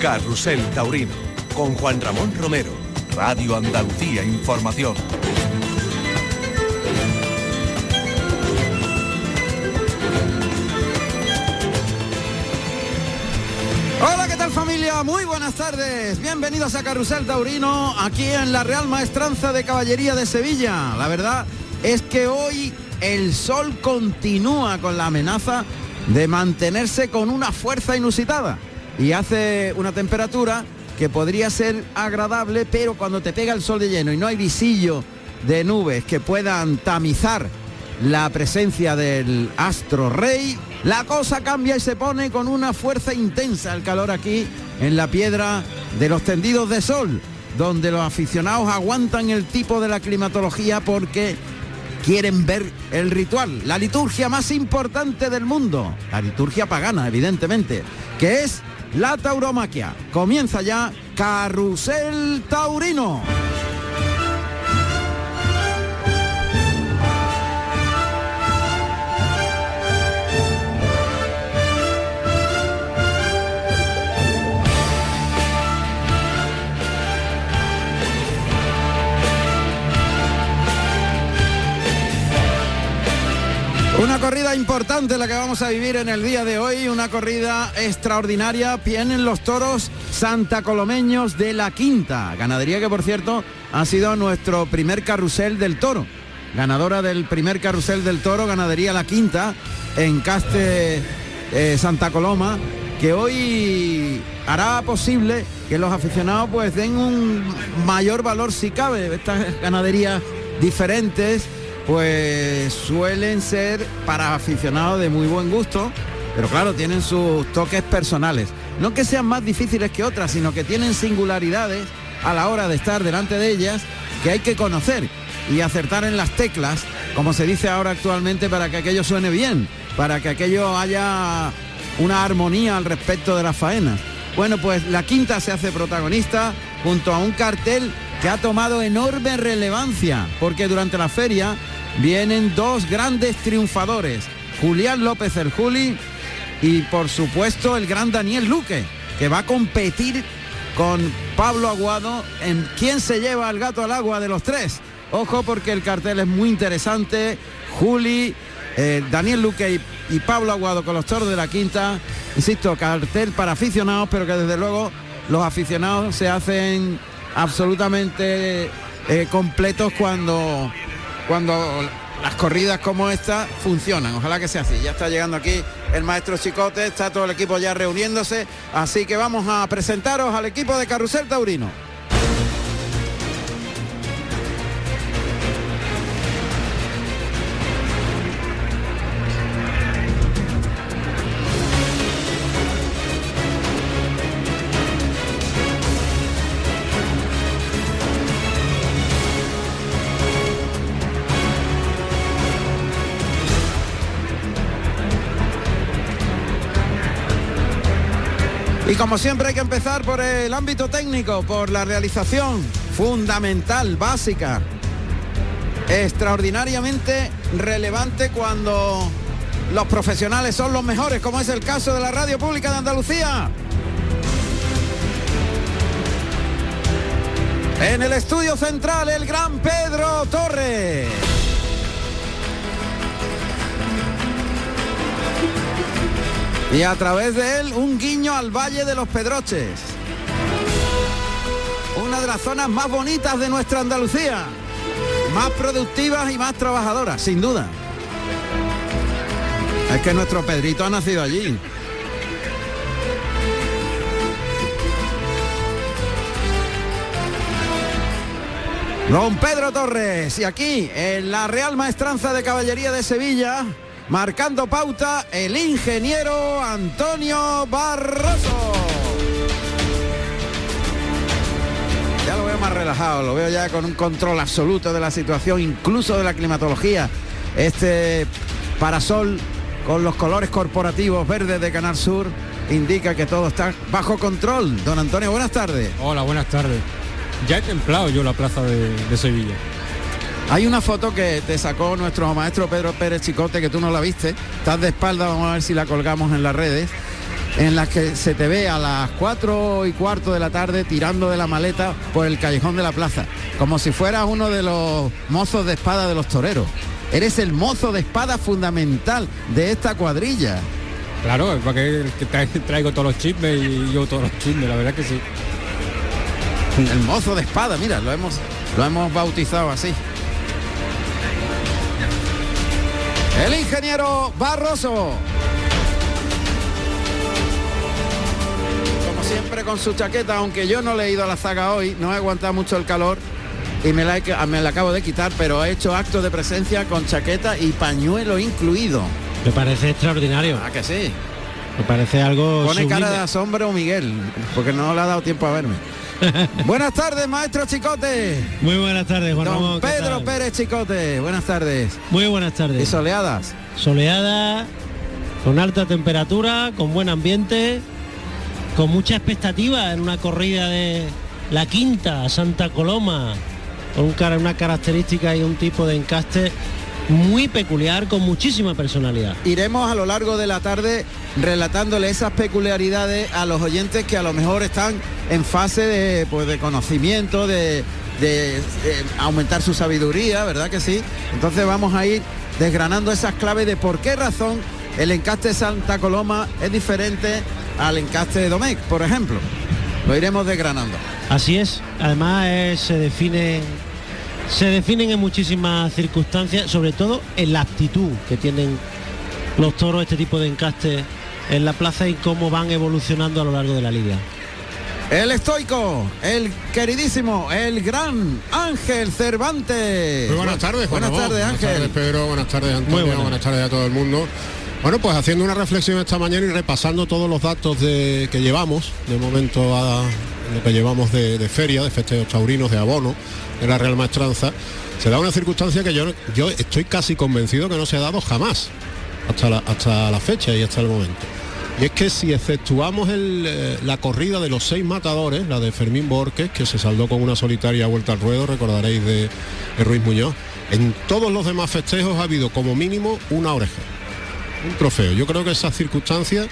Carrusel Taurino, con Juan Ramón Romero, Radio Andalucía Información. Hola, ¿qué tal familia? Muy buenas tardes. Bienvenidos a Carrusel Taurino, aquí en la Real Maestranza de Caballería de Sevilla. La verdad es que hoy el sol continúa con la amenaza de mantenerse con una fuerza inusitada y hace una temperatura que podría ser agradable, pero cuando te pega el sol de lleno y no hay visillo de nubes que puedan tamizar la presencia del astro rey, la cosa cambia y se pone con una fuerza intensa el calor aquí en la piedra de los tendidos de sol, donde los aficionados aguantan el tipo de la climatología porque quieren ver el ritual, la liturgia más importante del mundo, la liturgia pagana, evidentemente, que es la tauromaquia. Comienza ya Carrusel Taurino. Una corrida importante la que vamos a vivir en el día de hoy, una corrida extraordinaria. Vienen los toros Santa Colomeños de la Quinta, ganadería que por cierto ha sido nuestro primer carrusel del toro. Ganadora del primer carrusel del toro, ganadería La Quinta, en Caste eh, Santa Coloma, que hoy hará posible que los aficionados pues den un mayor valor si cabe, estas ganaderías diferentes pues suelen ser para aficionados de muy buen gusto, pero claro, tienen sus toques personales. No que sean más difíciles que otras, sino que tienen singularidades a la hora de estar delante de ellas que hay que conocer y acertar en las teclas, como se dice ahora actualmente, para que aquello suene bien, para que aquello haya una armonía al respecto de las faenas. Bueno, pues la quinta se hace protagonista junto a un cartel que ha tomado enorme relevancia, porque durante la feria vienen dos grandes triunfadores, Julián López el Juli y por supuesto el gran Daniel Luque, que va a competir con Pablo Aguado en quién se lleva al gato al agua de los tres. Ojo porque el cartel es muy interesante. Juli, eh, Daniel Luque y, y, Pablo Aguado con los toros de la quinta. Insisto, cartel para aficionados, pero que desde luego los aficionados se hacen absolutamente eh, completos cuando cuando las corridas como esta funcionan. Ojalá que sea así. Ya está llegando aquí el maestro Chicote, está todo el equipo ya reuniéndose. Así que vamos a presentaros al equipo de Carrusel Taurino. Como siempre hay que empezar por el ámbito técnico, por la realización fundamental, básica, extraordinariamente relevante cuando los profesionales son los mejores, como es el caso de la Radio Pública de Andalucía. En el estudio central, el gran Pedro Torres. Y a través de él un guiño al Valle de los Pedroches. Una de las zonas más bonitas de nuestra Andalucía. Más productivas y más trabajadoras, sin duda. Es que nuestro Pedrito ha nacido allí. Don Pedro Torres y aquí en la Real Maestranza de Caballería de Sevilla marcando pauta el ingeniero Antonio Barroso. Ya lo veo más relajado, lo veo ya con un control absoluto de la situación, incluso de la climatología. Este parasol con los colores corporativos verdes de Canal Sur indica que todo está bajo control. Don Antonio, buenas tardes. Hola, buenas tardes. Ya he templado yo la plaza de, de Sevilla. Hay una foto que te sacó nuestro maestro Pedro Pérez Chicote, que tú no la viste. Estás de espalda, vamos a ver si la colgamos en las redes. en las que se te ve a las 4 y cuarto de la tarde tirando de la maleta por el callejón de la plaza, como si fueras uno de los mozos de espada de los toreros. Eres el mozo de espada fundamental de esta cuadrilla. Claro, es para que, que traigo todos los chismes y yo todos los chismes, la verdad que sí. El mozo de espada, mira, lo hemos, lo hemos bautizado así. El ingeniero Barroso. Como siempre con su chaqueta, aunque yo no le he ido a la zaga hoy, no he aguantado mucho el calor y me la, he- me la acabo de quitar, pero he hecho acto de presencia con chaqueta y pañuelo incluido. Me parece extraordinario. Ah, que sí. Me parece algo Pone cara de asombro Miguel, porque no le ha dado tiempo a verme. Buenas tardes, maestro Chicote. Muy buenas tardes, Juan Don Ramón. ¿qué Pedro? Pérez Chicote. Buenas tardes. Muy buenas Y tardes. soleadas. Soleada, con alta temperatura, con buen ambiente, con mucha expectativa en una corrida de la quinta Santa Coloma, con un una característica y un tipo de encaste muy peculiar, con muchísima personalidad. Iremos a lo largo de la tarde relatándole esas peculiaridades a los oyentes que a lo mejor están en fase de, pues, de conocimiento, de, de, aumentar su sabiduría, ¿verdad que sí? Entonces vamos a ir desgranando esas claves de por qué razón el encaste de Santa Coloma es diferente al encaste de Domecq, por ejemplo. Lo iremos desgranando. Así es, además eh, se define se definen en muchísimas circunstancias, sobre todo en la actitud que tienen los toros este tipo de encaste en la plaza y cómo van evolucionando a lo largo de la liga. El estoico, el queridísimo, el gran Ángel Cervantes. Muy buenas tardes, Juan Buenas tardes, Buenas Ángel. tardes, Pedro. Buenas tardes, Antonio. Buenas. buenas. tardes a todo el mundo. Bueno, pues haciendo una reflexión esta mañana y repasando todos los datos de, que llevamos, de momento a lo que llevamos de, de feria, de festejos taurinos, de abono, de la Real Maestranza, se da una circunstancia que yo, yo estoy casi convencido que no se ha dado jamás, hasta la, hasta la fecha y hasta el momento. Y es que si exceptuamos el, eh, la corrida de los seis matadores, la de Fermín Borges, que se saldó con una solitaria vuelta al ruedo, recordaréis de, de Ruiz Muñoz, en todos los demás festejos ha habido como mínimo una oreja, un trofeo. Yo creo que esa circunstancia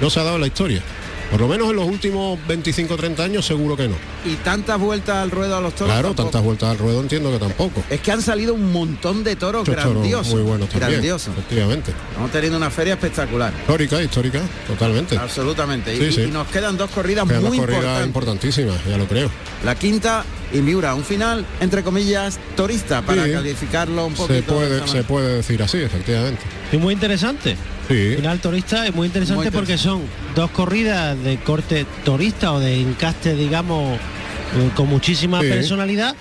no se ha dado en la historia. Por lo menos en los últimos 25 o 30 años seguro que no. Y tantas vueltas al ruedo a los toros. Claro, tampoco. tantas vueltas al ruedo entiendo que tampoco. Es que han salido un montón de toros toros grandiosos. muy buenos también. grandiosos. Efectivamente. Estamos teniendo una feria espectacular. Histórica, histórica, totalmente. Absolutamente. Sí, y, sí. y nos quedan dos corridas muy importantes. importantísima, ya lo creo. La quinta y Miura. Un final, entre comillas, torista, para Sí. calificarlo un poquito. Se de puede, se puede decir así, efectivamente. Y muy interesante. Sí. Final torista es muy interesante Muy porque son dos corridas de corte torista o de encaste, digamos, eh, con muchísima Sí. personalidad,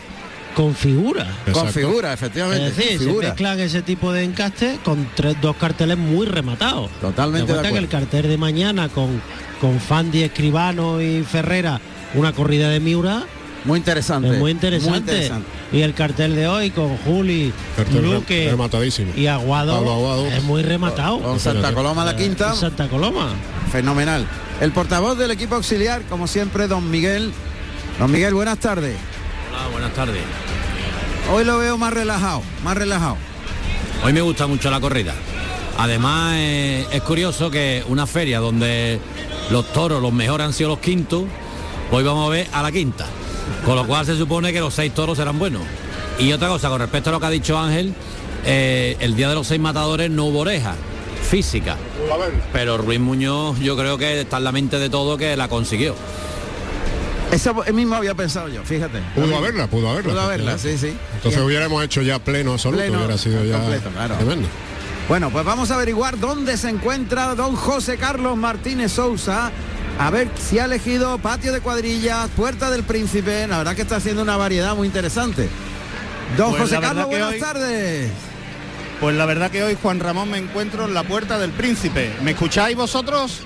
con figura. Con Exacto. figura, Es efectivamente. decir, se mezclan ese tipo de encaste con tres, dos carteles muy rematados. Totalmente Te de que el cartel de mañana con, con Fandi, Escribano y Ferrera, una corrida de Miura, Muy interesante. es muy interesante. Muy interesante. Y el cartel de hoy con Juli, Cartel Luque rematadísimo. y Aguado, Aguado. es muy rematado. Con Santa Coloma la quinta. Santa Coloma. Fenomenal. El portavoz del equipo auxiliar, como siempre, don Miguel. Don Miguel, buenas tardes. Hola, buenas tardes. Hoy lo veo más relajado, más relajado. Hoy me gusta mucho la corrida. Además, eh, es curioso que una feria donde los toros, los mejores han sido los quintos, hoy vamos a ver a la quinta. Con lo cual se supone que los seis toros serán buenos. Y otra cosa, con respecto a lo que ha dicho Ángel, eh, el día de los seis matadores no hubo oreja física. Pero Ruiz Muñoz yo creo que está en la mente de todo que la consiguió. Eso mismo había pensado yo, fíjate. Pudo haberla, pudo haberla. Pudo haberla, sí, sí. Entonces Bien. hubiéramos hecho ya pleno absoluto, Pleno, hubiera sido ya completo, claro. tremendo. Bueno, pues vamos a averiguar dónde se encuentra don José Carlos Martínez Sousa. A ver si ha elegido patio de cuadrillas, puerta del príncipe. La verdad que está haciendo una variedad muy interesante. Don Pues José Carlos, buenas hoy- tardes. Pues la verdad que hoy Juan Ramón me encuentro en la puerta del príncipe. ¿Me escucháis vosotros?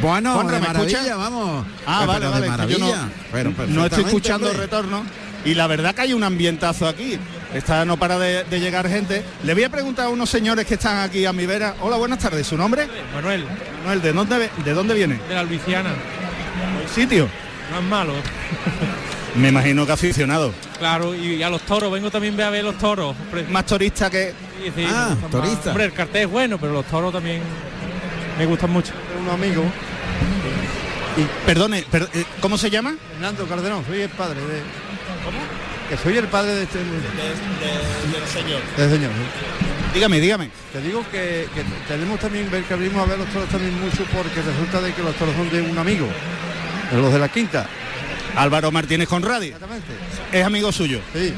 Bueno, Juanra, de ¿me maravilla, escucha? vamos. Ah, Pero vale, maravilla. yo no, Pero no estoy escuchando hombre. retorno. Y la verdad que hay un ambientazo aquí. Esta no para de, de llegar gente. Le voy a preguntar a unos señores que están aquí a mi vera. Hola, buenas tardes. ¿Su nombre? Manuel, Manuel, ¿de dónde, de dónde viene? de la Luisiana, ¿El sitio? no es malo. Me imagino que aficionado. Claro, y a los toros, vengo también a ver los toros. Más turista que sí, sí, Ah, torista. Hombre, el cartel es bueno, pero los toros también me gustan mucho. un amigo Y, perdone, per- eh, ¿cómo se llama? Fernando Calderón, soy el padre de. ¿Cómo? Que soy el padre de este. del señor. del señor. Dígame, dígame. Te digo que, que tenemos también ver que abrimos a ver los toros también mucho porque resulta de que los toros son de un amigo, de los de la quinta. Álvaro Martínez Conradi. Exactamente. Es amigo suyo. Sí,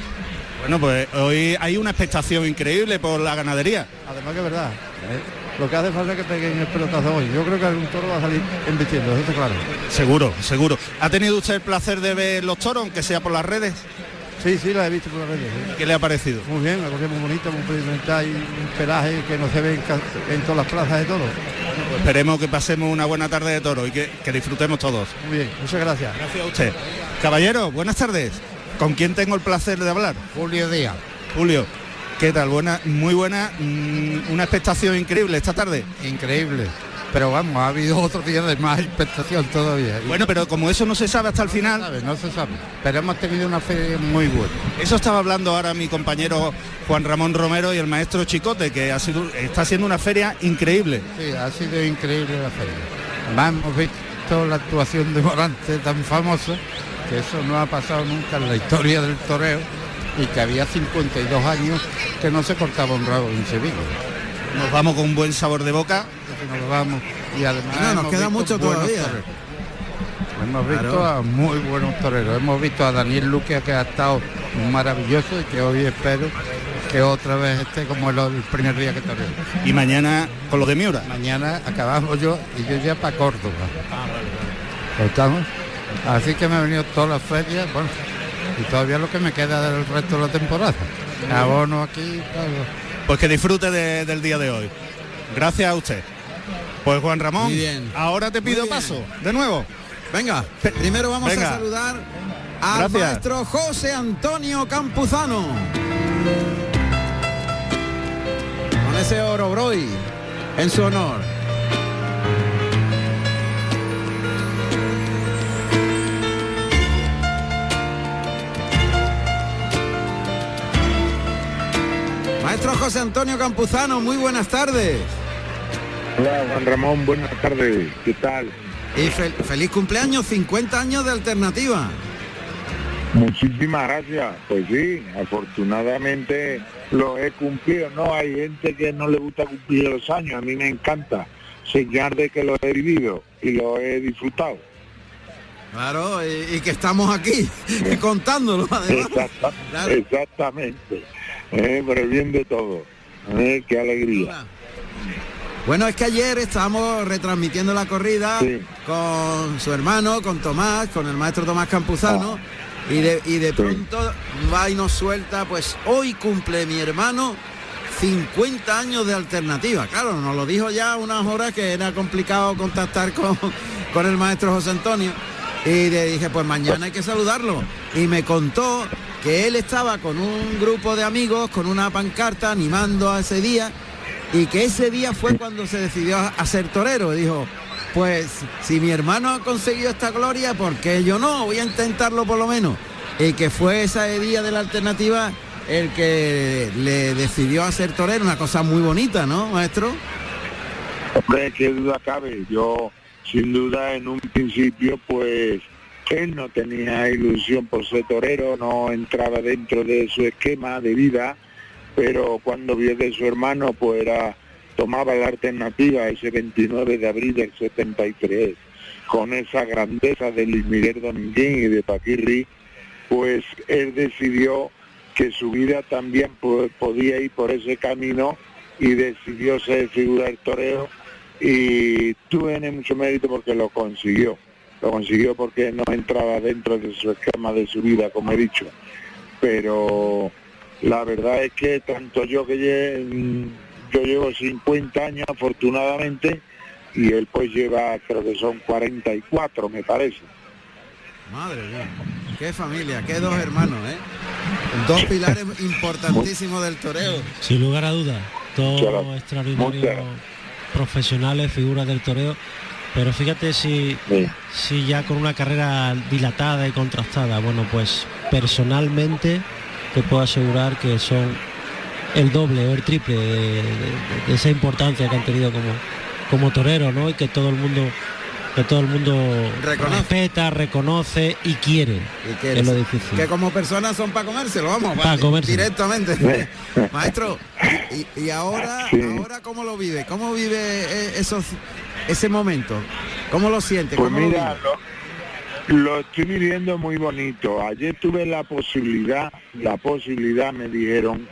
Bueno, pues hoy hay una expectación increíble por la ganadería. además que es verdad. ¿eh? Lo que hace falta es que peguen el pelotazo hoy. Yo creo que algún toro va a salir embistiendo, eso está claro. Seguro, seguro. ¿Ha tenido usted el placer de ver los toros, aunque sea por las redes? Sí, sí, la he visto por las redes. ¿Qué le ha parecido? Muy bien, una cosa muy bonita, muy experimental y un pelaje que no se ve en, todas las plazas de toros. Pues esperemos que pasemos una buena tarde de toro y que, que disfrutemos todos. Muy bien, muchas gracias. Gracias a usted. Caballero, buenas tardes. ¿Con quién tengo el placer de hablar? Julio Díaz, Julio. ¿Qué tal? Buena, muy buena, mm, una expectación increíble esta tarde. increíble. Pero vamos, ha habido otro día de más expectación todavía. Bueno, pero como eso no se sabe hasta el no se final, sabe, no se sabe. Pero hemos tenido una feria muy buena. eso estaba hablando ahora mi compañero Juan Ramón Romero y el maestro Chicote, que ha sido, está siendo una feria increíble. Sí, ha sido increíble la feria. Además hemos visto la actuación de Morante tan famosa, que eso no ha pasado nunca en la historia del toreo, y que había 52 años que no se cortaba un rabo en Sevilla. Nos vamos con un buen sabor de boca. Nos vamos y además No, nos queda mucho todavía. Hemos visto Claro. a muy buenos toreros. Hemos visto a Daniel Luque que ha estado maravilloso y que hoy espero que otra vez esté como el, el primer día que toreo. Y mañana con los de Miura. Mañana acabamos yo y yo ya para Córdoba. ¿Estamos? Así que me he venido todas las ferias, bueno, y todavía lo que me queda del resto de la temporada. Abono aquí, claro. Pues que disfrute de- del día de hoy. Gracias a usted. Pues Juan Ramón, Muy bien. ahora te pido paso, de nuevo. Venga, primero vamos Venga. a saludar al Gracias. maestro José Antonio Campuzano. Con ese oro broy en su honor. José Antonio Campuzano, muy buenas tardes. Hola Juan Ramón, buenas tardes. ¿Qué tal? Y fel- feliz cumpleaños, 50 años de alternativa. Muchísimas gracias. Pues sí, afortunadamente lo he cumplido. No, hay gente que no le gusta cumplir los años. A mí me encanta señalar de que lo he vivido y lo he disfrutado. Claro, y, y que estamos aquí contándolo además. Exacta- Claro. Exactamente. Eh, por el bien de todo. Eh, qué alegría. Bueno, es que ayer estábamos retransmitiendo la corrida Sí. con su hermano, con Tomás, con el maestro Tomás Campuzano, y de, y de Sí. pronto va y nos suelta, pues hoy cumple mi hermano 50 años de alternativa. Claro, nos lo dijo ya unas horas que era complicado contactar con, con el maestro José Antonio. Y le dije, pues mañana hay que saludarlo. Y me contó que él estaba con un grupo de amigos, con una pancarta animando a ese día, y que ese día fue cuando se decidió a, ser torero. Dijo, pues si mi hermano ha conseguido esta gloria, ¿por qué yo no? Voy a intentarlo por lo menos. Y que fue ese día de la alternativa el que le decidió a ser torero, una cosa muy bonita, ¿no, maestro? Hombre, qué duda cabe. Yo, sin duda, en un principio, pues él no tenía ilusión por ser torero, no entraba dentro de su esquema de vida, pero cuando vio de su hermano, pues era, tomaba la alternativa ese 29 de abril del 73, con esa grandeza de Luis Miguel Dominguín y de Paquirri, pues él decidió que su vida también podía ir por ese camino y decidió ser figura del toreo y tiene mucho mérito porque lo consiguió. Lo consiguió porque no entraba dentro de su esquema de su vida, como he dicho. Pero la verdad es que tanto yo que lle- yo llevo 50 años afortunadamente y él pues lleva creo que son 44 me parece. Madre mía, qué familia, qué dos hermanos, ¿eh? Dos pilares importantísimos del toreo. Sin lugar a dudas, todos extraordinarios Muchas. profesionales, figuras del toreo. Pero fíjate si, Sí. si ya con una carrera dilatada y contrastada, bueno, pues personalmente te puedo asegurar que son el doble o el triple de, de- de esa importancia que han tenido como, como torero, ¿no? Y que todo el mundo que todo el mundo Reconoce. respeta, reconoce y quiere. Y quiere es lo difícil. Que como personas son para comérselo, vamos, Pa' va- comérselo. directamente. Maestro, y, y ahora, Sí. ahora cómo lo vive? ¿Cómo vive eh, esos, ese momento? ¿Cómo lo siente? Pues ¿Cómo lo mira, vive? lo, lo estoy viviendo muy bonito. Ayer tuve la posibilidad, la posibilidad me dijeron,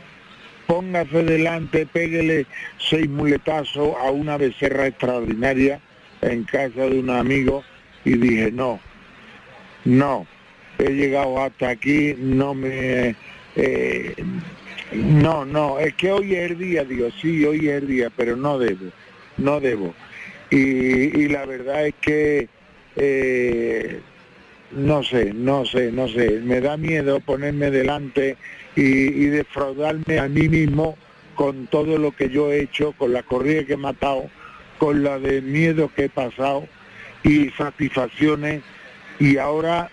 póngase delante, péguele seis muletazos a una becerra extraordinaria en casa de un amigo y dije, no, no, he llegado hasta aquí, no me... eh, no, no, es que hoy es el día, digo, sí, hoy es el día, pero no debo, no debo. Y, y la verdad es que eh, no sé, no sé, no sé, me da miedo ponerme delante y, y defraudarme a mí mismo con todo lo que yo he hecho, con la corrida que he matado, con la de miedo que he pasado y satisfacciones y ahora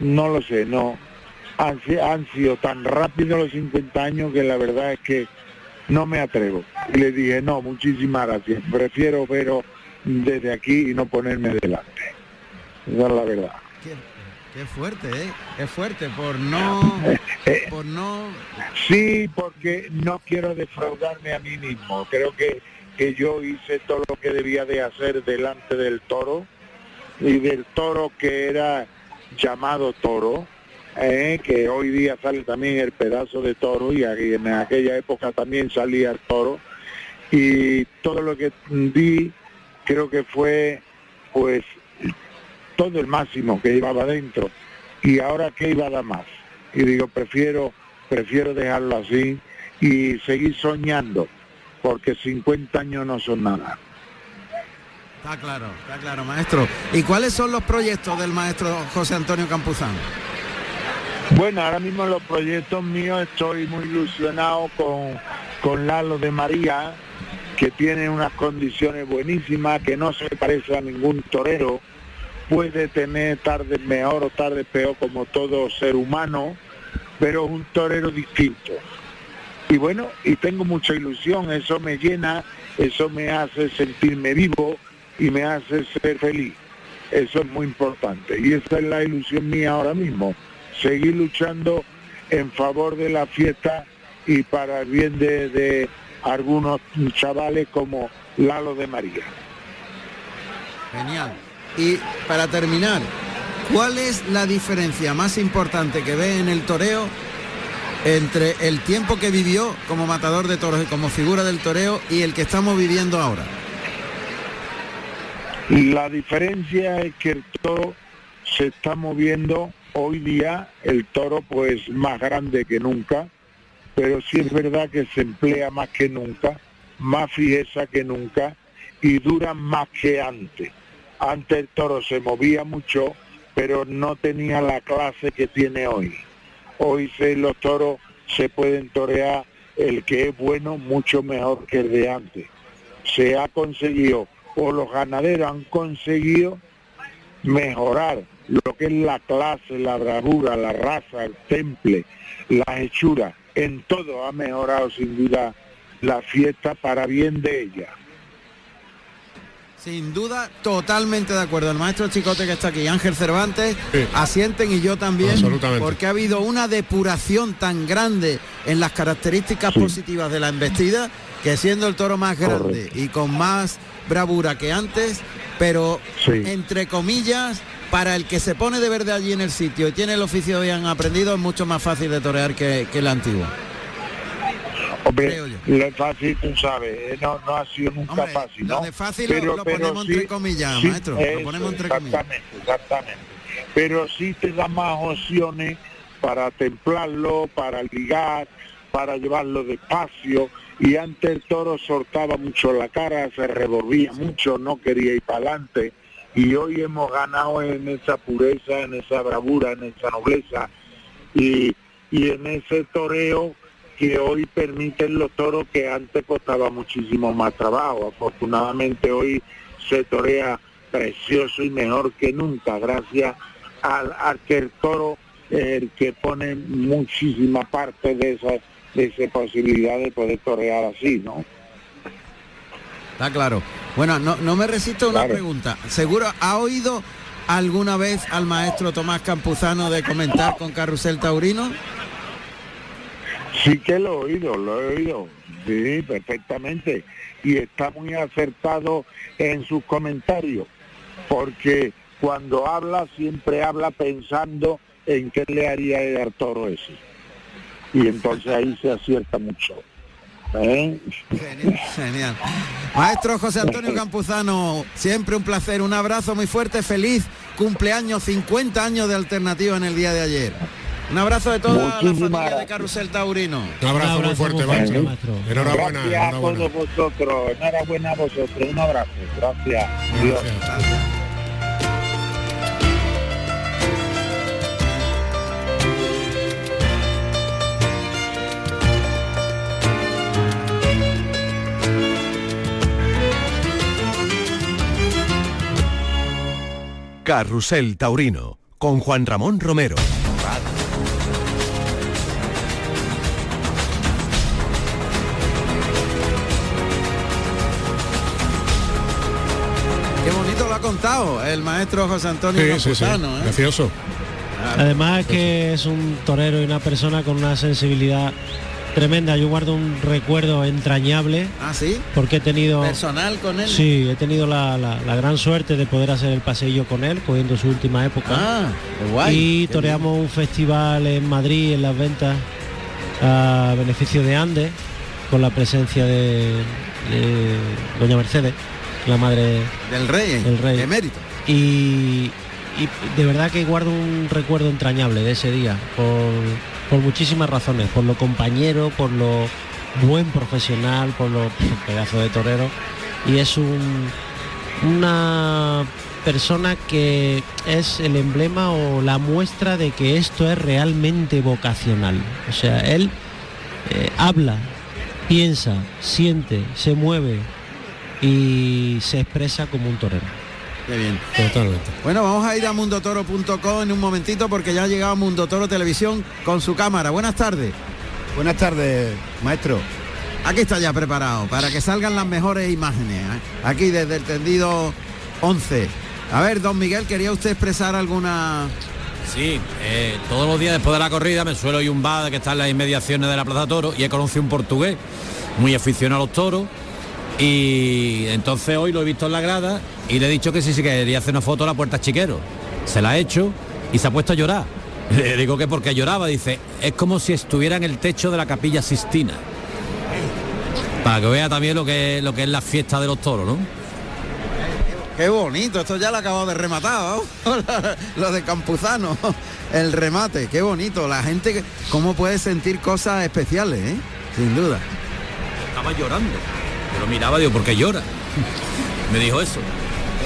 no lo sé, no, han, han sido tan rápidos los 50 años que la verdad es que no me atrevo. Y le dije, no, muchísimas gracias, prefiero veros desde aquí y no ponerme delante. Esa es la verdad. Qué, qué fuerte, ¿eh? Qué fuerte, por no... Eh, Por no... Sí, porque no quiero defraudarme a mí mismo. Creo que, que yo hice todo lo que debía de hacer delante del toro y del toro que era llamado toro, eh, que hoy día sale también el pedazo de toro y en aquella época también salía el toro. Y todo lo que di creo que fue pues todo el máximo que llevaba dentro. Y ahora qué iba a dar más y digo prefiero prefiero dejarlo así y seguir soñando porque 50 años no son nada Está claro, está claro, maestro. ¿Y cuáles son los proyectos del maestro José Antonio Campuzano? Bueno, ahora mismo los proyectos míos estoy muy ilusionado con, con Lalo de María, que tiene unas condiciones buenísimas, que no se parece a ningún torero, puede tener tardes mejor o tardes peor como todo ser humano, pero es un torero distinto. Y bueno, y tengo mucha ilusión, eso me llena, eso me hace sentirme vivo y me hace ser feliz. Eso es muy importante. Y esa es la ilusión mía ahora mismo. Seguir luchando en favor de la fiesta y para el bien de, de algunos chavales como Lalo de María. Genial. Y para terminar, ¿cuál es la diferencia más importante que ve en el toreo entre el tiempo que vivió como matador de toros y como figura del toreo y el que estamos viviendo ahora? La diferencia es que el toro se está moviendo hoy día, el toro pues más grande que nunca, pero sí es verdad que se emplea más que nunca, más fijeza que nunca y dura más que antes. Antes el toro se movía mucho, pero no tenía la clase que tiene hoy. Hoy se, los toros se pueden torear el que es bueno mucho mejor que el de antes. Se ha conseguido, o los ganaderos han conseguido mejorar lo que es la clase, la bravura, la raza, el temple, la hechura. En todo ha mejorado sin duda la fiesta para bien de ella. Sin duda, totalmente de acuerdo. El maestro Chicote que está aquí, Ángel Cervantes, Sí. asienten y yo también, porque ha habido una depuración tan grande en las características Sí. positivas de la embestida, que siendo el toro más grande Correcto. y con más bravura que antes, pero Sí. entre comillas, para el que se pone de verde allí en el sitio y tiene el oficio bien aprendido, es mucho más fácil de torear que, que el antiguo. Lo fácil, tú sabes, eh, no, no ha sido nunca Hombre, fácil, lo ¿no? de fácil lo- lo ponemos entre comillas, maestro, lo eso, ponemos entre comillas. Exactamente, exactamente. Pero sí te da más opciones para templarlo, para ligar, para llevarlo despacio. Y antes el toro soltaba mucho la cara, se revolvía mucho, no quería ir para adelante. Y hoy hemos ganado en esa pureza, en esa bravura, en esa nobleza y, y en ese toreo que hoy permiten los toros que antes costaba muchísimo más trabajo. Afortunadamente hoy se torea precioso y mejor que nunca, gracias al, al que el toro el que pone muchísima parte de esa, de esa posibilidad de poder torear así, ¿no? Está claro. Bueno, no, no me resisto a una Claro. pregunta. ¿Seguro ha oído alguna vez al maestro Tomás Campuzano de comentar con Carrusel Taurino? Sí que lo he oído, lo he oído. Sí, perfectamente. Y está muy acertado en sus comentarios, porque cuando habla siempre habla pensando en qué le haría el toro ese. Y entonces ahí se acierta mucho. ¿Eh? Genial, genial. Maestro José Antonio Campuzano, siempre un placer, un abrazo muy fuerte, feliz cumpleaños, 50 años de alternativa en el día de ayer. Un abrazo de toda la familia de. Carrusel Taurino. Un abrazo, muy fuerte, maestro. Enhorabuena, Gracias a enhorabuena. todos vosotros, enhorabuena a vosotros, un abrazo, gracias. Dios. Carrusel Taurino con Juan Ramón Romero. El maestro José Antonio Sí, sí, sí. Campuzano. ¿eh? Precioso. Además que es un torero y una persona con una sensibilidad tremenda. Yo guardo un recuerdo entrañable Ah, sí. porque he tenido Personal con él. sí, he tenido la, la- la gran suerte de poder hacer el paseillo con él, cogiendo su última época. Ah, qué guay. y Qué toreamos un festival en Madrid en las ventas a beneficio de Andes con la presencia de, de Doña Mercedes, la madre. Del rey. del rey. Emérito. y, y de verdad que guardo un recuerdo entrañable de ese día por, por muchísimas razones, por lo compañero, por lo buen profesional, por lo pedazo de torero y es un, una persona que es el emblema o la muestra de que esto es realmente vocacional. O sea, él eh, habla, piensa, siente, se mueve y se expresa como un torero. Qué bien. Totalmente. Bueno, vamos a ir a mundotoro.com en un momentito porque ya ha llegado Mundo Toro Televisión con su cámara. Buenas tardes. Buenas tardes, maestro. Aquí está ya preparado para que salgan las mejores imágenes. ¿eh? Aquí desde el tendido 11. A ver, don Miguel, ¿quería usted expresar alguna... Sí, eh, todos los días después de la corrida me suelo ir a un bar que está en las inmediaciones de la Plaza Toro y he conocido un portugués muy aficionado a los toros y entonces hoy lo he visto en la grada y le he dicho que sí, sí quería hacer una foto a la puerta chiquero. Se la ha hecho y se ha puesto a llorar. Le digo que porque lloraba, dice, es como si estuviera en el techo de la capilla Sistina. Para que vea también lo que, lo que es la fiesta de los toros, ¿no? Qué bonito, esto ya lo acabo de rematar, ¿no? lo de Campuzano, el remate, qué bonito. La gente, cómo puede sentir cosas especiales, ¿eh? Sin duda. Estaba llorando. Yo lo miraba, digo, ¿por qué llora? Me dijo eso.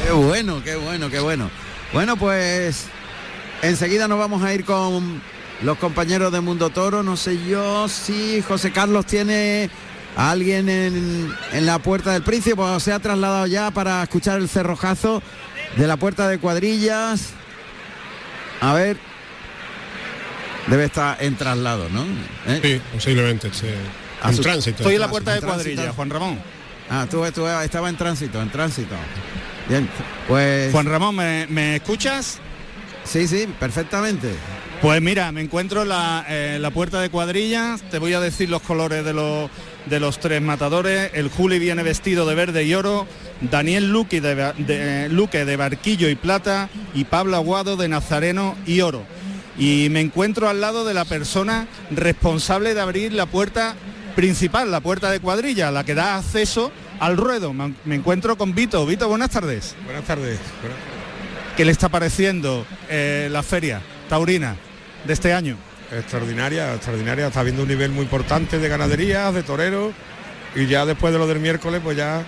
Qué bueno, qué bueno, qué bueno. Bueno, pues enseguida nos vamos a ir con los compañeros de Mundo Toro. No sé yo si José Carlos tiene a alguien en, en la puerta del príncipe o se ha trasladado ya para escuchar el cerrojazo de la puerta de cuadrillas. A ver. Debe estar en traslado, ¿no? ¿Eh? Sí, posiblemente. sí. En su- tránsito. Estoy en la en puerta de tránsito. cuadrilla, Juan Ramón. Ah, tú, tú estaba en tránsito, en tránsito. Bien, pues Juan Ramón, ¿me, me escuchas? sí, sí, perfectamente. Pues mira, me encuentro en la, eh, la puerta de cuadrillas, te voy a decir los colores de, los de los tres matadores. El Juli viene vestido de verde y oro, Daniel Luque de- Luque de barquillo y plata y Pablo Aguado de nazareno y oro. Y me encuentro al lado de la persona responsable de abrir la puerta principal, la puerta de cuadrilla, la que da acceso al ruedo. Me encuentro con Vito. Vito, buenas tardes. Buenas tardes. ¿Qué le está pareciendo eh, la feria taurina de este año? Extraordinaria, extraordinaria. Está habiendo un nivel muy importante de ganaderías, de toreros. Y ya después de lo del miércoles, pues ya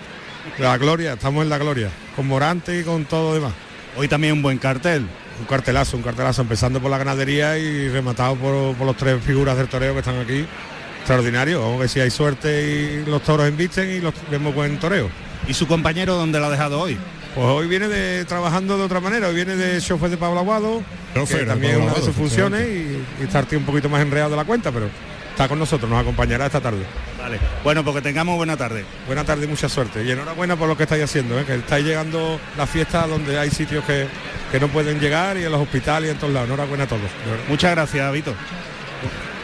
la gloria, estamos en la gloria. Con Morante y con todo lo demás. Hoy también un buen cartel. Un cartelazo, un cartelazo, empezando por la ganadería y rematado por, por los tres figuras del toreo que están aquí. Extraordinario, vamos a ver si hay suerte y los toros embisten y los vemos buen toreo. ¿Y su compañero dónde lo ha dejado hoy? Pues hoy viene de trabajando de otra manera, hoy viene de chofer de Pablo Aguado, Chofer que también Pablo una de sus funciones y, y está un poquito más enredado de la cuenta, pero está con nosotros, nos acompañará esta tarde. Vale. Bueno, porque tengamos buena tarde. Buena tarde y mucha suerte. Y enhorabuena por lo que estáis haciendo, ¿eh? que estáis llegando la fiesta donde hay sitios que, que no pueden llegar y en los hospitales y en todos lados. Enhorabuena a todos. Muchas gracias, Vito.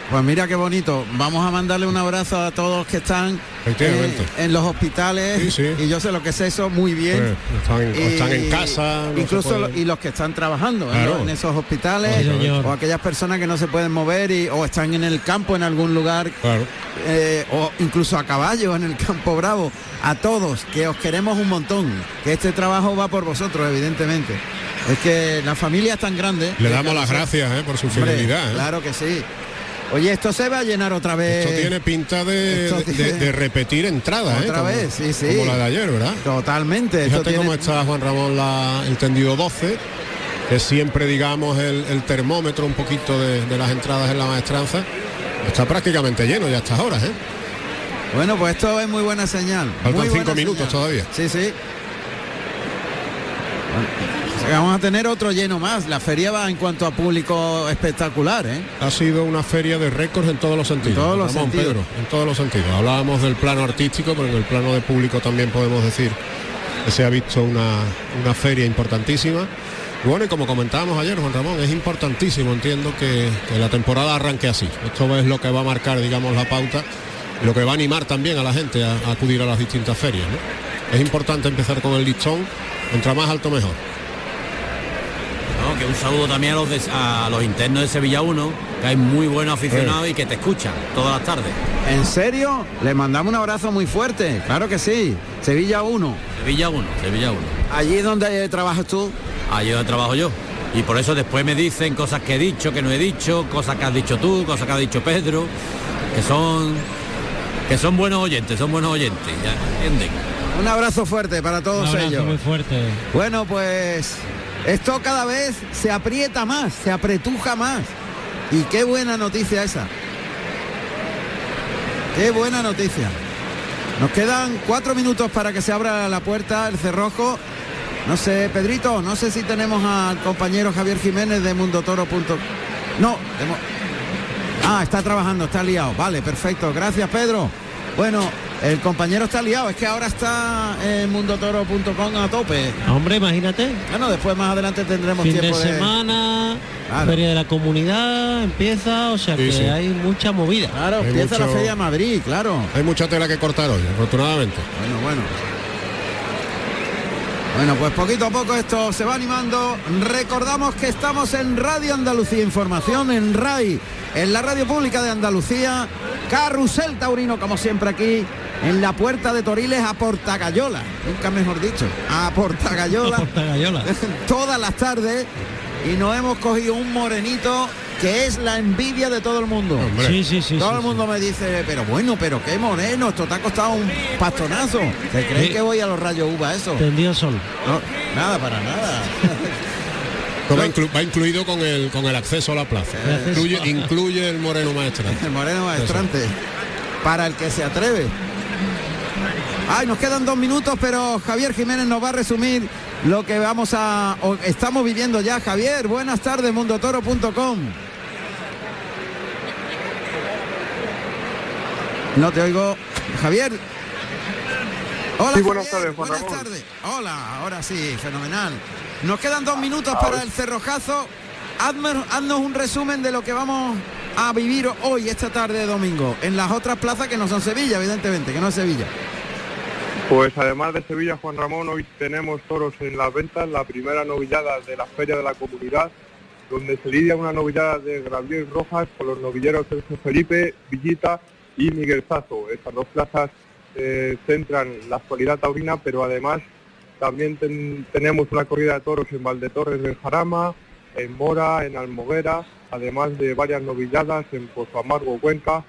Pues mira qué bonito. Vamos a mandarle un abrazo a todos los que están eh, en los hospitales. Sí, sí. Y yo sé lo que es eso muy bien. Pues, están, en- Y- están en casa. no incluso lo- y los que están trabajando ¿eh? En esos hospitales Sí, señor. o aquellas personas que no se pueden mover y, o están en el campo en algún lugar Claro. eh, o incluso a caballo en el campo bravo a todos que os queremos un montón que este trabajo va por vosotros evidentemente es que la familia es tan grande Le damos las gracias ¿eh? por su Hombre, fidelidad. ¿eh? claro que sí oye esto se va a llenar otra vez Esto tiene pinta de, esto de- tiene- de repetir entrada, ¿eh? Otra Como- vez, sí, sí. Como la de ayer, ¿verdad? totalmente esto Fíjate tiene- cómo está Juan Ramón la- el tendido 12, que siempre digamos el, el termómetro un poquito de, de las entradas en la maestranza. Está prácticamente lleno ya a estas horas, ¿eh? Bueno, pues esto es muy buena señal. Faltan muy cinco minutos señal. todavía. Sí, sí. Vamos a tener otro lleno más. La feria va en cuanto a público espectacular, ¿eh? Ha sido una feria de récords en todos los sentidos. En todos los Ramón, sentidos. Pedro, en todos los sentidos. Hablábamos del plano artístico, pero en el plano de público también podemos decir que se ha visto una, una feria importantísima. Bueno, y como comentábamos ayer, Juan Ramón, es importantísimo, entiendo, que, que la temporada arranque así. Esto es lo que va a marcar, digamos, la pauta y lo que va a animar también a la gente a, a acudir a las distintas ferias. ¿no? Es importante empezar con el listón, contra más alto mejor. Que un saludo también a los, de- a los internos de Sevilla 1, que hay muy buenos aficionados y que te escuchan todas las tardes. ¿En serio? Le mandamos un abrazo muy fuerte. Claro que sí. Sevilla 1. Sevilla 1, Sevilla 1. Allí donde trabajas tú. Allí donde trabajo yo. Y por eso después me dicen cosas que he dicho, que no he dicho, cosas que has dicho tú, cosas que ha dicho Pedro, que son que son buenos oyentes, son buenos oyentes, ya entienden. Un abrazo fuerte para Un todos abrazo ellos. muy fuerte. Bueno, pues esto cada vez se aprieta más, se apretuja más. Y qué buena noticia esa. Qué buena noticia. Nos quedan cuatro minutos para que se abra la puerta, el cerrojo. No sé, Pedrito, no sé si tenemos al compañero Javier Jiménez de mundotoro.com. No, hemos- ah, está trabajando, está liado. Vale, perfecto. Gracias, Pedro. Bueno, el compañero está liado, es que ahora está en mundotoro.com a tope. Hombre, imagínate. Bueno, después más adelante tendremos Fin de tiempo de, semana, Claro. feria de la comunidad empieza, o sea Sí, que sí. hay mucha movida. Claro, Hay empieza la Feria de Madrid, claro. Hay mucha tela que cortar hoy, afortunadamente. Bueno, bueno. Bueno, pues poquito a poco esto se va animando. Recordamos que estamos en Radio Andalucía Información, en RAI, en la radio pública de Andalucía. Carrusel Taurino, como siempre aquí, en la puerta de Toriles a Portagayola. Nunca mejor dicho, a Portagayola. Portagayola. Todas las tardes. Y nos hemos cogido un morenito que es la envidia de todo el mundo. Sí, sí, sí. Todo sí, el sí. mundo me dice, pero bueno, pero qué moreno, esto te ha costado un pastonazo. ¿Se creen Sí. que voy a los rayos uva eso? Tendido sol. No, nada, para nada. Va, inclu- va incluido con el con el acceso a la plaza. Acceso. Incluye, incluye el moreno maestra. El moreno maestrante. Para el que se atreve. Ay, nos quedan dos minutos, pero Javier Jiménez nos va a resumir lo que vamos a. o estamos viviendo ya. Javier, buenas tardes, mundotoro.com. No te oigo. Javier. Hola. Sí, buenas Javier, tardes, Juan Buenas tardes. Hola, ahora sí, fenomenal. Nos quedan dos minutos para el cerrojazo. Hazme- haznos un resumen de lo que vamos a vivir hoy, esta tarde de domingo, en las otras plazas que no son Sevilla, evidentemente, que no es Sevilla. Pues además de Sevilla, Juan Ramón, hoy tenemos toros en las ventas, la primera novillada de la Feria de la Comunidad, donde se lidia una novillada de Gabriel Rojas con los novilleros Sergio Felipe, Villita y Miguel Zazo. Estas dos plazas eh, centran la actualidad taurina, pero además también ten- tenemos una corrida de toros en Valdetorres del Jarama, en Mora, en Almoguera, además de varias novilladas en Pozo Amargo, Cuenca,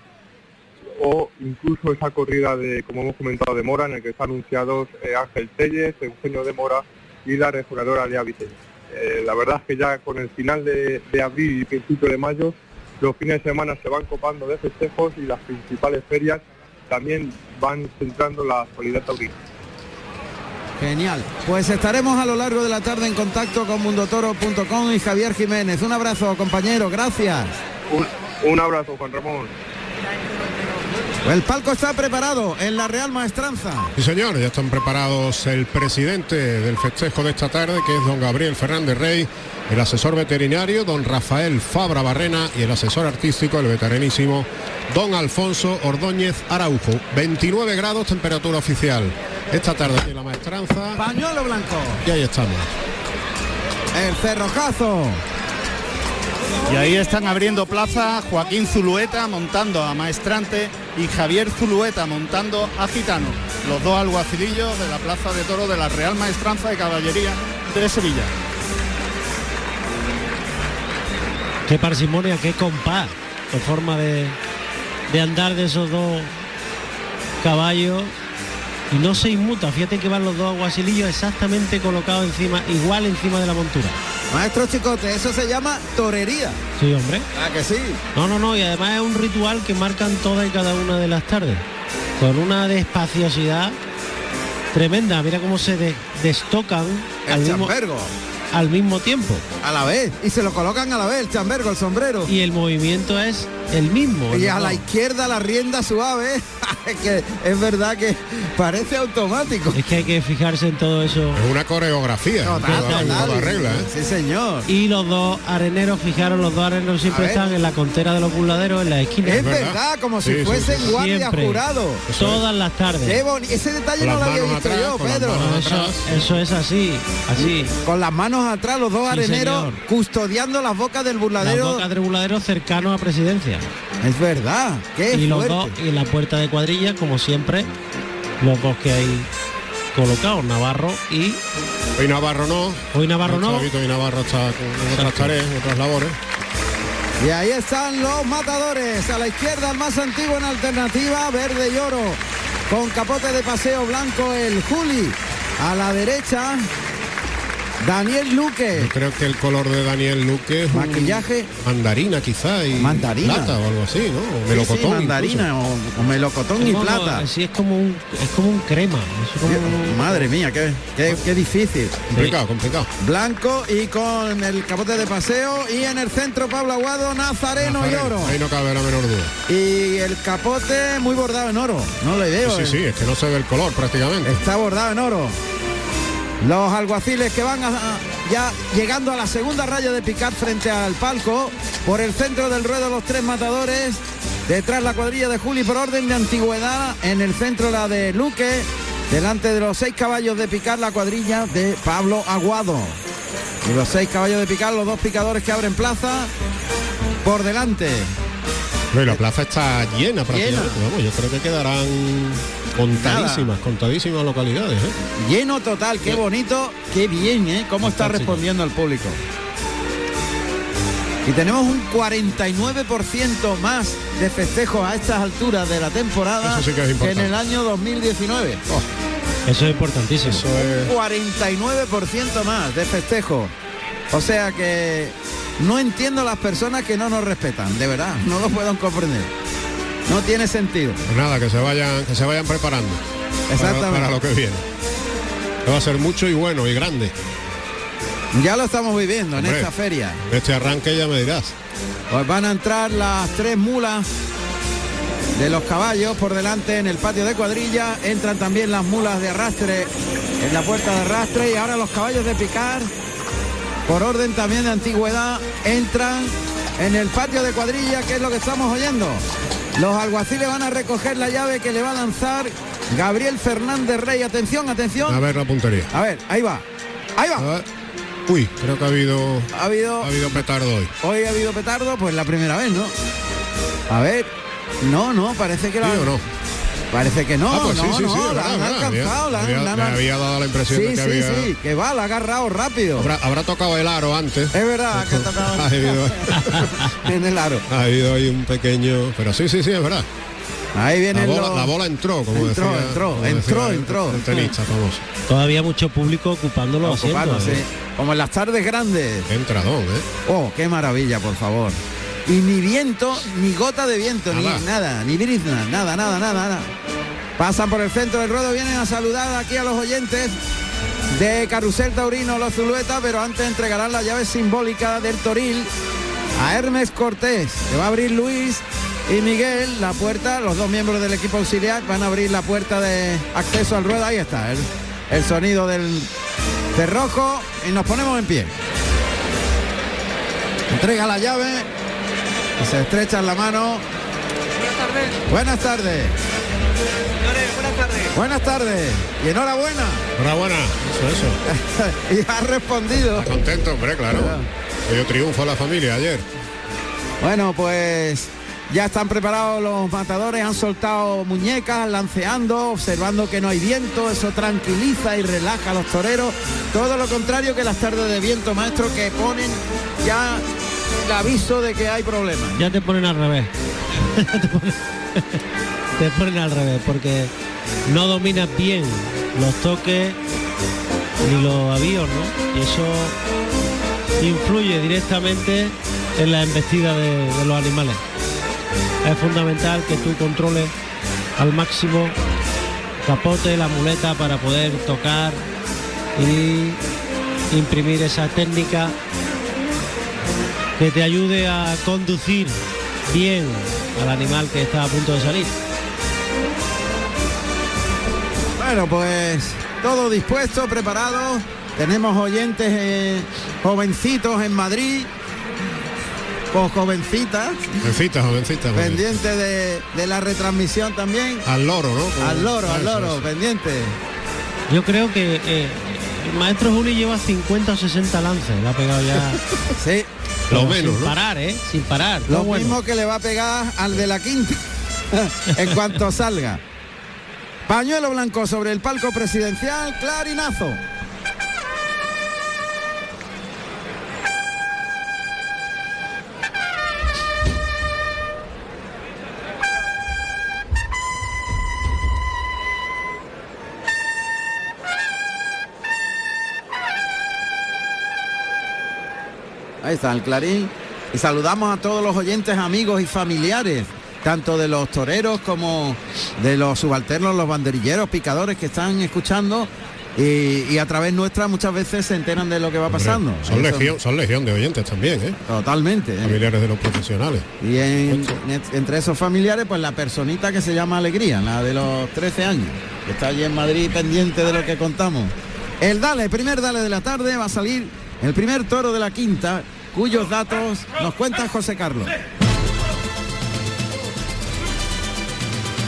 o incluso esa corrida de, como hemos comentado, de Mora, en el que están anunciados eh, Ángel Telles, Eugenio de Mora y la rejuradora Lea Vicente. Eh, la verdad es que ya con el final de abril y principio de mayo, los fines de semana se van copando de festejos y las principales ferias también van centrando la actualidad taurina. Genial. Pues estaremos a lo largo de la tarde en contacto con mundotoro.com y Javier Jiménez. Un abrazo, compañero. Gracias. Un, un abrazo, Juan Ramón. El palco está preparado en la Real Maestranza. Sí, señor, ya están preparados el presidente del festejo de esta tarde, que es don Gabriel Fernández Rey, el asesor veterinario, don Rafael Fabra Barrena, y el asesor artístico, el veteranísimo, don Alfonso Ordóñez Araujo. 29 grados temperatura oficial. Esta tarde aquí en la maestranza. Pañuelo blanco. Y ahí estamos. El cerrojazo. Y ahí están abriendo plaza Joaquín Zulueta montando a Maestrante y Javier Zulueta montando a Gitano, los dos alguacilillos de la Plaza de Toro de la Real Maestranza de Caballería de Sevilla. Qué parsimonia, qué compás, qué forma de, de andar de esos dos caballos y no se inmuta. Fíjate que van los dos aguasilillos exactamente colocados encima, igual encima de la montura. Maestro Chicote, eso se llama torería. Sí, hombre. Ah, que sí. No, no, no, y además es un ritual que marcan todas y cada una de las tardes. Con una despaciosidad tremenda. Mira cómo se de- destocan al El mismo, chambergo. Al mismo tiempo. A la vez. Y se lo colocan a la vez, el chambergo, el sombrero. Y el movimiento es el mismo. Y a la izquierda la rienda suave, que es verdad que parece automático. Es que hay que fijarse en todo eso. Es una coreografía. Total, toda- total. toda regla, ¿eh? Sí, señor. Y los dos areneros, fijaros, los dos areneros siempre están en la contera de los burladeros, en la esquina. Es verdad, como si Sí, fuesen sí. guardia Siempre. jurado. Todas las tardes. Qué Ese detalle no lo había visto atrás, yo, Pedro. eso es así, así. Con las manos atrás, los dos Sí, areneros señor. custodiando las bocas del Las burladero. bocas del burladero cercano a presidencia. Es verdad, qué y los dos, y la puerta de cuadrilla, como siempre, los dos que hay colocados, Navarro y Hoy Navarro no. hoy Navarro no. Chavito y Navarro está con otras tareas, otras labores. Y ahí están los matadores. A la izquierda el más antiguo en alternativa, verde y oro. Con capote de paseo blanco el Juli. A la derecha, Daniel Luque. Yo creo que el color de Daniel Luque es un Maquillaje. mandarina quizá y Mandarina. plata o algo así, ¿no? O Sí, sí, melocotón. mandarina o, o melocotón y Como- plata. Sí, es como un, es como un crema. es como un- Madre mía, qué, qué, qué difícil. Complicado, complicado. Blanco y con el capote de paseo y en el centro Pablo Aguado, Nazareno y oro. Ahí no cabe la menor duda. Y el capote muy bordado en oro. No le veo. Sí, eh. sí, es que no se ve el color prácticamente. Está bordado en oro. Los alguaciles que van a- ya llegando a la segunda raya de picar frente al palco. Por el centro del ruedo los tres matadores. Detrás la cuadrilla de Juli por orden de antigüedad. En el centro la de Luque. Delante de los seis caballos de picar la cuadrilla de Pablo Aguado. Y los seis caballos de picar, los dos picadores que abren plaza. Por delante. Y la plaza está llena prácticamente. Vamos, yo creo que quedarán contadísimas, contadísimas localidades. ¿eh? Lleno total, qué bonito, qué bien, ¿eh? Cómo está respondiendo el público. Y tenemos un 49% más de festejos a estas alturas de la temporada sí que en el año 2019. Eso es importantísimo. Eso es 49% más de festejos. O sea que no entiendo las personas que no nos respetan, de verdad, no lo puedo comprender. No tiene sentido. pues nada, que se vayan, que se vayan preparando. para- Exactamente. Para, lo que viene. Que va a ser mucho y bueno y grande. Ya lo estamos viviendo en esta feria. Este arranque ya me dirás. Pues van a entrar las tres mulas de los caballos por delante en el patio de cuadrilla. Entran también las mulas de arrastre en la puerta de arrastre y ahora los caballos de picar, por orden también de antigüedad, entran en el patio de cuadrilla, que es lo que estamos oyendo. Los alguaciles van a recoger la llave que le va a lanzar Gabriel Fernández Rey. Atención, atención. A ver la puntería. A ver, ahí va. Ahí va. Uy, creo que ha habido, Ha habido ha habido petardo hoy. Hoy ha habido petardo, pues la primera vez, ¿no? A ver, no, no, parece que la... ¿Sí o no? Parece que no, Ah, pues no, sí, sí, no, sí, la han alcanzado, la han- Había- la han- me había dado la impresión Sí, de que sí, había- sí, que va, la ha agarrado rápido. Habrá, habrá tocado el aro antes. Es verdad que ha tocado Ha habido, en el aro. ha habido ahí un pequeño. Pero sí, sí, sí, es verdad. Ahí La viene bola, la bola entró, como Entró, decía. entró, como entró, decía el- entró. El tenista famoso. Todavía mucho público ocupando los asientos. ¿eh? como en las tardes grandes. Entradón, ¿eh? Oh, qué maravilla, por favor. Y ni viento, ni gota de viento, Nada. ni nada, ni brizna, nada, nada, nada, nada. Pasan por el centro del ruedo, vienen a saludar aquí a los oyentes de Carusel Taurino, los Zulueta, pero antes entregarán la llave simbólica del Toril a Hermes Cortés, que va a abrir Luis y Miguel, la puerta, los dos miembros del equipo auxiliar van a abrir la puerta de acceso al ruedo. Ahí está, el, el sonido del cerrojo y nos ponemos en pie. Entrega la llave y se estrechan la mano. Buenas tardes. buenas tardes. Buenas tardes. Y enhorabuena. Enhorabuena. Eso, eso. y ha respondido. Está contento, hombre, claro. Dio triunfo a la familia ayer. Bueno, pues ya están preparados los matadores, han soltado muñecas, lanceando, observando que no hay viento, eso tranquiliza y relaja a los toreros. Todo lo contrario que las tardes de viento, maestro, que ponen ya el aviso de que hay problemas. Ya te ponen al revés. te, ponen, al revés, porque no dominas bien los toques ni los avíos, ¿no? Y eso influye directamente en la embestida de, de los animales. Es fundamental que tú controles al máximo capote, la muleta para poder tocar y imprimir esa técnica que te ayude a conducir bien al animal que está a punto de salir. Bueno, pues todo dispuesto, preparado. Tenemos oyentes eh, jovencitos en Madrid, o jovencitas, Jovencita, jovencita. joven. pendiente de, de la retransmisión también. Al loro, ¿no? Como- Al loro, al loro, eso. pendiente. Yo creo que eh, el maestro Juli lleva 50 o 60 lances, le ha pegado ya. sí. Lo menos, sin ¿no? parar, ¿eh? Sin parar. Lo bueno. mismo que le va a pegar al de la quinta en cuanto salga. Pañuelo blanco sobre el palco presidencial, clarinazo. Ahí está el clarín. Y saludamos a todos los oyentes, amigos y familiares, tanto de los toreros como de los subalternos, los banderilleros, picadores que están escuchando y, y a través nuestra muchas veces se enteran de lo que va pasando. Son Eso- legión, son legión de oyentes también, ¿eh? Totalmente. ¿eh? Familiares de los profesionales. Y en- en- entre esos familiares, pues la personita que se llama Alegría, la de los 13 años, que está allí en Madrid pendiente de lo que contamos. El Dale, primer Dale de la tarde, va a salir el primer toro de la quinta, cuyos datos nos cuenta José Carlos.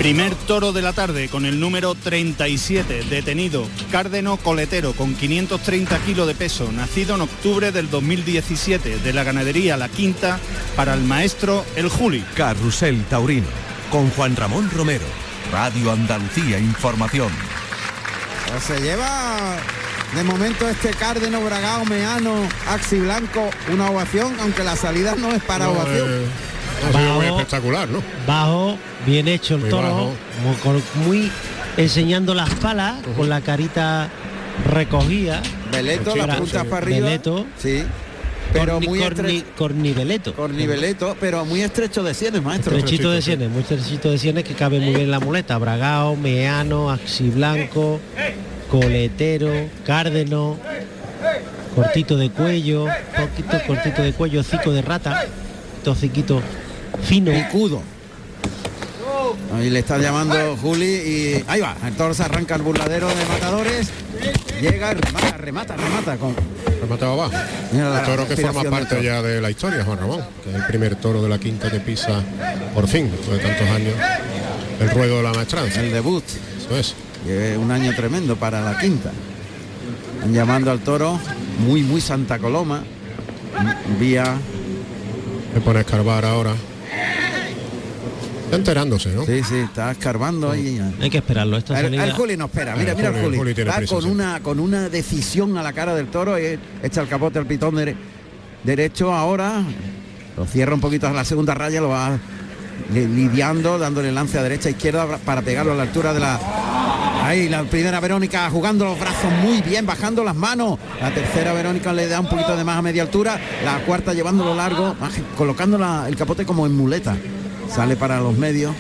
Primer toro de la tarde con el número 37, detenido, Cárdeno Coletero, con 530 kilos de peso, nacido en octubre del 2017, de la ganadería La Quinta, para el maestro El Juli. Carrusel Taurino, con Juan Ramón Romero, Radio Andalucía Información. Pues se lleva de momento este Cárdeno, Bragao, Meano, Axi Blanco, una ovación, aunque la salida no es para No, ovación. eh, ha sido muy Bajo. espectacular, ¿no? Bajo, bien hecho el Muy toro, muy, con- muy enseñando las palas, con la carita recogida. Veleto, Era- las puntas para arriba. Veleto, Sí. Pero corni- muy corni- corniveleto. corniveleto, pero muy estrecho de sienes, maestro. Estrechito de sienes, muy estrechito de sienes que cabe muy bien en la muleta. Bragao, Meano, Axiblanco, Coletero, Cárdeno, cortito de cuello, poquito cortito de cuello, hocico de rata, tociquito fino. Picudo. Ahí le está llamando Juli y ahí va, el toro se arranca el burladero de matadores. Llega, remata, remata, remata con. Rematado. Mira El toro que forma parte ya de la historia, Juan Ramón, que es el primer toro de la quinta que pisa por fin, después de tantos años, el ruedo de la maestranza. El debut. Eso es. Que es un año tremendo para la quinta. Están llamando al toro muy, muy Santa Coloma. Vía. Se pone a escarbar ahora. Está enterándose, ¿no? Sí, sí, está escarbando ahí. Hay que esperarlo, esta El, salida. el Juli no espera, mira, El mira el Juli- Juli. Juli prisa, con sí. una con una decisión a la cara del toro, y echa el capote al pitón dere- derecho ahora, lo cierra un poquito a la segunda raya, lo va li- lidiando, dándole lance a derecha, izquierda para pegarlo a la altura de la. Ahí la primera Verónica jugando los brazos muy bien, bajando las manos. La tercera Verónica le da un poquito de más a media altura. La cuarta llevándolo largo, colocando la- el capote como en muleta. Sale para los medios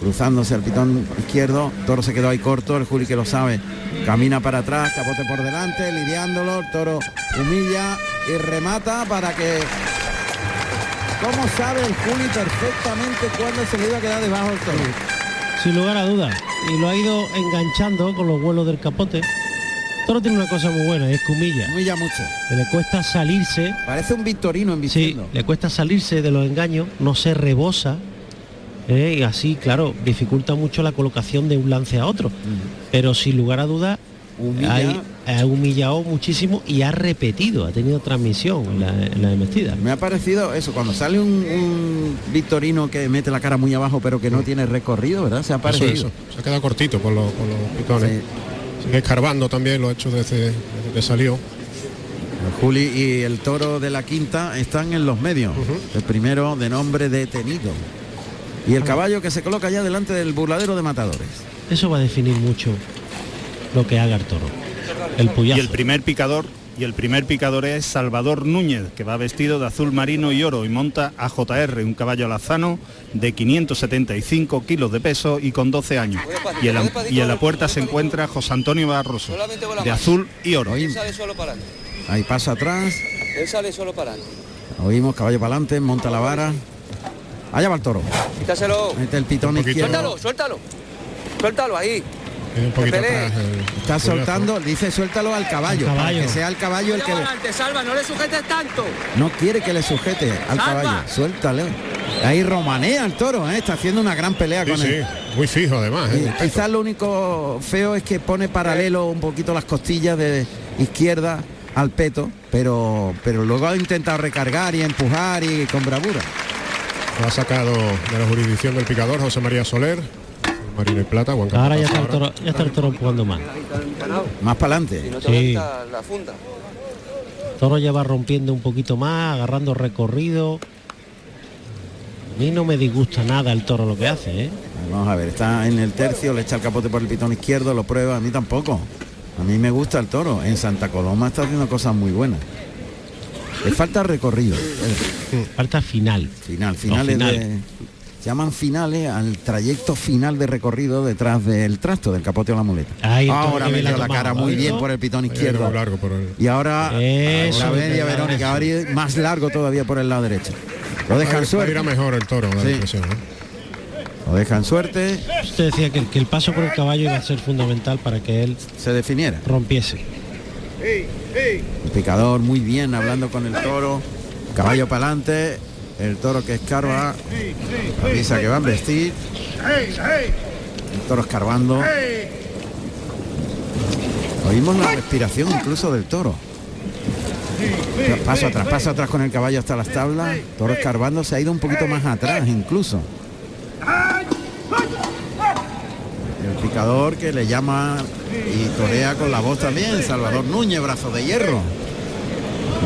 cruzándose el pitón izquierdo, Toro se quedó ahí corto, el Juli que lo sabe, camina para atrás, capote por delante, lidiándolo, el Toro humilla y remata para que ¿Cómo sabe el Juli perfectamente cuándo se le iba a quedar debajo del toro? Sin lugar a dudas. Y lo ha ido enganchando con los vuelos del capote. Toro tiene una cosa muy buena, es que humilla. Mucho. Que le cuesta salirse. Parece un victorino en Sí, le cuesta salirse de los engaños, no se rebosa. ¿eh? y así, claro, dificulta mucho la colocación de un lance a otro. Pero sin lugar a dudas, Humilla. hay- ha humillado muchísimo y ha repetido, ha tenido transmisión en la, la embestida. Me ha parecido eso, cuando sale un, un victorino que mete la cara muy abajo pero que no tiene recorrido, ¿verdad? Se ha parecido. eso. Se ha quedado cortito con los, con los pitones. Sigue escarbando también, lo ha hecho desde, desde que salió. Juli y el toro de la quinta están en los medios. El primero de nombre detenido. Y el caballo que se coloca ya delante del burladero de matadores. Eso va a definir mucho lo que haga el toro. El puyazo. Y el primer picador y el primer picador es Salvador Núñez, que va vestido de azul marino y oro y monta a JR, un caballo alazano de 575 kilos de peso y con 12 años. Y en la, y en la puerta se encuentra José Antonio Barroso, de azul y oro. Ahí pasa atrás, Él sale solo para adelante. oímos caballo para adelante, monta la vara. Allá va el toro. Quítaselo. Mete el pitón izquierdo. Suéltalo, suéltalo. Suéltalo ahí. Un poquito Que pelee. atrás, el Está soltando, dice suéltalo al caballo, Al para que sea el caballo el que le- adelante, salva, no le sujetes tanto. no quiere que le sujete al Salva. caballo. Suéltale. Ahí romanea el toro, ¿eh? está haciendo una gran pelea Sí, con sí, él. muy fijo además. ¿eh? Quizás lo único feo es que pone paralelo un poquito las costillas de izquierda al peto, pero pero luego ha intentado recargar y empujar y con bravura. Lo ha sacado de la jurisdicción del picador José María Soler. Marina y Plata, Juan Ahora ya está el toro, ya está el toro empujando más. Más para adelante. No Sí. la funda. Toro ya va rompiendo un poquito más, agarrando recorrido. A mí no me disgusta nada el toro lo que hace, ¿eh? Vamos a ver, está en el tercio, le echa el capote por el pitón izquierdo, lo prueba, a mí tampoco. A mí me gusta el toro. En Santa Coloma está haciendo cosas muy buenas. Le falta recorrido. Falta final. final, finales final. de. Llaman finales al trayecto final de recorrido detrás del trasto, del capote o la muleta. Ahí ahora metió la cara muy bien por el pitón izquierdo. largo por el- Y ahora Eso, la media. Verónica, ahora más largo todavía por el lado derecho. Lo dejan suerte. mejor el toro, Sí. impresión. ¿eh? Lo dejan suerte. Usted decía que, el- que el paso por el caballo iba a ser fundamental para que él Se definiera. rompiese. El picador muy bien hablando con el toro. Caballo para adelante. El toro que escarba. Avisa que va a vestir. El toro escarbando. Oímos la respiración incluso del toro. Paso atrás, paso atrás con el caballo hasta las tablas. Toro escarbando se ha ido un poquito más atrás incluso. El picador que le llama y torea con la voz también, Salvador Núñez, brazo de hierro.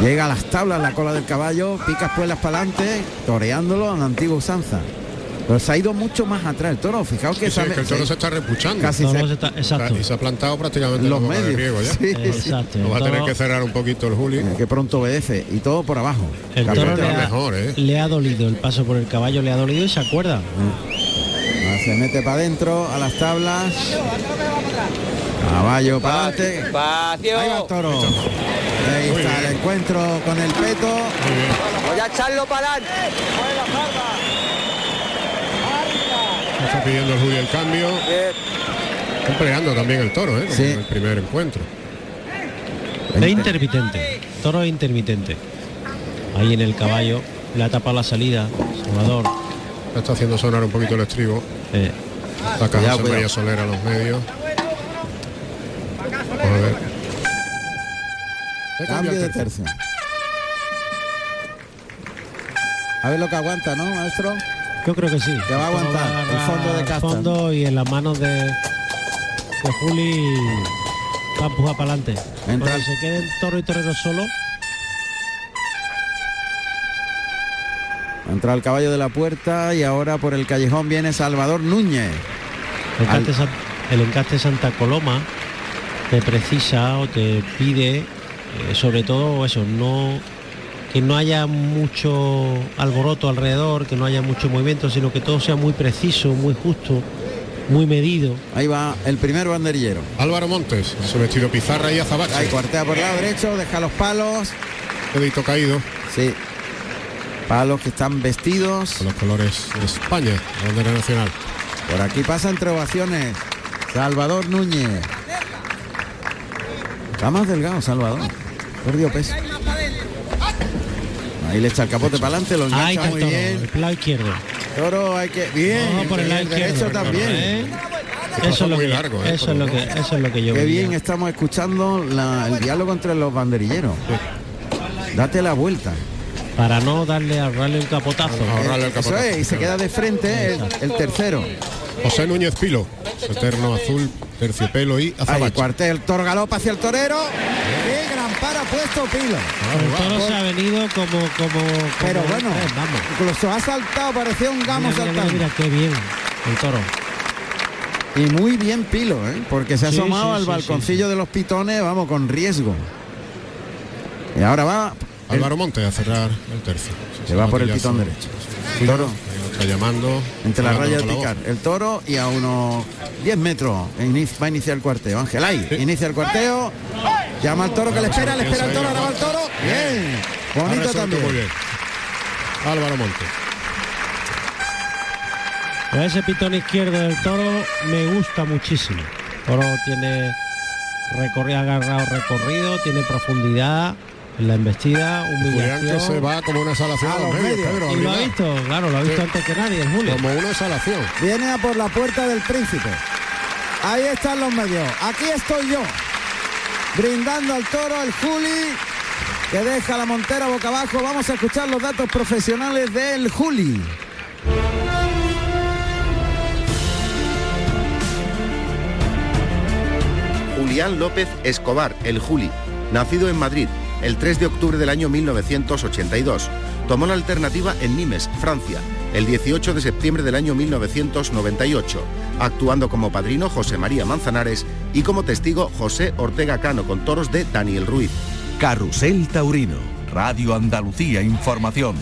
Llega a las tablas la cola del caballo, pica espuelas para adelante, toreándolo a la antigua usanza. Pero se ha ido mucho más atrás el toro, fijaos que, Sí, sí, sabe- es que el toro se está repuchando. Casi se- se está- exacto. Y se ha plantado prácticamente en los medios. riego ya. Sí, sí. Exacto. Lo va a tener que cerrar un poquito el Juli. Que pronto obedece y todo por abajo. El toro le ha, mejor, ¿eh? le ha dolido el paso por el caballo, le ha dolido y se acuerda. Ah, Se mete para adentro a las tablas. Caballo para adelante. Ahí va el toro. Ahí Muy está bien. el encuentro con el peto. Voy a echarlo para adelante. Está pidiendo el Juli el cambio. Está peleando también el toro, ¿eh? Sí. en el primer encuentro. Es intermitente. Toro es intermitente. Ahí en el caballo. Le ha tapado la salida. Salvador. Está haciendo sonar un poquito el estribo. Eh, José María cuidado. Soler a los medios. Cambio de tercio. A ver lo que aguanta, ¿no, maestro? yo creo que sí. Que va a aguantar agarrar el fondo de el casta. fondo y en las manos de, de Juli va a empujar para adelante. Entra Cuando se queden toro y torero solo, Entra el caballo de la puerta y ahora por el callejón viene Salvador Núñez. el encaste, San- el encaste Santa Coloma te precisa o te pide, eh, sobre todo eso, no que no haya mucho alboroto alrededor, que no haya mucho movimiento, sino que todo sea muy preciso, muy justo, muy medido. Ahí va el primer banderillero. Álvaro Montes, su vestido pizarra y Ahí azabache. cuartea por el lado derecho, deja los palos. Dedito caído. Sí. Palos que están vestidos. Con los colores de España, la bandera nacional. Por aquí pasa entre ovaciones. Salvador Núñez. Está más delgado, Salvador. Perdió peso. Ahí le echa el capote para adelante, lo Ahí engancha el muy toro, bien. el lado izquierdo. Toro hay que. Bien, Vamos por el lado derecho izquierdo, también. ¿eh? Eso es lo muy que, largo, ¿eh? eso es lo que, eso es lo que yo Qué bien estamos escuchando la- el diálogo entre los banderilleros. Date la vuelta. Para no darle a ahorrarle un capotazo. Ahorrarle el Eso capotazo. es, y se queda de frente el, el tercero. José Núñez Pilo, eterno azul, terciopelo y Ahí, azabache. cuartel, el toro galopa hacia el torero. Qué gran para puesto Pilo. El toro se ha venido como, como, como Pero bueno, eh, vamos. incluso ha saltado, parecía un gamo Mira, mira, saltando. mira, mira, qué bien el toro. Y muy bien Pilo, ¿eh? porque se ha Sí, asomado sí, al sí, balconcillo de los pitones, vamos, con riesgo. Y ahora va, Álvaro Monte a cerrar el tercio. se va por el pitón derecho. Toro Ahí lo está llamando. entre la raya de la picar. El toro y a unos 10 metros va a iniciar el cuarteo. Ángel ahí, inicia el cuarteo. Llama al toro que le espera, le espera el toro, ahora va el toro. Bien, bonito también. Muy bien. Álvaro Monte. Pues ese pitón izquierdo del toro me gusta muchísimo. El toro tiene recorrido, agarrado recorrido, tiene profundidad en la embestida, Julián que se va como una A los medios, medios. Pedro, Y lo ha visto, claro, lo ha visto Sí. antes que nadie, Julio. Como una exhalación. Viene a por la puerta del príncipe. Ahí están los medios. Aquí estoy yo. Brindando al toro el Juli. Que deja la montera boca abajo. Vamos a escuchar los datos profesionales del Juli. Julián López Escobar, el Juli, nacido en Madrid el 3 de octubre del año 1982. Tomó la alternativa en Nimes, Francia, el 18 de septiembre del año 1998, actuando como padrino José María Manzanares y como testigo José Ortega Cano con toros de Daniel Ruiz. Carrusel Taurino. Radio Andalucía Información.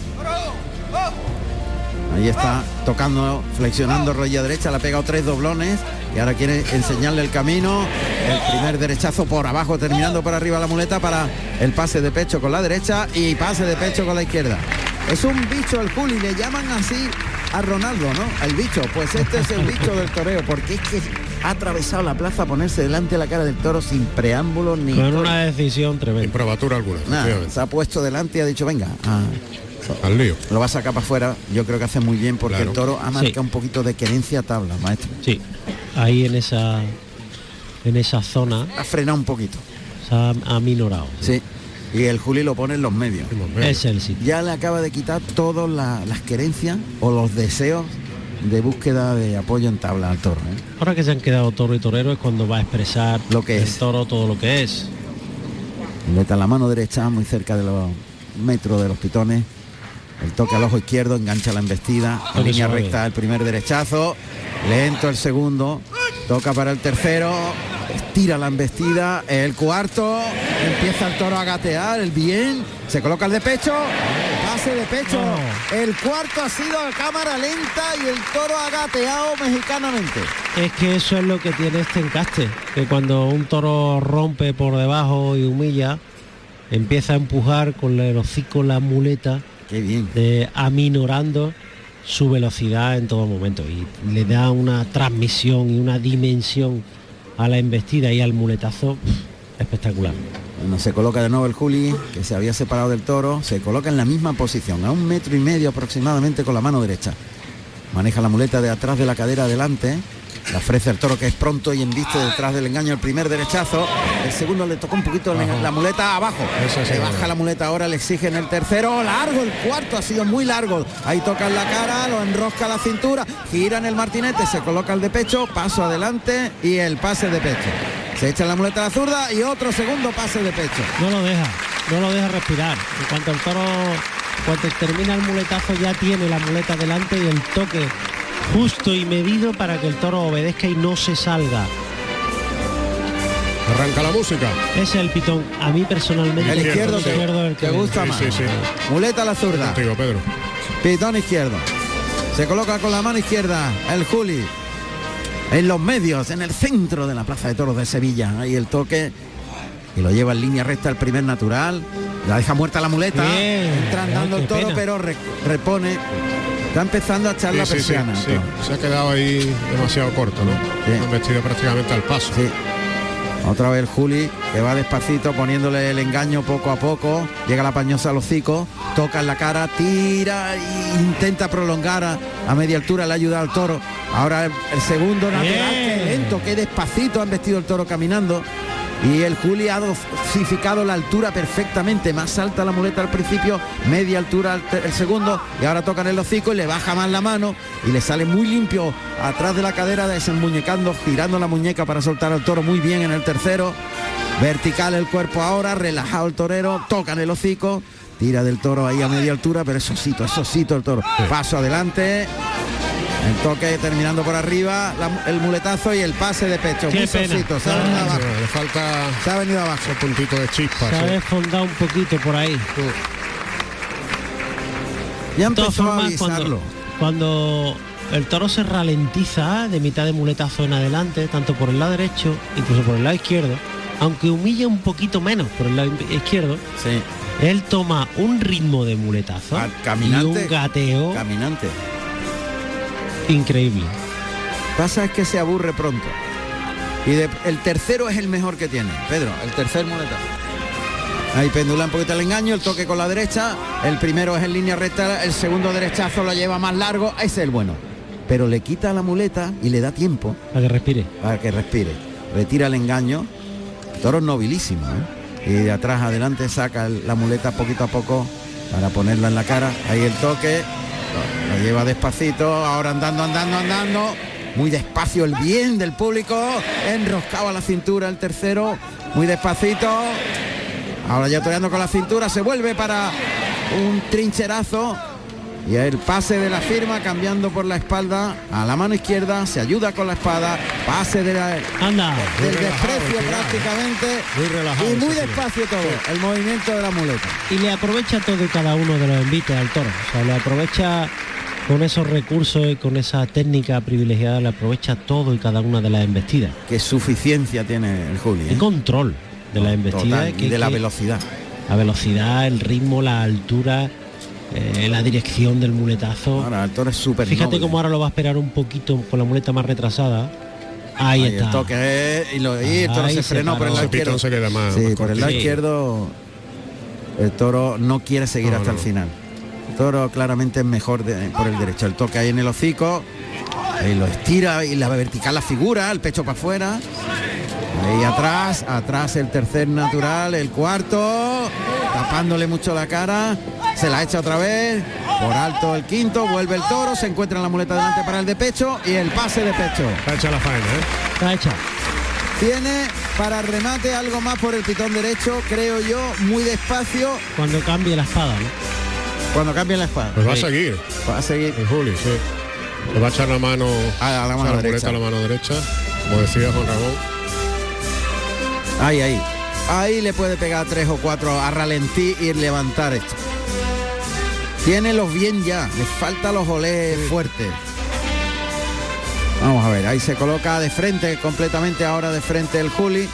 Ahí está tocando, flexionando rodilla derecha, le ha pegado tres doblones y ahora quiere enseñarle el camino. El primer derechazo por abajo, terminando por arriba la muleta para el pase de pecho con la derecha y pase de pecho con la izquierda. Es un bicho el Juli, le llaman así a Ronaldo, ¿no? El bicho, pues este es el bicho del toreo, porque es que ha atravesado la plaza a ponerse delante de la cara del toro sin preámbulos ni... Con una decisión tremenda. Improbatura alguna. Nada, efectivamente. se ha puesto delante y ha dicho, venga, ah, Al lío. lo va a sacar para afuera. Yo creo que hace muy bien porque Claro. el toro ha marcado Sí. un poquito de querencia a tabla, maestro. Sí, ahí en esa en esa zona Ha frenado un poquito. se ha aminorado. Sí. Y el Juli lo pone en los medios. Es el sitio. Ya le acaba de quitar todas la- las querencias o los deseos de búsqueda de apoyo en tabla al toro. ¿eh? Ahora que se han quedado toro y torero es cuando va a expresar Lo que el es. toro todo lo que es. Meta la mano derecha muy cerca de los metros de los pitones. El toque al ojo izquierdo, engancha la embestida. En línea suave. recta el primer derechazo. Lento el segundo. Toca para el tercero. Estira la embestida. El cuarto. Empieza el toro a gatear. El bien. Se coloca el de pecho. Pase de pecho. El cuarto ha sido a cámara lenta y el toro ha gateado mexicanamente. Es que eso es lo que tiene este encaste, que cuando un toro rompe por debajo y humilla, empieza a empujar con el hocico la muleta, Qué bien. de, aminorando su velocidad en todo momento y le da una transmisión y una dimensión a la embestida y al muletazo espectacular. Bueno, se coloca de nuevo el Juli, que se había separado del toro, se coloca en la misma posición, a un metro y medio aproximadamente con la mano derecha. Maneja la muleta de atrás de la cadera adelante, le ofrece el toro que es pronto y embiste detrás del engaño el primer derechazo, el segundo le tocó un poquito la, la muleta abajo, Eso bueno. baja la muleta ahora, le exigen el tercero, largo, el cuarto ha sido muy largo, ahí toca en la cara, lo enrosca la cintura, gira en el martinete, se coloca el de pecho, paso adelante y el pase de pecho. Se echa la muleta a la zurda y otro segundo pase de pecho. No lo deja, no lo deja respirar. En cuanto el toro, cuando termina el muletazo ya tiene la muleta delante y el toque justo y medido para que el toro obedezca y no se salga. Arranca la música. Ese es el pitón. A mí personalmente El izquierdo, el izquierdo el que gusta más. sí, sí. Muleta a la zurda. Contigo, Pedro. Pitón izquierdo. Se coloca con la mano izquierda el Juli. En los medios, en el centro de la Plaza de Toros de Sevilla. Ahí el toque. Y lo lleva en línea recta el primer natural. La deja muerta la muleta. Bien, Entra andando el toro, pena. pero re- repone. Está empezando a echar la Sí, sí, sí, persiana. sí. Se ha quedado ahí demasiado corto, ¿no? Han vestido prácticamente al paso. Otra vez el Juli, que va despacito poniéndole el engaño poco a poco. Llega la pañosa al hocico, toca en la cara, tira e intenta prolongar a, a media altura, le ayuda al toro. Ahora el, el segundo natural, qué lento, qué despacito han vestido el toro caminando. Y el Juli ha dosificado la altura perfectamente. Más alta la muleta al principio, media altura el segundo. Y ahora tocan el hocico y le baja más la mano. Y le sale muy limpio atrás de la cadera, desenmuñecando, girando la muñeca para soltar al toro muy bien en el tercero. Vertical el cuerpo ahora, relajado el torero, tocan el hocico. Tira del toro ahí a media altura, pero es osito, es osito el toro. Paso adelante. El toque terminando por arriba, la- el muletazo y el pase de pecho. Qué Muy pena. sosito, se ha venido abajo. Le falta Se ha venido abajo. ese puntito de chispa. Se ha sí. desfondado un poquito por ahí. Ya empezó a avisarlo. cuando, cuando el toro se ralentiza de mitad de muletazo en adelante, tanto por el lado derecho, incluso por el lado izquierdo, aunque humilla un poquito menos por el lado izquierdo, él toma un ritmo de muletazo y caminante. un gateo Caminante. Increíble. Pasa es que se aburre pronto. Y de- el tercero es el mejor que tiene. Pedro, el tercer muletazo. Ahí pendula un poquito el engaño, el toque con la derecha. El primero es en línea recta, el segundo derechazo lo lleva más largo. Ese es el bueno. Pero le quita la muleta y le da tiempo. Para que respire. Para que respire. Retira el engaño. El toro es nobilísimo. ¿eh? Y de atrás adelante saca el- la muleta poquito a poco para ponerla en la cara. Ahí el toque. Lo lleva despacito. Ahora andando, andando, andando. Muy despacio el bien del público. Enroscado a la cintura el tercero. Muy despacito. Ahora ya toreando con la cintura. Se vuelve para un trincherazo. Y el pase de la firma cambiando por la espalda a la mano izquierda, se ayuda con la espada, pase de la, Anda. del desprecio prácticamente Muy relajado y muy despacio todo, el movimiento de la muleta. Y le aprovecha todo y cada uno de los envites al toro. O sea, le aprovecha con esos recursos y con esa técnica privilegiada, le aprovecha todo y cada una de las embestidas. Qué suficiencia tiene el Juli. El ¿eh? control de la embestida Total, y de la velocidad. La velocidad, el ritmo, la altura, eh, la dirección del muletazo. Ahora el toro es súper Fíjate noble. cómo ahora lo va a esperar un poquito con la muleta más retrasada. Ahí, Ahí está. el toque y, lo, y el toro Ahí se se frenó por el lado izquierdo. se queda más- sí, más por el lado izquierdo el toro no quiere seguir No, hasta no. el final. El toro claramente es mejor de- por el derecho. El toque ahí en el hocico. Ahí lo estira y la vertical la figura, el pecho para afuera. Ahí atrás, atrás el tercer natural, el cuarto, tapándole mucho la cara, se la echa otra vez, por alto el quinto, vuelve el toro, se encuentra en la muleta delante para el de pecho y el pase de pecho. Está hecha la faena, ¿eh? Está hecha. Tiene para remate algo más por el pitón derecho, creo yo, muy despacio Cuando cambie la espada, ¿no? cuando cambie la espada. Pues va a seguir. Va a seguir El Juli, sí. Le va a echar la mano a la o mano la derecha. muleta a la mano derecha, como decía Juan Ramón. Ahí, ahí. Ahí le puede pegar tres o cuatro a ralentí y levantar esto. Tiene los bien ya, le falta los olés fuertes. Vamos a ver, ahí se coloca de frente, completamente ahora de frente el Juli.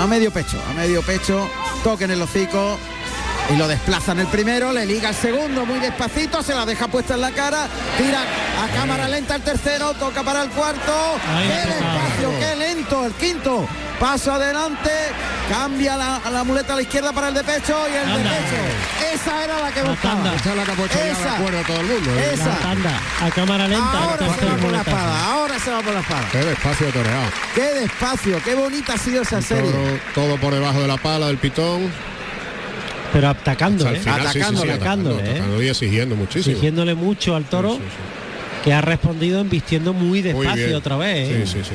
A medio pecho, a medio pecho, toque en el hocico y lo desplaza en el primero, le liga el segundo muy despacito, se la deja puesta en la cara, tira a cámara lenta el tercero, toca para el cuarto, Ahí qué despacio, qué lento el quinto, paso adelante, cambia la, la muleta a la izquierda para el de pecho y el de pecho. Esa era la que La buscaba. tanda. Esa es la que ha Esa. acuerdo a todo el mundo. ¿eh? Esa. Tanda a cámara lenta. Ahora se va por la espada, ahora se va por la espada. Qué despacio toreado. Qué despacio, qué bonita ha sido esa serie. Todo, todo por debajo de la pala del pitón. Pero atacando, ¿eh? final, sí, sí, Atacándole, atacándole, ¿eh? atacando y exigiendo muchísimo. exigiéndole mucho al toro, Sí, sí, que ha respondido embistiendo muy despacio otra vez. ¿eh? Sí, sí, sí.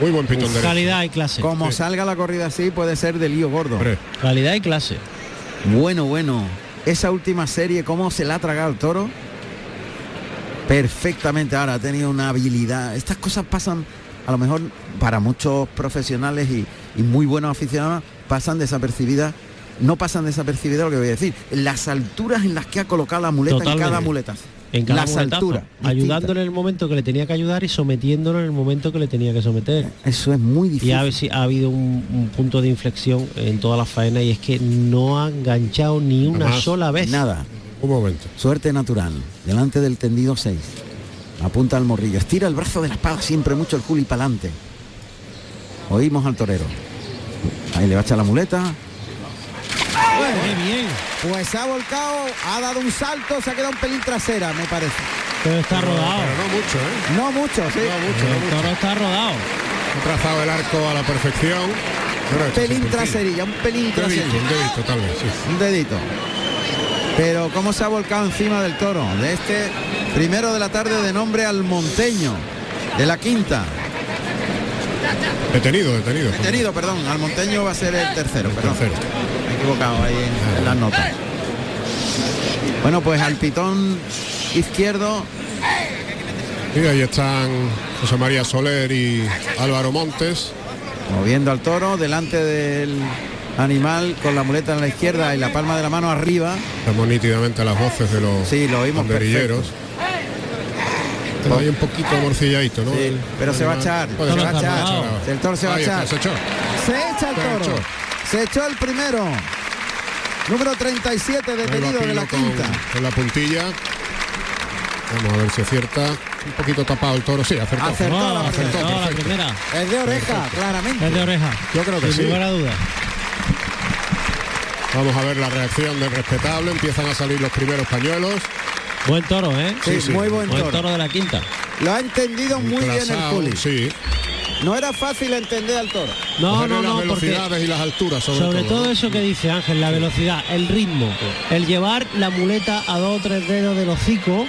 Muy buen pitón derecho. Calidad y clase. Como salga la corrida así, puede ser de lío gordo. Calidad y clase. Bueno, bueno. Esa última serie, cómo se la ha tragado el toro. Perfectamente. Ahora ha tenido una habilidad. Estas cosas pasan, a lo mejor para muchos profesionales y, y muy buenos aficionados, pasan desapercibidas. No pasan desapercibidas lo que voy a decir. Las alturas en las que ha colocado la muleta en cada muletazo. En cada Las muletazo, alturas, ayudándole en el momento que le tenía que ayudar y sometiéndolo en el momento que le tenía que someter. Eso es muy Y difícil. ha, ha habido un, un punto de inflexión en toda la faena y es que no ha enganchado ni una sola vez. Nada. Un momento. Suerte natural. Delante del tendido 6. Apunta al morrillo. Estira el brazo de la espada siempre mucho el Juli para adelante. Oímos al torero. Ahí le va a echar la muleta. Qué bien. Pues se ha volcado, ha dado un salto, se ha quedado un pelín trasera, me parece. Pero está rodado. Pero no mucho, ¿eh? No mucho, sí. No mucho, no El mucho. toro está rodado. Ha trazado el arco a la perfección. Pero Un pelín traserilla, un pelín traserilla. un dedito, tal vez, sí. Un dedito. Pero cómo se ha volcado encima del toro, de este primero de la tarde de nombre al monteño, de la quinta. Detenido, detenido. Detenido, perdón, al monteño va a ser el tercero, perdón. tercero. Equivocado ahí en, en las notas. Bueno, pues al pitón izquierdo, Y ahí están José María Soler y Álvaro Montes. moviendo al toro, delante del animal con la muleta en la izquierda y la palma de la mano arriba. Estamos nítidamente las voces de los Sí, lo oímos banderilleros. Está ahí un poquito morcilladito, ¿no? Sí, pero se va a echar, Puede se ser. va a echar. ahora. El toro se va a está, echar. se echa el toro. Se echó el primero. Número 37 Ahí va detenido de la Pino con- quinta. Con la puntilla. Vamos a ver si acierta. Un poquito tapado el toro. Sí, acertó. Acertó la acertó, acertó la perfecto. primera. Es de oreja, claramente. Es de oreja. Yo creo que Sin sí. lugar a dudas. Vamos a ver la reacción del respetable. Empiezan a salir los primeros pañuelos. Buen toro, ¿eh? Sí, Sí, sí. muy buen Buen toro. toro de la quinta. Lo ha entendido muy bien el Juli. Sí. No era fácil entender al toro. No, no, las no, porque velocidades y las alturas sobre, sobre todo ¿no? eso que dice Ángel, la velocidad, el ritmo, el llevar la muleta a dos o tres dedos del hocico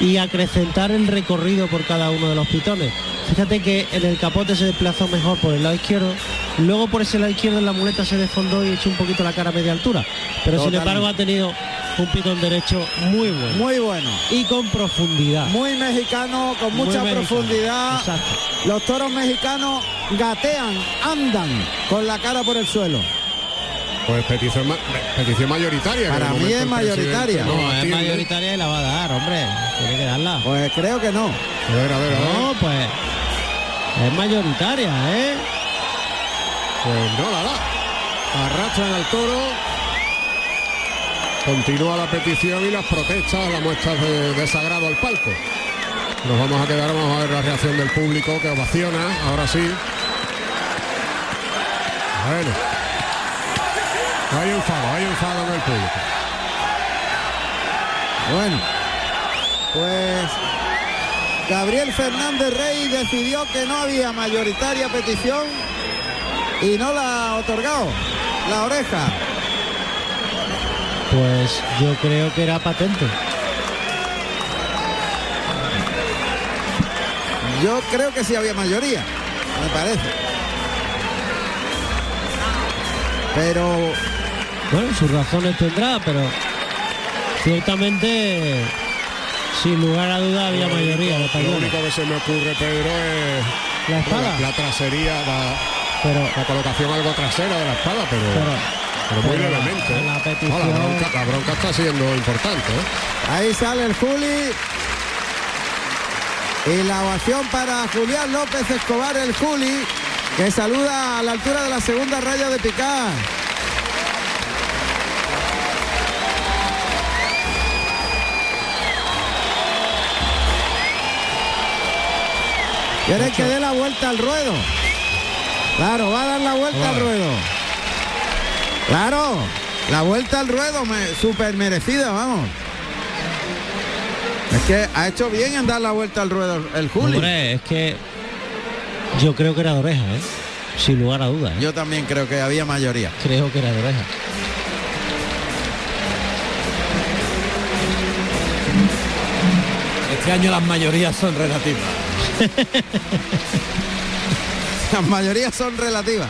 y acrecentar el recorrido por cada uno de los pitones. Fíjate que en el capote se desplazó mejor por el lado izquierdo, luego por ese lado izquierdo en la muleta se desfondó y echó un poquito la cara a media altura. Pero sin embargo ha tenido un pitón derecho muy bueno Muy bueno. y con profundidad. Muy mexicano, con mucha mexicano. profundidad. Exacto. Los toros mexicanos gatean, andan con la cara por el suelo. Pues petición, ma- petición mayoritaria. Para mí es mayoritaria. No, es mayoritaria y la va a dar, hombre. Tiene que darla. Pues creo que no. A ver, a ver, a ver. No, pues es mayoritaria, ¿eh? Pues no la da. Arrastran al toro. Continúa la petición y las protestas, las muestras de desagrado al palco. Nos vamos a quedar, vamos a ver la reacción del público que ovaciona, ahora sí. Bueno. Hay enfado, hay enfado en el público. Bueno, pues Gabriel Fernández Rey decidió que no había mayoritaria petición y no la ha otorgado. La oreja. Pues yo creo que era patente. Yo creo que sí había mayoría, me parece. Pero Bueno, sus razones tendrá, pero ciertamente, sin lugar a duda, había mayoría Lo único que se me ocurre, Pedro, es La espada. la, la trasería, la, Pero, la colocación algo trasera de la espada, pero, pero, pero muy la- levemente. No, petición- la, bronca, la bronca está siendo importante. ¿eh? ahí sale el Juli. Y la ovación para Julián López Escobar, el Juli, que saluda a la altura de la segunda raya de picar. Quiere que dé la vuelta al ruedo. Claro, va a dar la vuelta al ruedo. Claro, la vuelta al ruedo, me, súper merecida, vamos. Es que ha hecho bien en dar la vuelta al ruedo el Juli. hombre, es que yo creo que era de oreja, ¿eh? Sin lugar a dudas. ¿eh? Yo también creo que había mayoría. creo que era de oreja. Este año las mayorías son relativas. Las mayorías son relativas.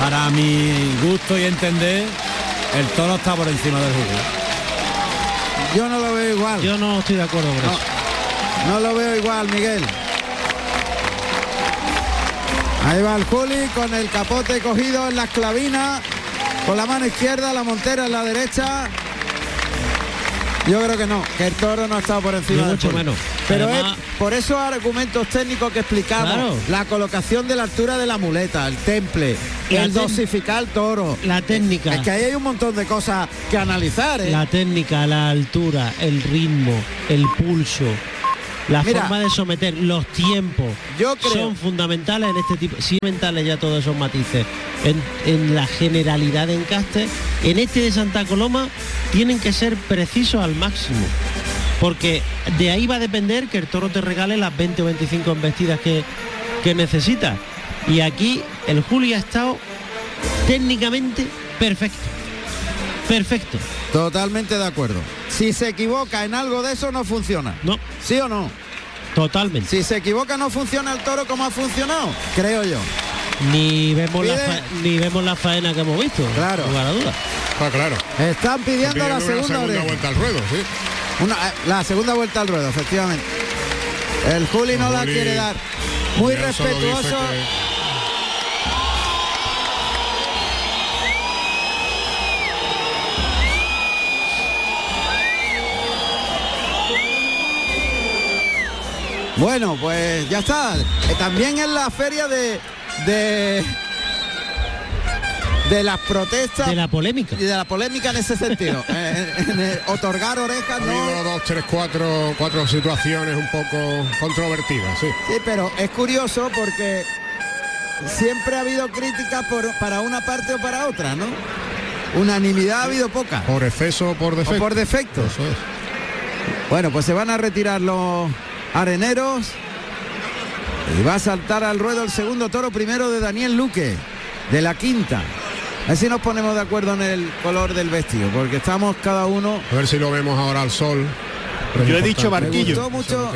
Para mi gusto y entender, el toro está por encima del jugo. Yo no lo veo igual. Yo no estoy de acuerdo con No. eso. No lo veo igual, Miguel. Ahí va el Juli con el capote cogido en las clavinas, con la mano izquierda, la montera en la derecha. Yo creo que no, que el toro no ha estado por encima del mucho menos. Pero Además- es por esos argumentos técnicos que explicamos, Claro. la colocación de la altura de la muleta, el temple, La el dosificar al toro. La técnica. Es que ahí hay un montón de cosas que analizar, ¿eh? La técnica, la altura, el ritmo, el pulso, la Mira, forma de someter, los tiempos, yo creo- son fundamentales en este tipo, sí fundamentales ya todos esos matices. En, en la generalidad de encaste, en este de Santa Coloma tienen que ser precisos al máximo. Porque de ahí va a depender que el toro te regale las 20 o 25 embestidas que, que necesita. Y aquí el Juli ha estado técnicamente perfecto. Perfecto. Totalmente de acuerdo. Si se equivoca en algo de eso no funciona. No. ¿Sí o no? Totalmente. Si se equivoca no funciona el toro como ha funcionado, creo yo. Ni vemos, la fa- ni vemos la faena que hemos visto. Claro. Sin lugar a dudas. Ah, claro. Están pidiendo Pidiendo la segunda, segunda vuelta al ruedo, sí. Una- eh, la segunda vuelta al ruedo, efectivamente. El Juli no la Juli quiere dar. Muy respetuoso. Bueno, pues ya está. Eh, También en la feria de de de las protestas De la polémica. y de la polémica en ese sentido. Eh, en- en el otorgar orejas Ha no. dos, tres, cuatro, cuatro situaciones un poco controvertidas, sí. Sí, pero es curioso porque siempre ha habido críticas por, para una parte o para otra, ¿no? Unanimidad ha habido poca. Por exceso o por defecto. O por defecto. Eso es. Bueno, pues se van a retirar los areneros. Y va a saltar al ruedo el segundo toro primero de Daniel Luque, de la quinta. A ver si nos ponemos de acuerdo en el color del vestido, porque estamos cada uno. A ver si lo vemos ahora al sol. Pero Yo he dicho. Me barquillo. gustó mucho.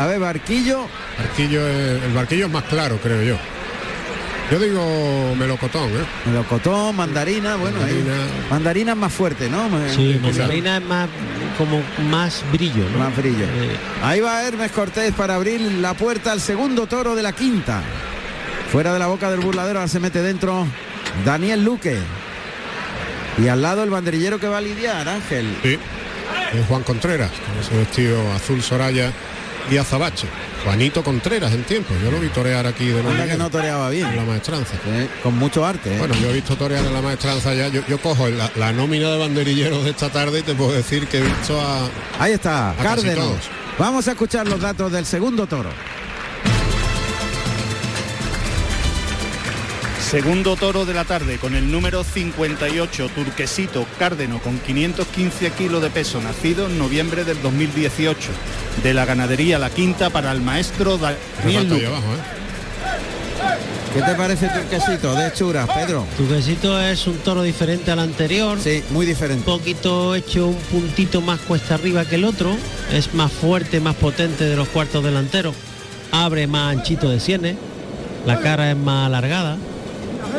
A ver, barquillo. Barquillo es- el barquillo es más claro, creo yo. Yo digo melocotón, ¿eh? Melocotón, mandarina, bueno, ahí- Mandarina. mandarina es más fuerte, ¿no? Sí, mandarina es más como más brillo, ¿no? Más brillo. Eh, Ahí va Hermes Cortés para abrir la puerta al segundo toro de la quinta. Fuera de la boca del burladero, ahora se mete dentro Daniel Luque. Y al lado el banderillero que va a lidiar, Ángel. Sí. Es Juan Contreras, con ese vestido azul Soraya y azabache. Juanito Contreras en tiempo. Yo lo vi torear aquí de Anda nuevo. que no toreaba bien. En la maestranza. Con mucho arte. eh. Bueno, yo he visto torear en la maestranza ya. Yo, yo cojo la, la nómina de banderilleros de esta tarde y te puedo decir que he visto a. Ahí está, casi Cárdenas. todos. Vamos a escuchar los datos del segundo toro. Segundo toro de la tarde con el número 58, Turquesito Cárdeno, con 515 kilos de peso, nacido en noviembre del 2018. De la ganadería La Quinta para el maestro Daniel Luque. abajo, ¿eh? ¿Qué te parece tu quesito de churas, Pedro? Tu quesito es un toro diferente al anterior. Sí, muy Un diferente. poquito hecho un puntito más cuesta arriba que el otro. Es más fuerte, más potente de los cuartos delanteros. Abre más anchito de sienes. La cara es más alargada.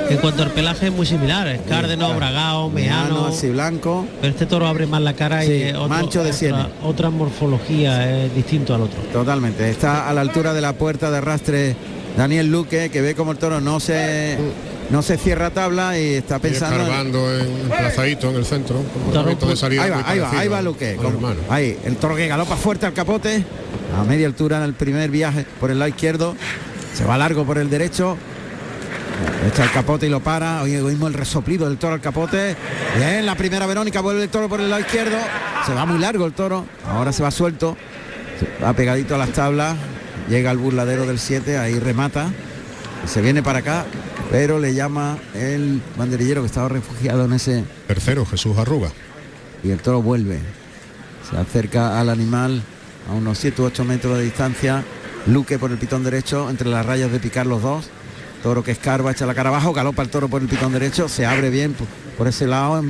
En cuanto al pelaje es muy similar. Es cárdeno, bragao, Meano, meano. así blanco. Pero este toro abre más la cara Sí, y otro- mancho de otra-. Otra morfología es distinto al otro. Totalmente. Está a la altura de la puerta de arrastre Daniel Luque, que ve como el toro no se no se cierra tabla y está Y pensando. en- escarbando en el centro. De salida Ahí va, ahí va, ahí va como- hermano. ahí, el toro que galopa fuerte al capote, a media altura en el primer viaje por el lado izquierdo, se va largo por el derecho, echa el capote y lo para, hoy oímos el resoplido del toro al capote, bien, la primera Verónica vuelve el toro por el lado izquierdo, se va muy largo el toro, ahora se va suelto, se va pegadito a las tablas, llega al burladero del 7, ahí remata, se viene para acá, pero le llama el banderillero que estaba refugiado en ese Tercero, Jesús Arruga. y el toro vuelve. Se acerca al animal a unos 7 u 8 metros de distancia. Luque por el pitón derecho, entre las rayas de picar los dos. Toro que escarba, echa la cara abajo, galopa el toro por el pitón derecho, se abre bien por, por ese lado,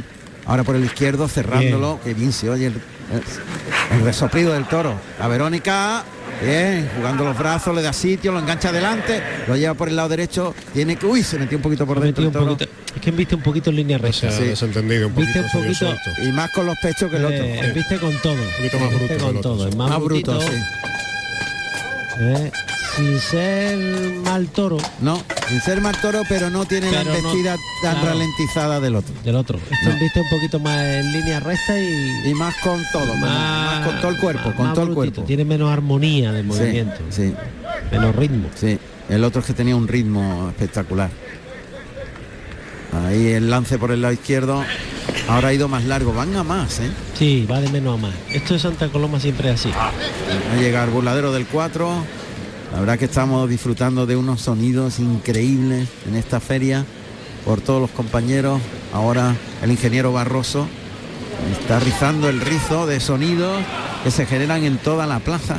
ahora por el izquierdo, cerrándolo, que bien se oye el, el- el resoplido del toro. La Verónica, bien, jugando los brazos, le da sitio, lo engancha adelante, lo lleva por el lado derecho, tiene que, uy, se metió un poquito por dentro un toro. poquito- es que viste un poquito en línea recta. Sí. desentendido un Viste un poquito-. Y más con los pechos que el otro. Eh, viste con todo. Un poquito más bruto con todo. más, Más bruto, sí. eh, sin ser mal toro. No, sin ser mal toro, pero no tiene la no- embestida tan claro. ralentizada del otro. Del otro. Esto No. viste un poquito más en línea recta y, Y más con todo, más, con todo el cuerpo, más- con más todo el cuerpo. Tiene menos armonía de movimiento, Sí, sí, menos ritmo. sí. El otro es que tenía un ritmo espectacular. Ahí el lance por el lado izquierdo. Ahora ha ido más largo. Van a más, ¿eh? Sí, va de menos a más. Esto de Santa Coloma siempre es así. Va a llegar burladero del 4. La verdad que estamos disfrutando de unos sonidos increíbles en esta feria por todos los compañeros. Ahora el ingeniero Barroso está rizando el rizo de sonidos que se generan en toda la plaza.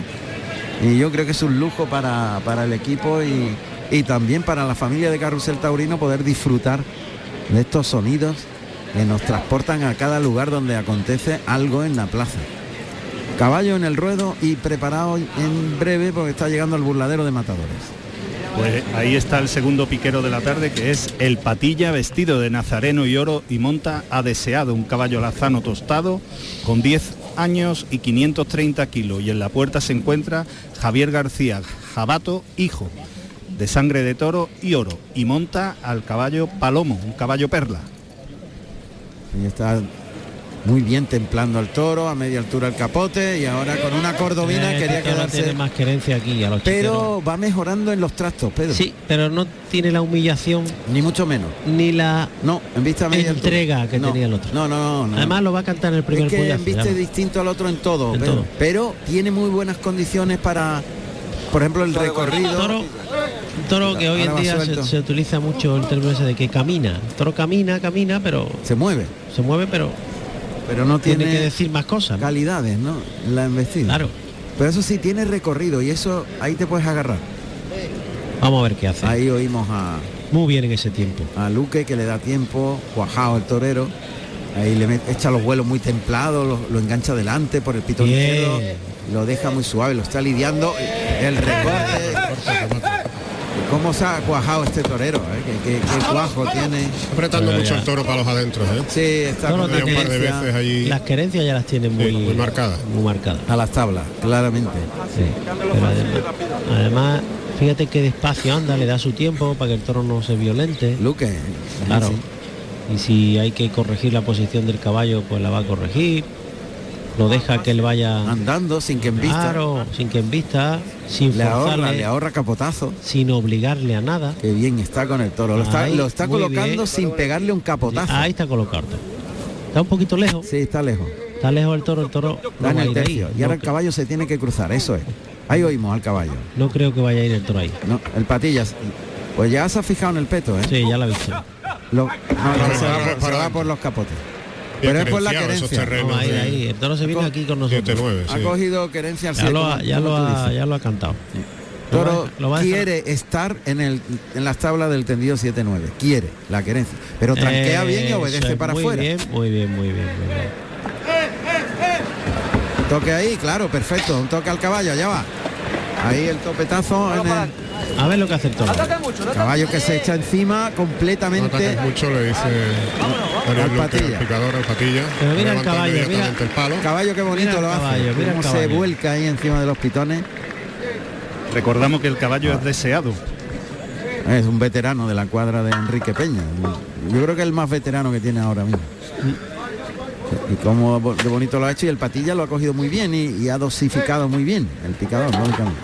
Y yo creo que es un lujo para, para el equipo y, y también para la familia de Carrusel Taurino poder disfrutar de estos sonidos que nos transportan a cada lugar donde acontece algo en la plaza. Caballo en el ruedo y preparado en breve porque está llegando el burladero de matadores. Pues ahí está el segundo piquero de la tarde, que es el Patilla, vestido de nazareno y oro y monta a deseado un caballo lazano tostado con 10 años y 530 kilos. Y en la puerta se encuentra Javier García Jabato, hijo, de sangre de toro y oro, y monta al caballo Palomo, un caballo perla. Y está muy bien templando al toro, a media altura el capote y ahora con una cordobina Este quería toro quedarse. tiene más querencia aquí a los Pero va mejorando en los trastos, Pedro. Sí, pero no tiene la humillación Ni mucho menos. ni la No, en vista media altura. entrega que No, tenía el otro. No, no, no. no. Además lo va a cantar en el primer es que pollazo, viste ya. distinto al otro en todo, En pero tiene muy buenas condiciones para, por ejemplo, el recorrido. Toro, un toro que hoy Ahora en día se, se utiliza mucho el término ese de que camina. El toro camina, camina, pero Se mueve, se mueve, pero pero no tiene, tiene, que decir más cosas. ¿no? calidades, ¿no? En La embestida. Claro. Pero eso sí tiene recorrido y eso ahí te puedes agarrar. Vamos a ver qué hace. Ahí oímos a, Muy bien en ese tiempo. a Luque que le da tiempo, cuajado el torero. Ahí le met- echa los vuelos muy templados, lo, lo engancha adelante por el pitón izquierdo, lo deja muy suave, lo está lidiando. El recorte. ¿Cómo se ha cuajado este torero? eh? ¿Qué, qué- qué cuajo tiene? Apretando Pero mucho ya. el toro para los adentros, ¿eh? Sí, está Tenía un par de veces allí Las querencias ya las tiene muy, sí, muy marcadas. muy marcadas. a las tablas, claramente. Sí, pero además, además, fíjate que despacio anda, le da su tiempo para que el toro no se violente. Luque. Claro. sí. Y si hay que corregir la posición del caballo, pues la va a corregir. No deja que él vaya Andando sin que en vista. claro, sin que en vista, sin le ahorra, forzarle, le ahorra capotazo. sin obligarle a nada. Qué bien está con el toro. Lo está, Ahí, lo está colocando bien. sin pegarle un capotazo. Ahí está colocado. el toro. Está un poquito lejos. Sí, está lejos. Está lejos el toro, el toro Está no en el tercio. Y No ahora el caballo se tiene que cruzar, eso es. Ahí oímos al caballo. No creo que vaya a ir el toro ahí. No, el patillas. Pues ya se ha fijado en el peto, ¿eh? Sí, ya la he visto. Lo- no, que se, va, para- por- se para- va por los capotes. Pero es por la querencia. terrenos No, ahí, de ahí. El toro se viene aquí con nosotros. 7-9, Ha sí. cogido querencia al Ya lo, ha, ya, lo ha, ya lo ha cantado. Toro Lo va- lo va a dejar- quiere estar en, el, en las tablas del tendido 7-9. Quiere la querencia. Pero tranquea bien y obedece es, para muy afuera. Bien, muy bien, muy bien, muy bien. Toque ahí, claro, perfecto. Un toque al caballo, allá va. Ahí el topetazo en el A ver lo que hace el toro. caballo que se echa encima No completamente. mucho, le dice Al el picador al patilla. Pero mira el caballo, el palo. Caballo que bonito Mira el lo hace. caballo, mira el Cómo se vuelca ahí encima de los pitones. Recordamos que el caballo es deseado. Es un veterano de la cuadra de Enrique Peña. Yo creo que es el más veterano que tiene ahora mismo. Y como bo- de bonito lo ha hecho y el patilla lo ha cogido muy bien y, y ha dosificado muy bien el picador, lógicamente.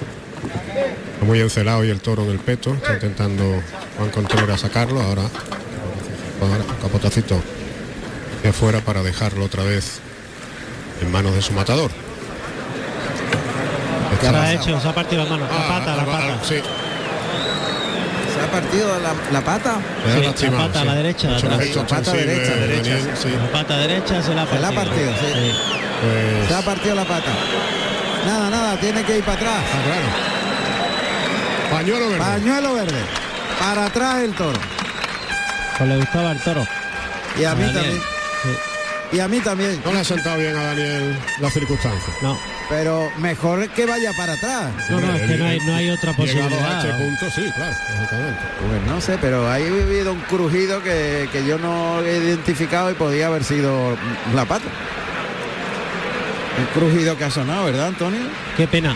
Está Muy encelado y el toro en el peto. Está intentando Juan Contreras sacarlo. Ahora capotacito de afuera para dejarlo otra vez en manos de su matador. Ha hecho, se ha partido la mano, la Ah, pata, la pata. Sí, Se ha partido la, la pata. Sí, la pata la derecha, gesto La pata derecha, derecha, sí. La pata derecha se la ha Se la ha partido, sí. Pues, Se ha partido la pata. Nada, nada, tiene que ir para atrás. ah, claro. Pañuelo verde. Pañuelo verde. Para atrás el toro. Pues le gustaba el toro. Y a mí Daniel. también. Sí. Y a mí también. No le ha sentado bien a Daniel las circunstancias. No, Pero mejor que vaya para atrás. no, no, es que no hay, no hay otra Llegado a posibilidad. este punto, sí, claro. Pues no sé, pero ahí he vivido un crujido que, que yo no he identificado y podía haber sido la pata. Un crujido que ha sonado, ¿verdad, Antonio? Qué pena.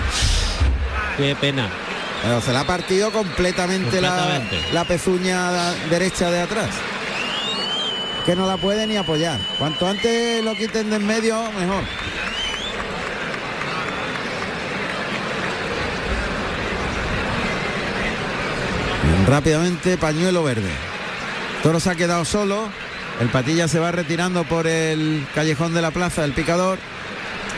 Qué pena. Pero se la ha partido completamente, la- Completamente. La, pezuña derecha de atrás. Que no la puede ni apoyar. Cuanto antes lo quiten de en medio, mejor. Rápidamente, pañuelo verde. Toro se ha quedado solo. El patilla se va retirando por el callejón de la plaza del picador.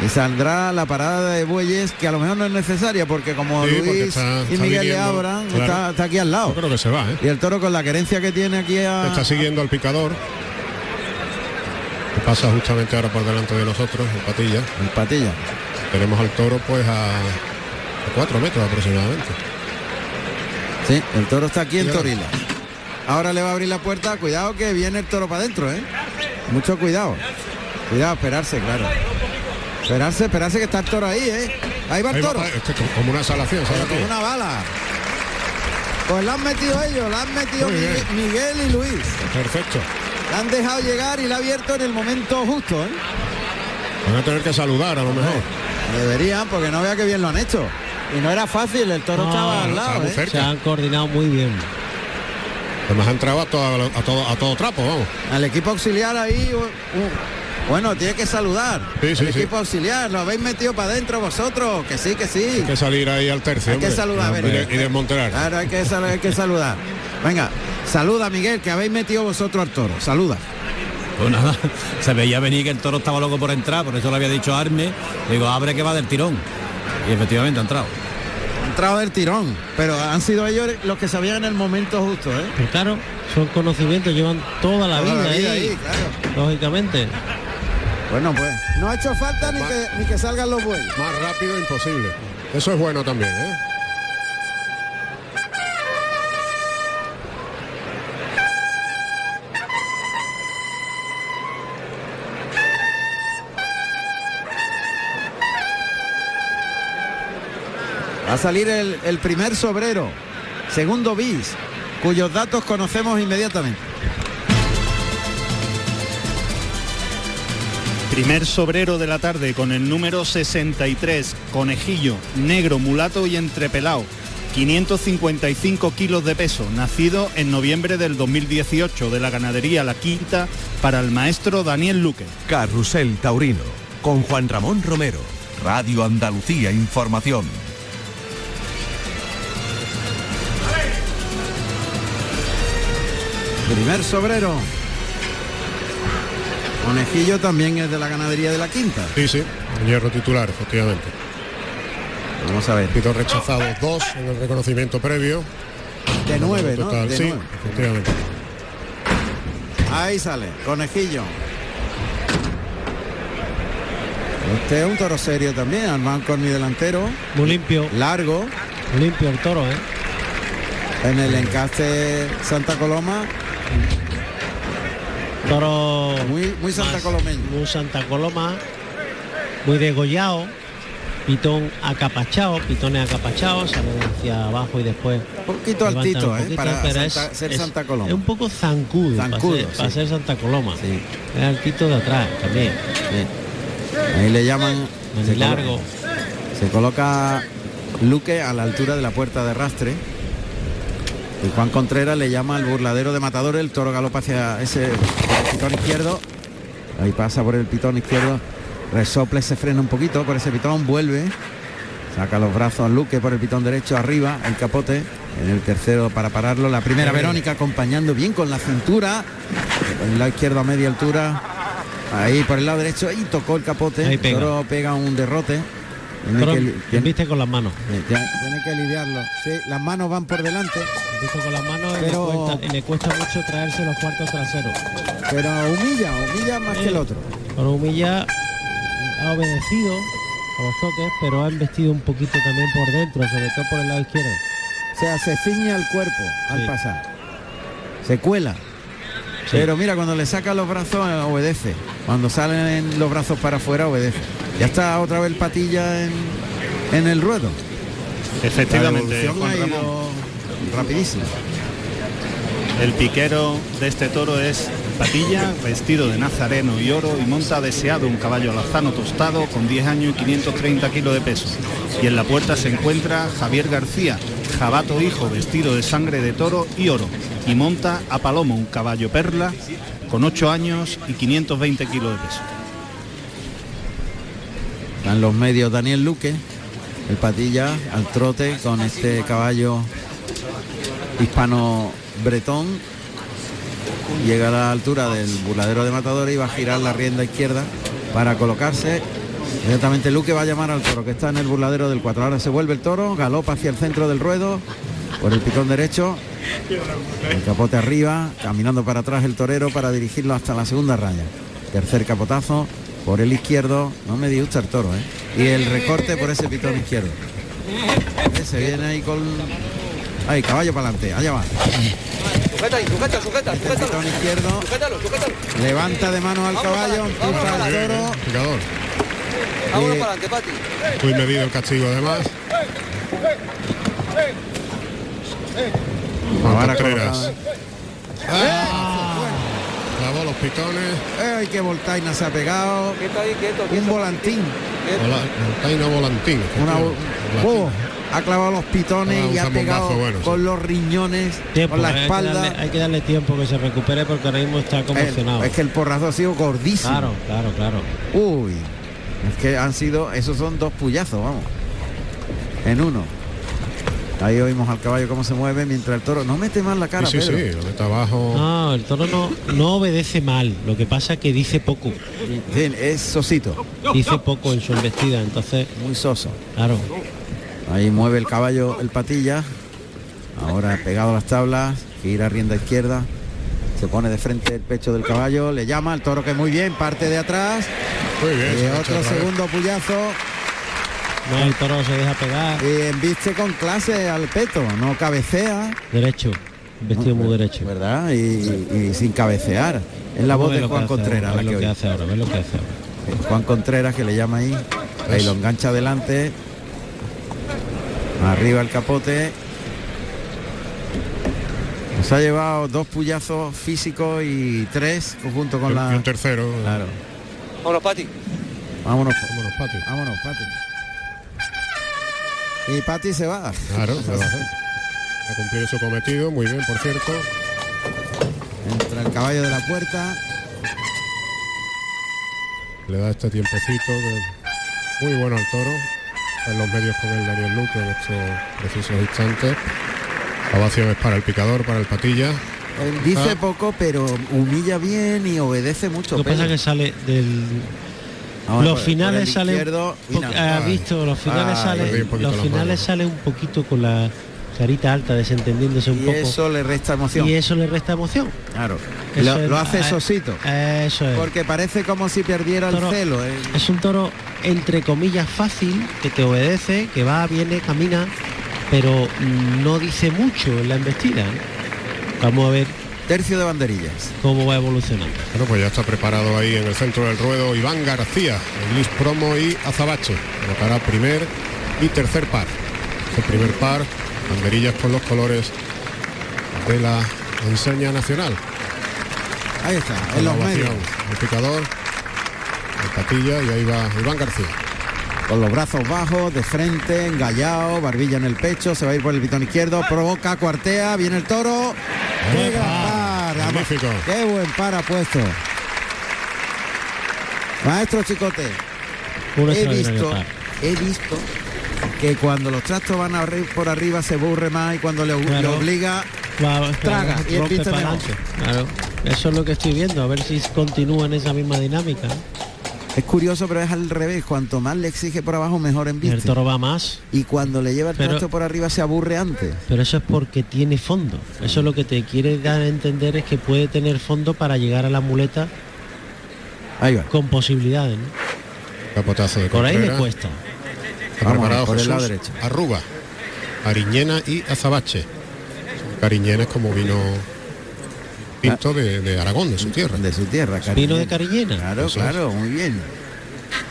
Y saldrá la parada de bueyes que a lo mejor no es necesaria porque como Sí, porque Luis está- y Miguel le abran, claro. está, está aquí al lado. Yo creo que se va, ¿eh? Y el toro con la querencia que tiene aquí a... Está siguiendo al picador. Que Pasa justamente ahora por delante de nosotros, el patilla. El patilla. Tenemos al toro pues a, a cuatro metros aproximadamente. Sí, el toro está aquí en. Torila. Ahora le va a abrir la puerta. Cuidado que viene el toro para adentro, ¿eh? Mucho cuidado. Cuidado, esperarse, claro. Esperarse, esperarse que está el toro ahí, ¿eh? Ahí va el Ahí va, toro. es que como- una salación, ¿sabes? Como una bala. Pues la han metido ellos, la han metido Miguel y Luis. Perfecto. La han dejado llegar y la ha abierto en el momento justo, ¿eh? Van a tener que saludar a lo mejor. Deberían, porque no vea que bien lo han hecho. Y no era fácil, el toro No, estaba al estaba lado, ¿eh? Se han coordinado muy bien. Además ha entrado a todo, a todo, a todo trapo, vamos. Al equipo auxiliar ahí, bueno, tiene que saludar. Sí, sí, el sí. equipo auxiliar, lo habéis metido para adentro vosotros, que sí, que sí. Hay que salir ahí al tercio. Hay que saludar, de- y desmontar. Claro, hay que, sal- hay que saludar. Venga, saluda Miguel, que habéis metido vosotros al toro. Saluda. Pues nada, se veía venir que el toro estaba loco por entrar, por eso le había dicho a Arne, digo, abre que va del tirón. Y efectivamente ha entrado. Ha entrado del tirón, pero han sido ellos los que sabían en el momento justo, ¿eh? Pero claro, son conocimientos, llevan toda la, Toda vida, la vida ahí, ahí, claro. lógicamente. Bueno, pues no ha hecho falta ni que, ni que salgan los bueyes. Más rápido imposible. Eso es bueno también, ¿eh? Va a salir el, el primer sobrero, segundo bis, cuyos datos conocemos inmediatamente. Primer sobrero de la tarde con el número 63, conejillo, negro, mulato y entrepelado. 555 kilos de peso, nacido en noviembre del 2018 de la ganadería La Quinta para el maestro Daniel Luque. Carrusel Taurino con Juan Ramón Romero. Radio Andalucía Información. Primer sobrero. Conejillo también es de la ganadería de la quinta. Sí, sí. El hierro titular, efectivamente. Vamos a ver. Pito rechazado dos en el reconocimiento previo. De nueve, ¿no? Total, De sí, nueve. efectivamente. Ahí sale, conejillo. Este es un toro serio también, Armán Corni delantero. Muy limpio. Largo. Limpio el toro, ¿eh? En el encaste Santa Coloma. Toro Muy, muy Santa más-. Muy Santa Coloma, muy degollado, pitón acapachado, pitones acapachados, salen hacia abajo y después. Un poquito levantan altito, ¿eh? poquito, Para Santa- es, ser Santa Coloma. Es un poco zancudo, Zancudo, para, ser, para sí. ser Santa Coloma. Sí. Es altito de atrás también. Ahí le llaman. Muy se largo. Se coloca Luque a la altura de la puerta de arrastre. Y Juan Contreras le llama al burladero de matadores, el toro galopa hacia ese pitón izquierdo. Ahí pasa por el pitón izquierdo. Resople, se frena un poquito por ese pitón, vuelve. Saca los brazos Luque por el pitón derecho, arriba, el capote. En el tercero para pararlo. La primera. Verónica acompañando bien con la cintura. Por el lado izquierdo a media altura. Ahí por el lado derecho y tocó el capote. El toro pega un derrote. Tiene que tiene- viste con las manos. tiene- que lidiarlo. Sí, las manos van por delante, Viste con las manos y, Pero- le cuesta, y le cuesta mucho traerse los cuartos traseros. pero humilla, humilla más que el otro. Pero Humilla ha obedecido a los toques, pero ha investido un poquito también por dentro, sobre todo por el lado izquierdo. O sea, se ciñe al cuerpo al Sí. pasar. Se cuela. Pero mira, cuando le saca los brazos obedece. Cuando salen los brazos para afuera obedece. Ya está otra vez patilla en, en el ruedo. Efectivamente, Juan Ramón. rapidísimo. El piquero de este toro es Patilla, vestido de nazareno y oro y monta deseado un caballo alazano tostado con 10 años y 530 kilos de peso. Y en la puerta se encuentra Javier García, Jabato Hijo, vestido de sangre de toro y oro, y monta a Palomo, un caballo perla, con 8 años y 520 kilos de peso. En los medios Daniel Luque, el patilla al trote con este caballo hispano bretón. Llega a la altura del burladero de matadores y va a girar la rienda izquierda para colocarse. Inmediatamente Luque va a llamar al toro que está en el burladero del 4. Ahora se vuelve el toro, galopa hacia el centro del ruedo, por el picón derecho. El capote arriba, caminando para atrás el torero para dirigirlo hasta la segunda raya. Tercer capotazo por el izquierdo, no me disgusta el toro, ¿eh? Y el recorte por ese pitón izquierdo. Se viene ahí con... Ahí, caballo para adelante, allá va. Sujeta ahí, sujeta, sujeta, sujétalo. pitón izquierdo. Sujétalo, sujétalo. Levanta de mano al caballo, empuja al toro. Picador. Vámonos para adelante, Pati. Muy medido el castigo además. Ahora Contreras. colocado. Los pitones. ¡Ay, qué voltaina se ha pegado! Quieto ahí, quieto, Un volantín. Vola- Voltaina volantín. Una. ¡Oh! ha clavado los pitones un y ha pegado bueno, sí. con los riñones, Tiempo, con la hay que espalda. darle- hay que darle tiempo que se recupere porque ahora mismo está conmocionado. El- es que el porrazo ha sido gordísimo. Claro, claro, claro. Uy, es que han sido, esos son dos puyazos, vamos. En uno. Ahí oímos al caballo cómo se mueve mientras el toro no mete más la cara, Sí, sí, Pedro. sí, lo mete abajo. No, el toro no, no obedece mal. Lo que pasa es que dice poco. Sí, es sosito, Dice poco en su embestida. Entonces, muy soso. claro. Ahí mueve el caballo el patilla. Ahora pegado a las tablas, gira rienda izquierda. Se pone de frente el pecho del caballo, le llama el toro que muy bien, parte de atrás. Muy bien. Y se echa otro segundo puyazo. No, el toro se deja pegar. Y embiste con clase al peto, no cabecea. Derecho. Vestido muy derecho. ¿Verdad? Y, y sin cabecear. Es la voz de Juan ahora, Contreras ve la lo que hace ahora, ve lo que hace ahora. Juan Contreras que le llama ahí. Ahí lo engancha adelante. Arriba el capote. Nos ha llevado dos puyazos físicos y tres junto con Y la. un tercero. Claro. Vámonos, Pati. Vámonos. Vámonos, Pati. Vámonos, Pati. Y Pati se va. Claro, se va a hacer. A cumplir su cometido, muy bien, por cierto. Entra el caballo de la puerta. Le da este tiempecito de- muy bueno al toro. En los medios con el Daniel Luque en estos precisos instantes. Ovaciones para el picador, para el patilla. Él dice poco, pero humilla bien y obedece mucho. Lo que pasa es que sale del. Vamos, los por- finales por salen. ¿Has visto? Los finales Ay, salen. perdí un poquito Los finales salen un poquito con la carita alta, desentendiéndose un Y poco. eso le resta emoción. y eso le resta emoción. Claro. Lo, es- lo hace eh, sosito. Eso es. Porque parece como si perdiera el celo. eh. Es un toro entre comillas fácil, que te obedece, que va, viene, camina, pero no dice mucho en la embestida. ¿no? Vamos a ver Tercio de banderillas. cómo va evolucionando. Bueno, pues ya está preparado ahí en el centro del ruedo Iván García, Luis Promo y Azabache. Colocará primer y tercer par. El primer par, banderillas con los colores de la enseña nacional. Ahí está, en la los ovación, medios. El picador, el patilla y ahí va Iván García. Con los brazos bajos, de frente, engallado, barbilla en el pecho, se va a ir por el pitón izquierdo, provoca, cuartea, viene el toro. ¡Qué gran par! Magnífico. ¡Qué buen par ha puesto! Maestro Chicote, he visto, par. he visto que cuando los trastos van a por arriba se burre más y cuando le, le Claro. obliga Traga, y el. Claro. Eso es lo que estoy viendo, a ver si continúa en esa misma dinámica. Es curioso, pero es al revés. Cuanto más le exige por abajo, mejor en El toro va más, Y cuando le lleva el Pero- trasto por arriba, se aburre antes. pero eso es porque tiene fondo. Eso es lo que te quiere dar a entender es que puede tener fondo para llegar a la muleta Ahí va. con posibilidades. ¿no? Capotazo de Por ahí le cuesta. Está Vamos, preparado por el lado derecho. Arruga, Ariñena y Azabache. Son cariñenes como vino tinto de, de Aragón, de su tierra. De su tierra, cariño. Vino de Cariñena. Claro, Eso claro, muy bien.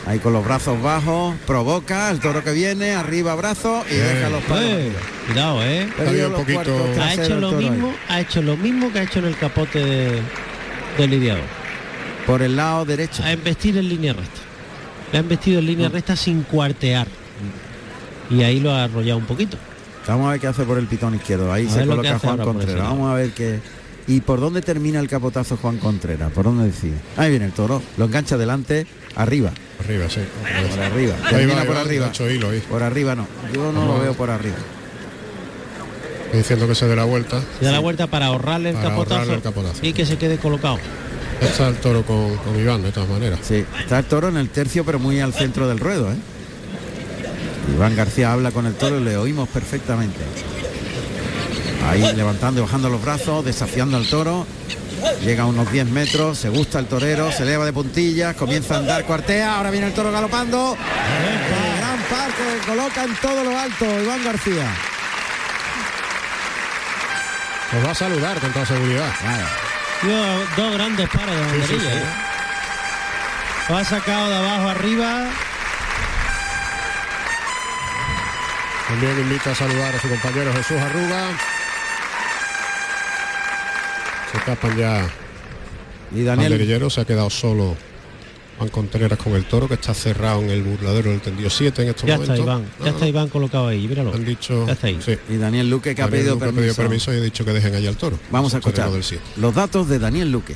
Ahí con los brazos bajos, provoca el toro que viene, arriba brazo y Bien. deja los palos. Eh, cuidado, eh. Un poquito- Ha hecho lo ahí. mismo, ha hecho lo mismo que ha hecho en el capote de, de lidiador. Por el lado derecho. A embestir en línea recta. Le ha embestido en línea recta sin cuartear. Y ahí lo ha arrollado un poquito. Vamos a ver qué hace por el pitón izquierdo. Ahí A se coloca Juan Contreras. Vamos a ver qué. ¿Y por dónde termina el capotazo Juan Contreras? ¿Por dónde decide? Ahí viene el toro. Lo engancha adelante, arriba. Arriba, sí. Por arriba. Ahí va, ahí por va, arriba. ocho hilo ahí. Por arriba no. Yo no lo veo por arriba. Diciendo que se dé la vuelta. Se da la vuelta para ahorrarle el, Para capotazo, ahorrarle el capotazo. y que se quede colocado. Está el toro con, con Iván, de todas maneras. Sí, está el toro en el tercio, pero muy al centro del ruedo, ¿eh? Iván García habla con el toro y le oímos perfectamente. Ahí levantando y bajando los brazos, desafiando al toro. Llega a unos 10 metros, se gusta el torero, se eleva de puntillas, comienza a andar cuartea, ahora viene el toro galopando. El gran par que coloca en todo lo alto Iván García. Nos va a saludar con toda seguridad. Dos grandes pares de Sí, sí, banderilla. sí. ¿eh? Lo ha sacado de abajo arriba. También invita a saludar a su compañero Jesús Arruga. Se escapan ya Y Daniel, se ha quedado solo Juan Contreras con el toro que está cerrado en el burladero del tendido 7 en estos Ya momentos. está Iván, ya está Iván colocado ahí, míralo. Han dicho Ya está ahí. sí. y Daniel Luque que ha Daniel pedido Luque permiso. permiso y ha dicho que dejen allá al toro. Vamos a El escuchar del 7. los datos de Daniel Luque.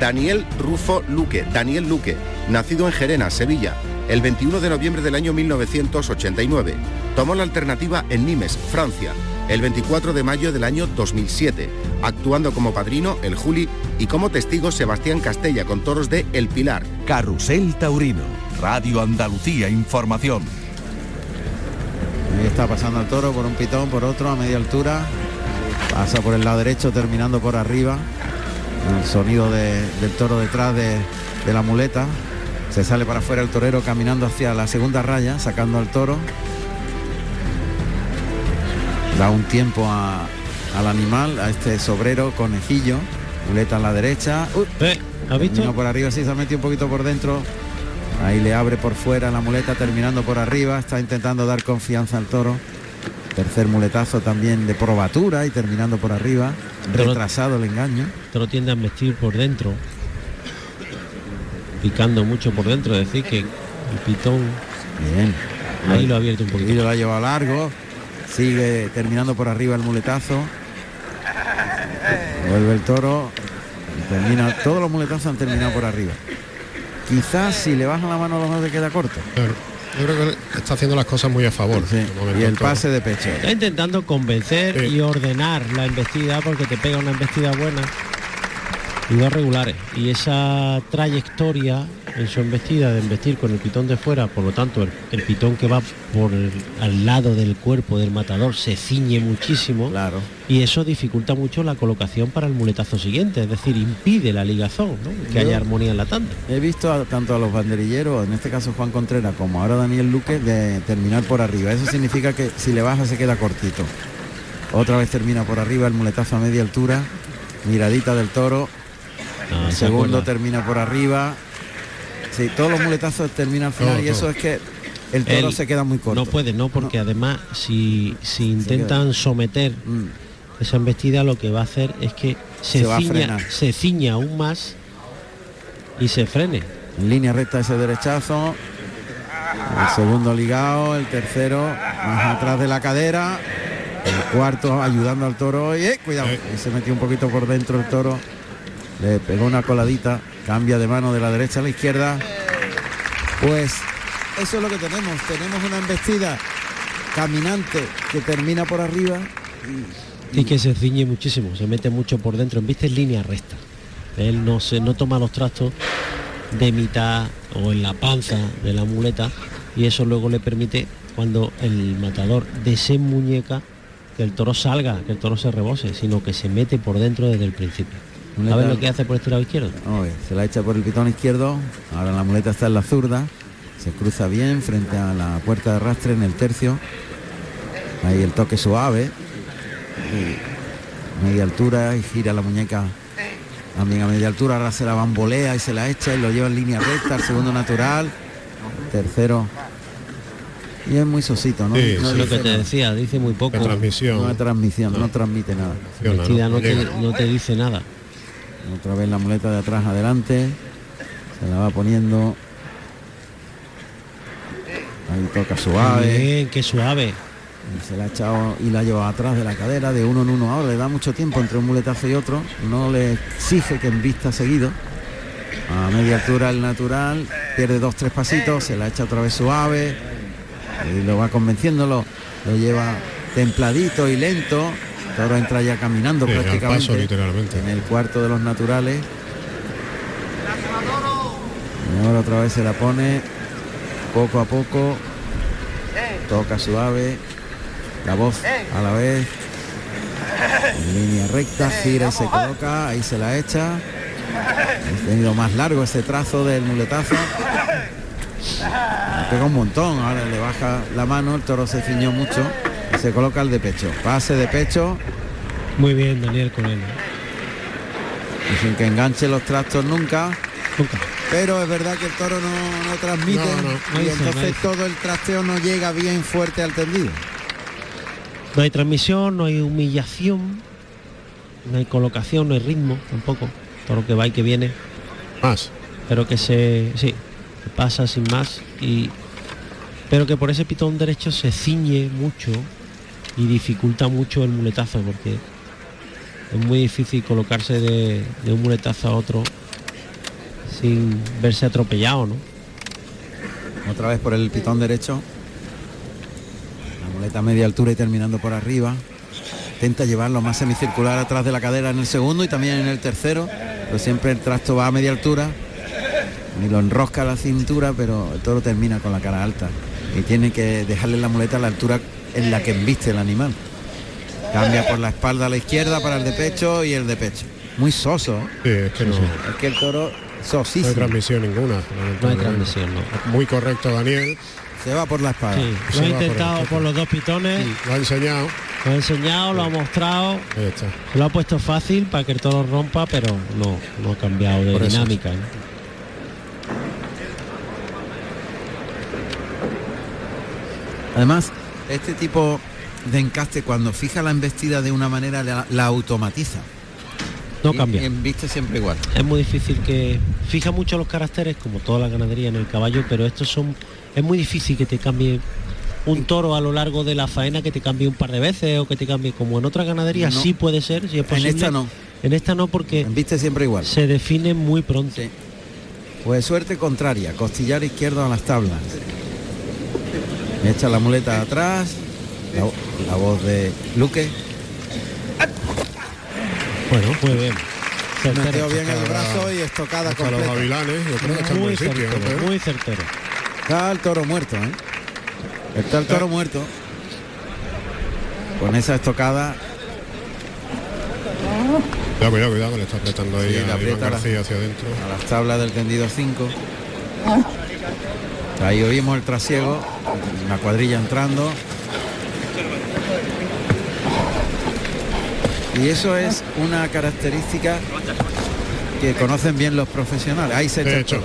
Daniel Rufo Luque, Daniel Luque, nacido en Gerena, Sevilla, el 21 de noviembre del año 1989. Tomó la alternativa en Nimes, Francia, el 24 de mayo del año 2007, actuando como padrino el Juli y como testigo Sebastián Castella con toros de El Pilar. Carrusel Taurino, Radio Andalucía Información. Ahí está pasando el toro por un pitón, por otro a media altura. Pasa por el lado derecho, terminando por arriba. El sonido de- del toro detrás de, de la muleta. Se sale para afuera el torero caminando hacia la segunda raya, sacando al toro. Da un tiempo a- al animal, a este sobrero, conejillo. Muleta a la derecha. Uy, Eh, ¿Has visto? Por arriba, sí, se ha metido un poquito por dentro. Ahí le abre por fuera la muleta, terminando por arriba. Está intentando dar confianza al toro. Tercer muletazo también de probatura y terminando por arriba. Retrasado el engaño. Te lo tiende a vestir por dentro. Picando mucho por dentro, es decir que el pitón Bien. ahí lo ha abierto un Y poquito. lo ha llevado largo. Sigue terminando por arriba el muletazo. Vuelve el toro. y Termina, todos los muletazos han terminado por arriba. Quizás si le bajan la mano a los dos se queda corto. Claro. Yo creo que está haciendo las cosas muy a favor. Sí, Y el pase de pecho. Está intentando convencer Sí. y ordenar la embestida porque te pega una embestida buena dos regulares. Y esa trayectoria en su embestida de embestir con el pitón de fuera, por lo tanto el, el pitón que va por el- al lado del cuerpo del matador se ciñe muchísimo Claro. y eso dificulta mucho la colocación para el muletazo siguiente, es decir, impide la ligazón, ¿no? que Yo- haya armonía en la tanda. He visto a- tanto a los banderilleros, en este caso Juan Contreras, como ahora Daniel Luque, de terminar por arriba. Eso significa que si le baja se queda cortito. Otra vez termina por arriba el muletazo a media altura. Miradita del toro. El se segundo termina por arriba. Sí, todos los muletazos terminan al final Todo, y eso todo. es que el toro Él se queda muy corto. No puede, no, porque además si, si intentan someter Mm, esa embestida lo que va a hacer es que se, Se ciña, se ciña aún más y se frene. En línea recta ese derechazo. El segundo ligado, el tercero más atrás de la cadera. El cuarto ayudando al toro. Y eh, cuidado, Eh. se metió un poquito por dentro el toro. Le pegó una coladita. Cambia de mano de la derecha a la izquierda. Pues eso es lo que tenemos. Tenemos una embestida caminante que termina por arriba. Y que se ciñe muchísimo, se mete mucho por dentro, en vista en línea recta. Él no se no toma los trastos de mitad o en la panza de la muleta y eso luego le permite cuando el matador desenmuñeca que el toro salga, que el toro se rebose, sino que se mete por dentro desde el principio. Muleta- ¿Sabes lo que hace por este lado izquierdo? Oye, se la echa por el pitón izquierdo. Ahora la muleta está en la zurda. Se cruza bien frente a la puerta de arrastre en el tercio. Ahí el toque suave. Y media altura y gira la muñeca también a media altura. Ahora se la bambolea y se la echa y lo lleva en línea recta. El segundo natural. Tercero. Y es muy sosito, ¿no? Sí, no Es lo que te decía, dice muy poco. La transmisión. No hay transmisión, no transmite nada. funciona, Vestida no, te, llega. no te dice nada. Otra vez la muleta de atrás adelante. Se la va poniendo Ahí toca suave. Bien, qué suave. Y se la ha echado y la ha llevado atrás de la cadera de uno en uno ahora. Le da mucho tiempo entre un muletazo y otro. No le exige que en vista seguido. A media altura el natural. Pierde dos, tres pasitos. Se la echa otra vez suave. Y lo va convenciéndolo. Lo lleva templadito y lento. Toro entra ya caminando Sí, prácticamente. paso, literalmente. En el cuarto de los naturales. Ahora otra vez se la pone poco a poco. Toca suave. La voz a la vez. En línea recta, gira y se coloca. Ahí se la echa. Ha tenido más largo ese trazo del muletazo. Le pega un montón. Ahora le baja la mano. El toro se ciñó mucho. Se coloca el de pecho. Pase de pecho. Muy bien, Daniel con él. Y sin que enganche los trastos nunca. Nunca. Pero es verdad que el toro no, no transmite No, no, no y entonces todo el trasteo no llega bien fuerte al tendido. No hay transmisión, no hay humillación, no hay colocación, no hay ritmo tampoco. Todo lo que va y que viene. Más. Pero que se. sí, que pasa sin más. Y. Pero que por ese pitón derecho se ciñe mucho y dificulta mucho el muletazo porque es muy difícil colocarse de, un muletazo a otro sin verse atropellado, ¿no? Otra vez por el pitón derecho. La muleta a media altura y terminando por arriba. Intenta llevarlo más semicircular atrás de la cadera en el segundo y también en el tercero. Pero siempre el trasto va a media altura. Y lo enrosca la cintura, pero el toro termina con la cara alta. Y tiene que dejarle la muleta a la altura en la que embiste el animal. Cambia por la espalda a la izquierda para el de pecho y el de pecho. Muy soso. ¿eh? Sí, es que no, Es que el toro no sosísimo. hay transmisión ninguna. No hay transmisión, no. Muy correcto, Daniel. Se va por la espada. Sí, lo ha por intentado por los dos pitones, Lo ha enseñado. lo ha enseñado, lo ha mostrado, Ahí está. se lo ha puesto fácil para que el toro rompa, pero no, no ha cambiado de Por dinámica. ¿no? Además, este tipo de encaste cuando fija la embestida de una manera la, la automatiza. No Y- cambia. y embiste siempre igual. Es muy difícil que fija mucho los caracteres, como toda la ganadería en el caballo, pero estos son es muy difícil que te cambie un toro a lo largo de la faena que te cambie un par de veces o que te cambie como en otra ganadería No. sí puede ser, si es En posible. esta no. En esta no porque Embiste siempre igual. se define muy pronto. Sí. Pues suerte contraria, costillar izquierdo a las tablas. Echa la muleta atrás. La, la voz de Luque. Bueno, Muy bien. Metió bien el brazo y estocada hasta los gavilanes, yo creo que está en Muy buen sitio. ¿no, certero, muy certero. Está el toro muerto, ¿eh? Está el toro muerto. Con esa estocada Cuidado, cuidado, cuidado, que le está apretando ahí Sí, a Iván aprieta la- hacia adentro. a las tablas del tendido 5. Ahí oímos el trasiego, la cuadrilla entrando. Y eso es una característica que conocen bien los profesionales. Ahí se echa De hecho,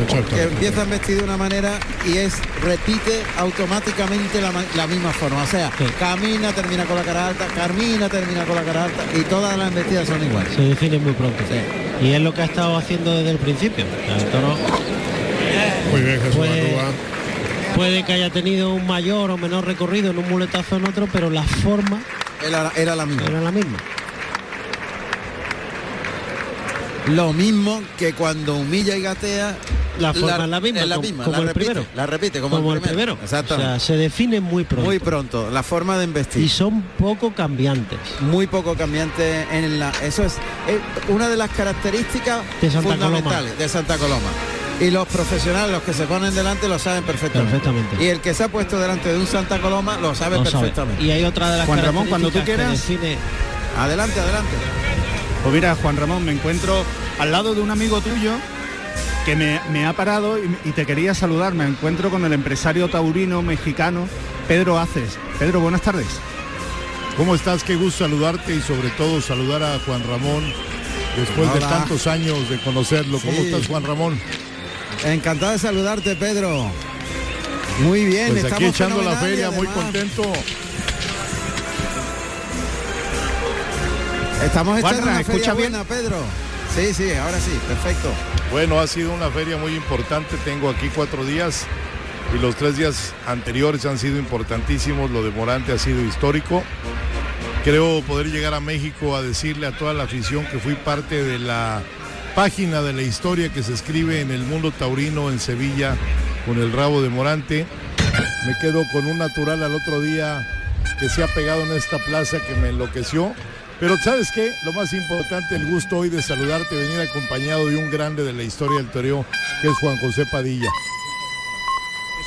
el toro. que empieza a vestir de una manera y es repite automáticamente la, la misma forma. O sea, Sí. camina, termina con la cara alta, camina, termina con la cara alta y todas las embestidas son iguales. Se define muy pronto. Sí. Y es lo que ha estado haciendo desde el principio. El toro Muy bien, Jesús Arrúa. puede que haya tenido un mayor o menor recorrido en un muletazo en otro, pero la forma Era, era la misma. era la misma. Lo mismo que cuando humilla y gatea. La forma es la misma, como- como la el repite, primero. La repite como, Como el el primero. primero. O sea, Exactamente. se define muy pronto. muy pronto. La forma de embestir. y son poco cambiantes. muy poco cambiante en la eso es, una de las características De Santa fundamentales de Santa Coloma y los profesionales los que se ponen delante lo saben perfectamente, Perfectamente. y el que se ha puesto delante de un Santa Coloma lo sabe Lo sabe. perfectamente Y hay otra de las Juan Ramón, cuando tú quieras. define- adelante adelante Pues mira, Juan Ramón, me encuentro al lado de un amigo tuyo que me, me ha parado y, y te quería saludar. Me encuentro con el empresario taurino mexicano Pedro Aces. Pedro, buenas tardes. ¿Cómo estás? Qué gusto saludarte y sobre todo saludar a Juan Ramón después de tantos años de conocerlo. ¿Cómo Sí. estás, Juan Ramón? Encantado de saludarte Pedro muy bien Pues aquí estamos echando la feria, muy contento. estamos echando una ¿escucha feria bien? buena Pedro sí sí ahora sí perfecto Bueno, ha sido una feria muy importante. Tengo aquí cuatro días y los tres días anteriores han sido importantísimos, lo de Morante ha sido histórico. Creo poder llegar a México a decirle a toda la afición que fui parte de la página de la historia que se escribe en el mundo taurino en Sevilla con el rabo de Morante. Me quedo con un natural al otro día que se ha pegado en esta plaza que me enloqueció. Pero sabes qué, lo más importante, el gusto hoy de saludarte, venir acompañado de un grande de la historia del toreo, que es Juan José Padilla.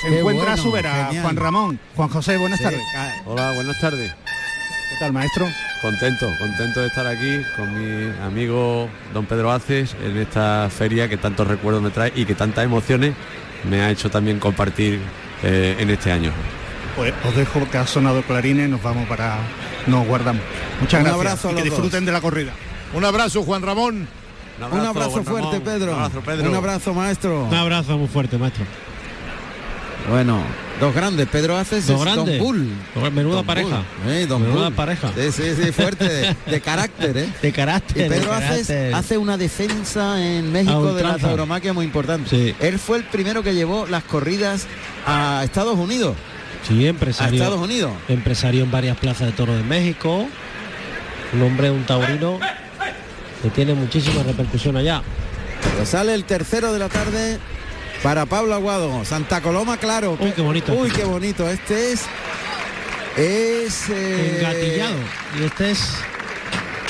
Se Qué encuentra bueno, a su vera, genial. Juan Ramón. Juan José, buenas Sí, tardes. Hola, buenas tardes. ¿Qué tal, maestro? Contento, contento de estar aquí con mi amigo don Pedro Aces en esta feria que tantos recuerdos me trae y que tantas emociones me ha hecho también compartir eh, en este año. Pues os dejo que ha sonado clarines, nos vamos para. Nos guardamos. Muchas Un gracias. abrazo a y que dos. disfruten de la corrida. Un abrazo, Juan Ramón. Un abrazo, fuerte, Pedro. Un abrazo, maestro. Un abrazo muy fuerte, maestro. Bueno, dos grandes. Pedro Aces Dos es. Don Bull. Menuda Don pareja. Bull. Eh, Don Menuda Bull. pareja. Sí, sí, sí, fuerte, de, de carácter, ¿eh? De carácter. Y Pedro Aces carácter. hace una defensa en México de la tauromaquia muy importante. Él fue el primero que llevó las corridas a Estados Unidos. Sí, empresario. A Estados Unidos. Empresario en varias plazas de toros de México. Un hombre, un taurino que tiene muchísima repercusión allá. Pues sale el tercero de la tarde para Pablo Aguado. Santa Coloma, claro. Uy, qué bonito. Uy, qué bonito. Este es. Es. eh, Engatillado. Y este es.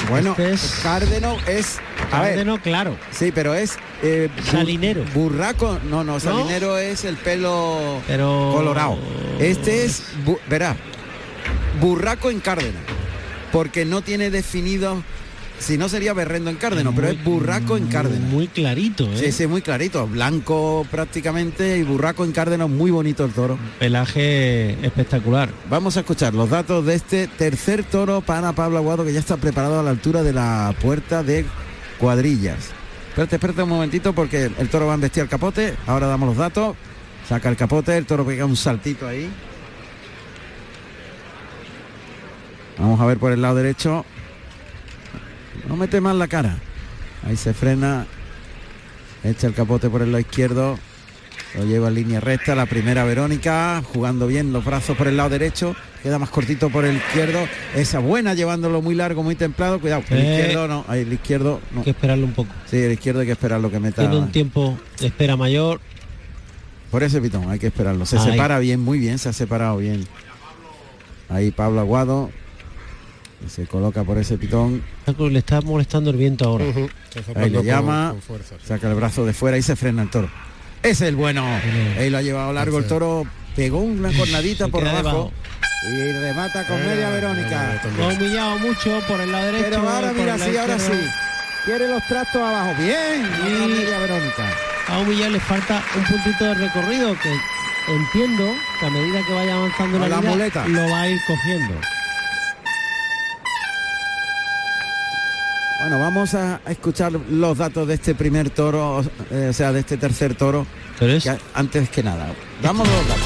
Bueno, este es Cárdeno es. A ver, Cárdeno, claro. Sí, pero es. eh, Salinero. Burraco. No, no, salinero es el pelo Pero. colorado. Este es. bu- verá. Burraco en Cárdeno. Porque no tiene definido. Si no sería berrendo en Cárdeno, pero es burraco en Cárdeno. Muy clarito, ¿eh? Sí, sí, muy clarito. Blanco prácticamente y burraco en Cárdeno, muy bonito el toro. Pelaje espectacular. Vamos a escuchar los datos de este tercer toro para Pablo Aguado que ya está preparado a la altura de la puerta de cuadrillas. Espérate, espérate un momentito porque el toro va a embestir el capote. Ahora damos los datos. Saca el capote, el toro pega un saltito ahí. Vamos a ver por el lado derecho. No mete más la cara. Ahí se frena. Echa el capote por el lado izquierdo. Lo lleva en línea recta. La primera Verónica. Jugando bien los brazos por el lado derecho. Queda más cortito por el izquierdo. Esa buena llevándolo muy largo, muy templado. Cuidado. El Eh. izquierdo no. Ahí el izquierdo no. Hay que esperarlo un poco. Sí, el izquierdo hay que esperarlo que meta. Tiene un tiempo de espera mayor. Por ese pitón hay que esperarlo. Se Ahí. separa bien, muy bien. Se ha separado bien. Ahí Pablo Aguado. Se coloca por ese pitón. Le está molestando el viento ahora. Ahí le llama, saca el brazo de fuera y se frena el toro. Ese es el bueno. Ahí lo ha llevado largo el toro. Pegó una cornadita por abajo. Y remata con media Verónica. Lo ha humillado mucho por el lado derecho. Pero ahora mira, sí, ahora sí. Quiere los trastos abajo. Bien. Y media Verónica. A humillar le falta un puntito de recorrido que entiendo que a medida que vaya avanzando la, la muleta. lo va a ir cogiendo. Bueno, vamos a, a escuchar los datos de este primer toro, eh, o sea, de este tercer toro. que antes que nada. Damos los datos.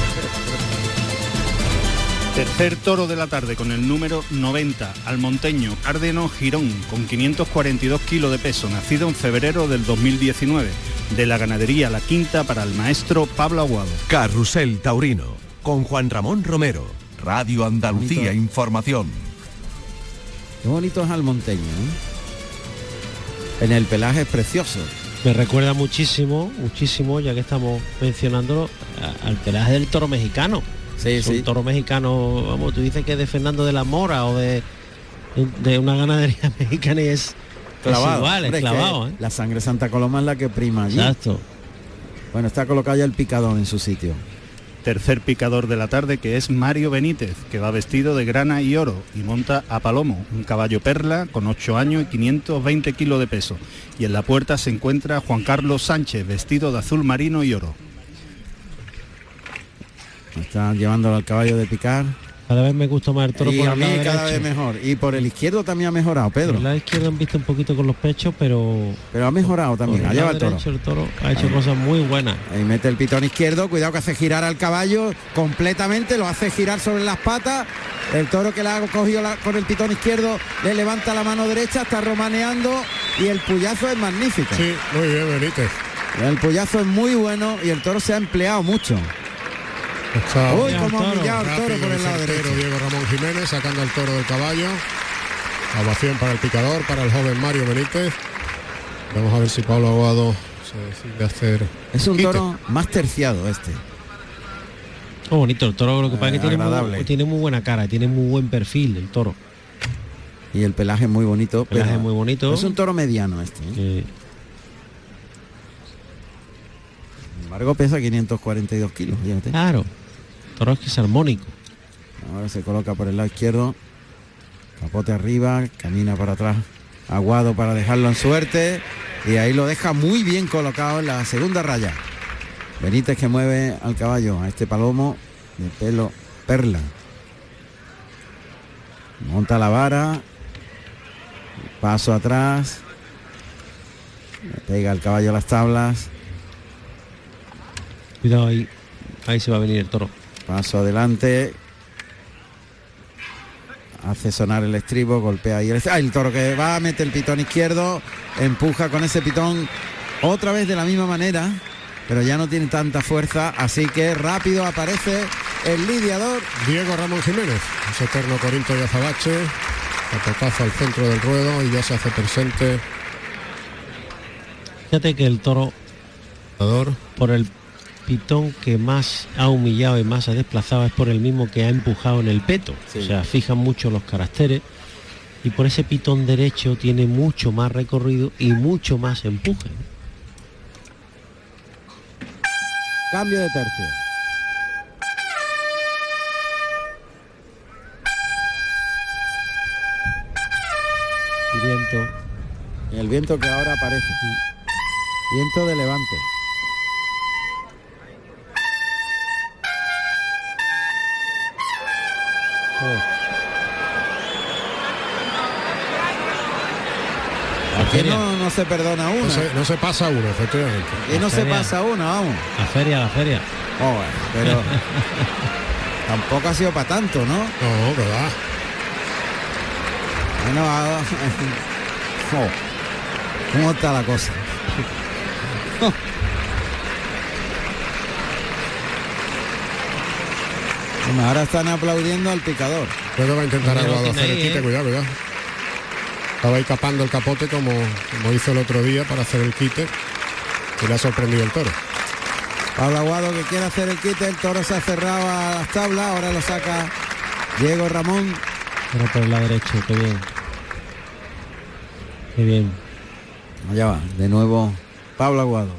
Tercer toro de la tarde con el número 90, Almonteño Cárdeno Girón, con 542 kilos de peso, nacido en febrero del 2019, de la ganadería La Quinta para el maestro Pablo Aguado. Carrusel Taurino, con Juan Ramón Romero, Radio Andalucía Bonito. Información. Qué bonito es Almonteño. ¿eh? En el pelaje es precioso. Me recuerda muchísimo, muchísimo, ya que estamos mencionándolo, al pelaje del toro mexicano. Sí, es un sí. toro mexicano, vamos, tú dices que es de Fernando de la Mora o de, de una ganadería mexicana y es, Clavado. es igual, Hombre, es clavado. ¿eh? La sangre Santa Coloma es la que prima allí. Exacto. Bueno, está colocado ya el picadón en su sitio. Tercer picador de la tarde que es Mario Benítez, que va vestido de grana y oro y monta a Palomo, un caballo perla con 8 años y 520 kilos de peso. Y en la puerta se encuentra Juan Carlos Sánchez, vestido de azul marino y oro. Están llevándolo al caballo de picar. Cada vez me gusta más el toro y por a el mí lado cada derecho. vez mejor. Y por el izquierdo también ha mejorado, Pedro. Por el lado izquierdo han visto un poquito con los pechos, pero... Pero ha mejorado también. por el Allá va lado el toro. derecho el toro ha hecho cosas muy buenas. Ahí mete el pitón izquierdo, cuidado que hace girar al caballo completamente, lo hace girar sobre las patas. El toro que le ha cogido la- con el pitón izquierdo le levanta la mano derecha, está romaneando y el puyazo es magnífico. Sí, muy bien, Benítez. El puyazo es muy bueno y el toro se ha empleado mucho. Está Uy, cómo ha humillado el toro por el lado derecho. Diego Ramón Jiménez sacando el toro del caballo. Ovación para el picador, para el joven Mario Benítez. Vamos a ver si Pablo Aguado se decide hacer. Es un quite. toro más terciado este. Oh, bonito el toro, lo que pasa es que tiene agradable. muy, tiene muy buena cara, tiene muy buen perfil el toro. Y el pelaje es muy bonito. Pelaje pero muy bonito. Es un toro mediano este. ¿eh? Embargo, pesa 542 kilos. fíjate. Claro. Toro es que es armónico. Ahora se coloca por el lado izquierdo. Capote arriba, camina para atrás. Aguado para dejarlo en suerte. Y ahí lo deja muy bien colocado en la segunda raya. Benítez que mueve al caballo, a este palomo de pelo perla. Monta la vara. Paso atrás. Pega el caballo a las tablas. Cuidado ahí. Ahí se va a venir el toro. Paso adelante. Hace sonar el estribo, golpea ahí el, ¡Ah! el toro que va, mete el pitón izquierdo, empuja con ese pitón otra vez de la misma manera, pero ya no tiene tanta fuerza, así que rápido aparece el lidiador. Diego Ramón Jiménez, ese eterno Corinto y Azabache. Capotazo al centro del ruedo y ya se hace presente. Fíjate que el toro, por el pitón que más ha humillado y más ha desplazado, es por el mismo que ha empujado en el peto. O sea, fijan mucho los caracteres. Y por ese pitón derecho tiene mucho más recorrido y mucho más empuje. Cambio de tercio. Y viento. El viento que ahora aparece. Viento de levante. Aquí no, no se perdona uno. No se, no se pasa uno, efectivamente. Y no se pasa uno, vamos. La feria, la feria. Oh, bueno, pero tampoco ha sido para tanto, ¿no? No, va. Bueno, oh, ¿cómo está la cosa? Bueno, ahora están aplaudiendo al picador. Luego va a intentar lo Aguado hacer el quite, ¿eh? cuidado, cuidado. Estaba ahí capando el capote como, como hizo el otro día para hacer el quite. Y le ha sorprendido el toro. Pablo Aguado que quiere hacer el quite, el toro se ha cerrado a las tablas, ahora lo saca Diego Ramón. Ahora por el lado derecho, qué bien. Qué bien. Allá va, de nuevo Pablo Aguado.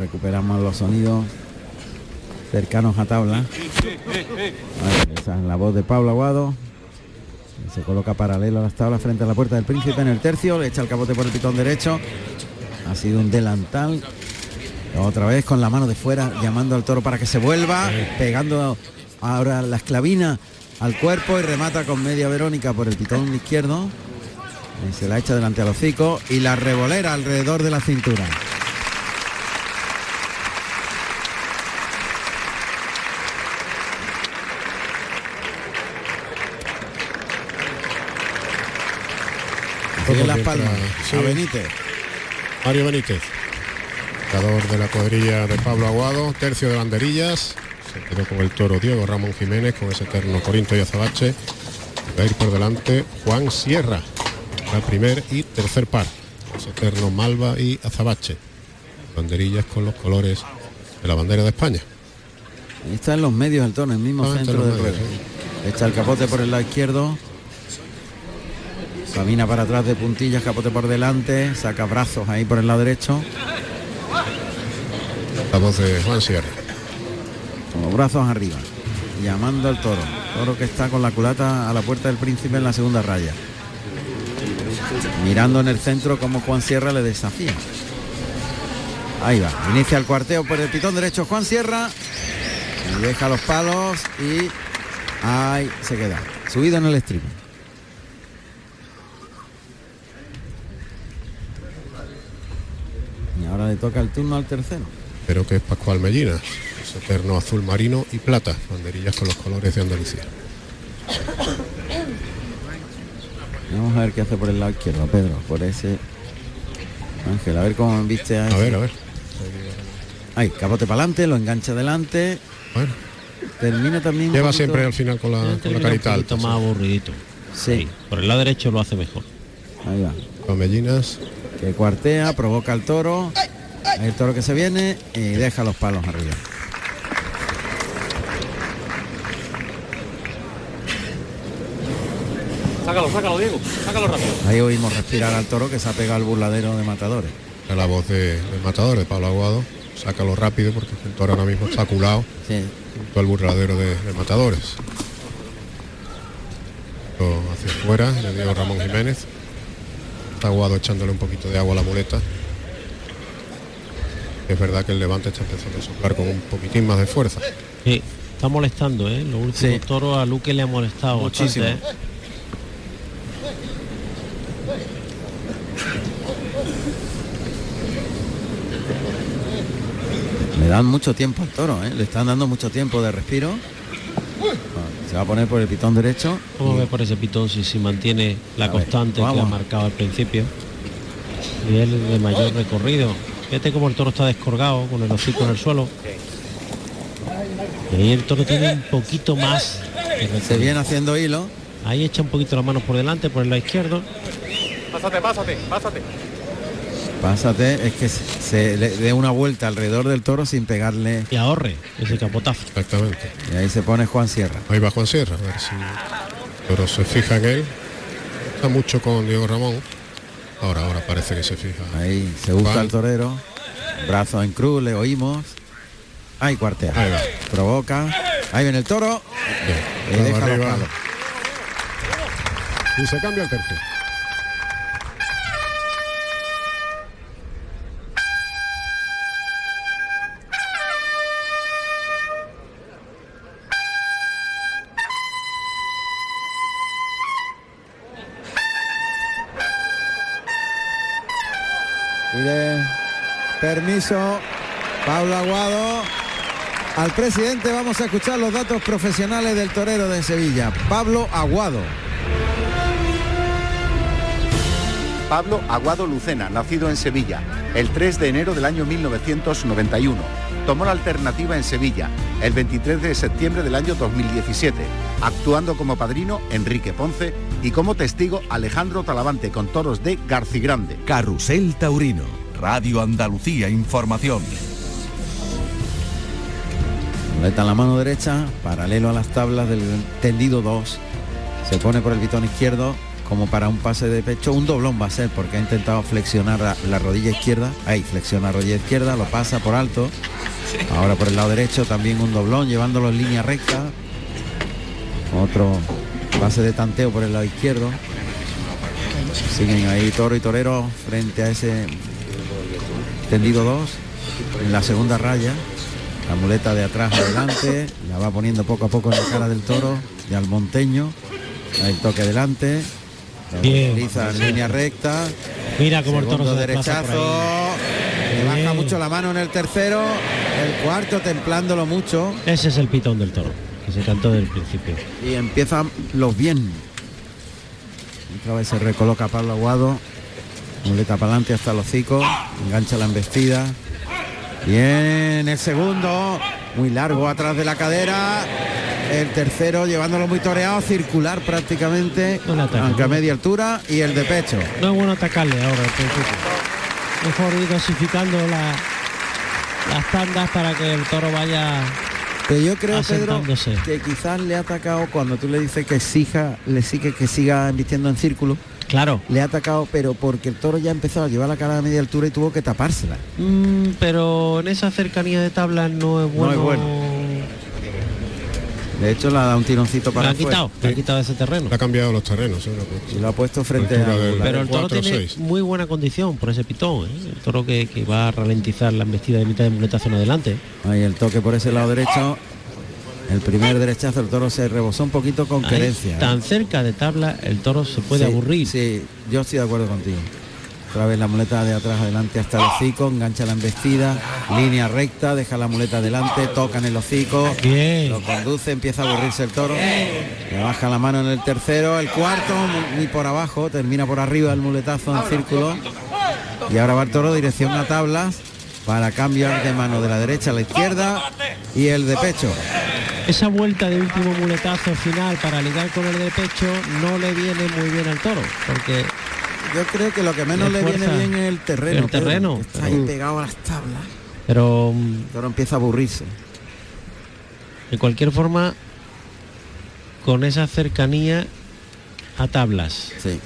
Recuperamos los sonidos cercanos a tabla. Esa es la voz de Pablo Aguado. Se coloca paralelo a las tablas frente a la puerta del príncipe en el tercio, le echa el capote por el pitón derecho. Ha sido un delantal. Otra vez con la mano de fuera, llamando al toro para que se vuelva, pegando ahora la esclavina al cuerpo y remata con media Verónica por el pitón izquierdo. Se la echa delante al hocico y la revolera alrededor de la cintura. Sigue las palmas sí. a Benítez. Mario Benítez, jugador de la cuadrilla de Pablo Aguado, tercio de banderillas. Se quedó con el toro Diego Ramón Jiménez, con ese eterno Corinto y Azabache. Va a ir por delante Juan Sierra, la primer y tercer par. Ese eterno Malva y Azabache. Banderillas con los colores de la bandera de España. Ahí está en los medios del tono, en el mismo Ah, centro medios, ruedo. Echa el capote por el lado izquierdo. Camina para atrás de puntillas, capote por delante, saca brazos ahí por el lado derecho. La voz de Juan Sierra. Con los brazos arriba. Llamando al toro. Toro que está con la culata a la puerta del príncipe en la segunda raya. Mirando en el centro como Juan Sierra le desafía. Ahí va. Inicia el cuarteo por el pitón derecho Juan Sierra. Deja los palos y ahí se queda. Subido en el estribo. Y ahora le toca el turno al tercero. Pero que es Pascual Mellina. Ese eterno azul marino y plata. Banderillas con los colores de Andalucía. Vamos a ver qué hace por el lado izquierdo, Pedro, por ese Ángel, a ver cómo viste a, A ver, a ver. Ahí, capote para adelante, lo engancha adelante. Bueno. Termina también. Lleva poquito- siempre al final con la, con la carita alta. más aburridito. Sí. Por el lado derecho lo hace mejor. Ahí va. Con mellinas. Que cuartea, provoca al toro. El toro que se viene y deja los palos arriba. Sácalo, sácalo, Diego. Sácalo rápido. Ahí oímos respirar al toro que se ha pegado al burladero de matadores. Es la voz de, del matador, de Pablo Aguado. Sácalo rápido porque el toro ahora mismo está culado Sí. junto al burladero de, de matadores. Hacia afuera, le dio Ramón Jiménez. Está Aguado echándole un poquito de agua a la muleta. Es verdad que el levante está empezando a soplar con un poquitín más de fuerza. Sí, está molestando, ¿eh? Los últimos Sí. toros a Luque le ha molestado Muchísimo. bastante, ¿eh? Le dan mucho tiempo al toro, ¿eh? le están dando mucho tiempo de respiro. Se va a poner por el pitón derecho. Vamos a ver por ese pitón si se mantiene la A ver, constante que ha marcado al principio. Y él de mayor recorrido. Fíjate como el toro está descorgado con el hocico en el suelo. Y ahí el toro tiene un poquito más. Se viene haciendo hilo. Ahí echa un poquito las manos por delante, por el lado izquierdo. Pásate, pásate, pásate. Pásate, es que se, se le dé una vuelta alrededor del toro sin pegarle. Y ahorre ese capotazo. Exactamente. Y ahí se pone Juan Sierra. Ahí va Juan Sierra, a ver si el toro se fija en él. Está mucho con Diego Ramón. Ahora, ahora parece que se fija. Ahí se busca Juan. el torero. Brazo en cruz, le oímos. Ahí cuartea. Ahí va. Provoca. Ahí viene el toro. Y deja los palos. Y se cambia el tercio. Permiso Pablo Aguado. Al presidente vamos a escuchar los datos profesionales del torero de Sevilla. Pablo Aguado. Pablo Aguado Lucena, nacido en Sevilla, el 3 de enero del año 1991. Tomó la alternativa en Sevilla el 23 de septiembre del año 2017, actuando como padrino Enrique Ponce y como testigo Alejandro Talavante con toros de Garcigrande. Carrusel Taurino. Radio Andalucía Información. Muleta en la mano derecha, paralelo a las tablas del tendido 2. Se pone por el pitón izquierdo como para un pase de pecho. Un doblón va a ser porque ha intentado flexionar la, la rodilla izquierda. Ahí flexiona la rodilla izquierda, lo pasa por alto. Ahora por el lado derecho también un doblón llevándolo en línea recta. Otro pase de tanteo por el lado izquierdo. Siguen ahí toro y torero frente a ese tendido 2 en la segunda raya. La muleta de atrás adelante, la va poniendo poco a poco en la cara del toro, de al monteño. El toque delante. la Bien. en línea recta. Mira cómo el toro se derechazo. Le baja mucho la mano en el tercero. El cuarto templándolo mucho. Ese es el pitón del toro, que se cantó desde el principio. Y empiezan los bien. Otra vez se recoloca Pablo Aguado. Muleta para adelante hasta el hocico. Engancha la embestida. Bien, el segundo. Muy largo atrás de la cadera. El tercero llevándolo muy toreado, circular prácticamente. No aunque a media altura. Y el de pecho. No es bueno atacarle ahora. Mejor ir dosificando la- las tandas para que el toro vaya Que yo creo, Pedro, que quizás le ha atacado cuando tú le dices que siga, le sigue que siga embistiendo en círculo. Claro. Le ha atacado, pero porque el toro ya empezó a llevar la cara a media altura y tuvo que tapársela. Mm, pero en esa cercanía de tablas no es bueno. es bueno. De hecho, le ha dado un tironcito para afuera. quitado, le han quitado ese terreno. Le ha cambiado los terrenos. ¿eh? Lo ha puesto. Y lo ha puesto frente a... Del- Pero el toro cuatro, tiene seis. muy buena condición por ese pitón. ¿eh? El toro que, que va a ralentizar la embestida de mitad de muletazo en adelante. Ahí el toque por ese lado derecho. El primer derechazo, el toro se rebosó un poquito con Ahí, querencia. ¿eh? tan cerca de tabla, el toro se puede Sí, aburrir. Sí, yo estoy de acuerdo contigo. Otra vez la muleta de atrás adelante hasta el hocico, engancha la embestida, línea recta, deja la muleta adelante, toca en el hocico, Bien. lo conduce, empieza a aburrirse el toro, le baja la mano en el tercero, el cuarto, mu- muy por abajo, termina por arriba el muletazo en círculo y ahora va el toro dirección a tablas para cambiar de mano de la derecha a la izquierda y el de pecho. Esa vuelta de último muletazo final para ligar con el de pecho no le viene muy bien al toro, porque Yo creo que lo que menos le, viene bien es el terreno. El terreno. Pedro, Está ahí pegado a las tablas. pero El toro empieza a aburrirse. de cualquier forma con esa cercanía a tablas. Sí.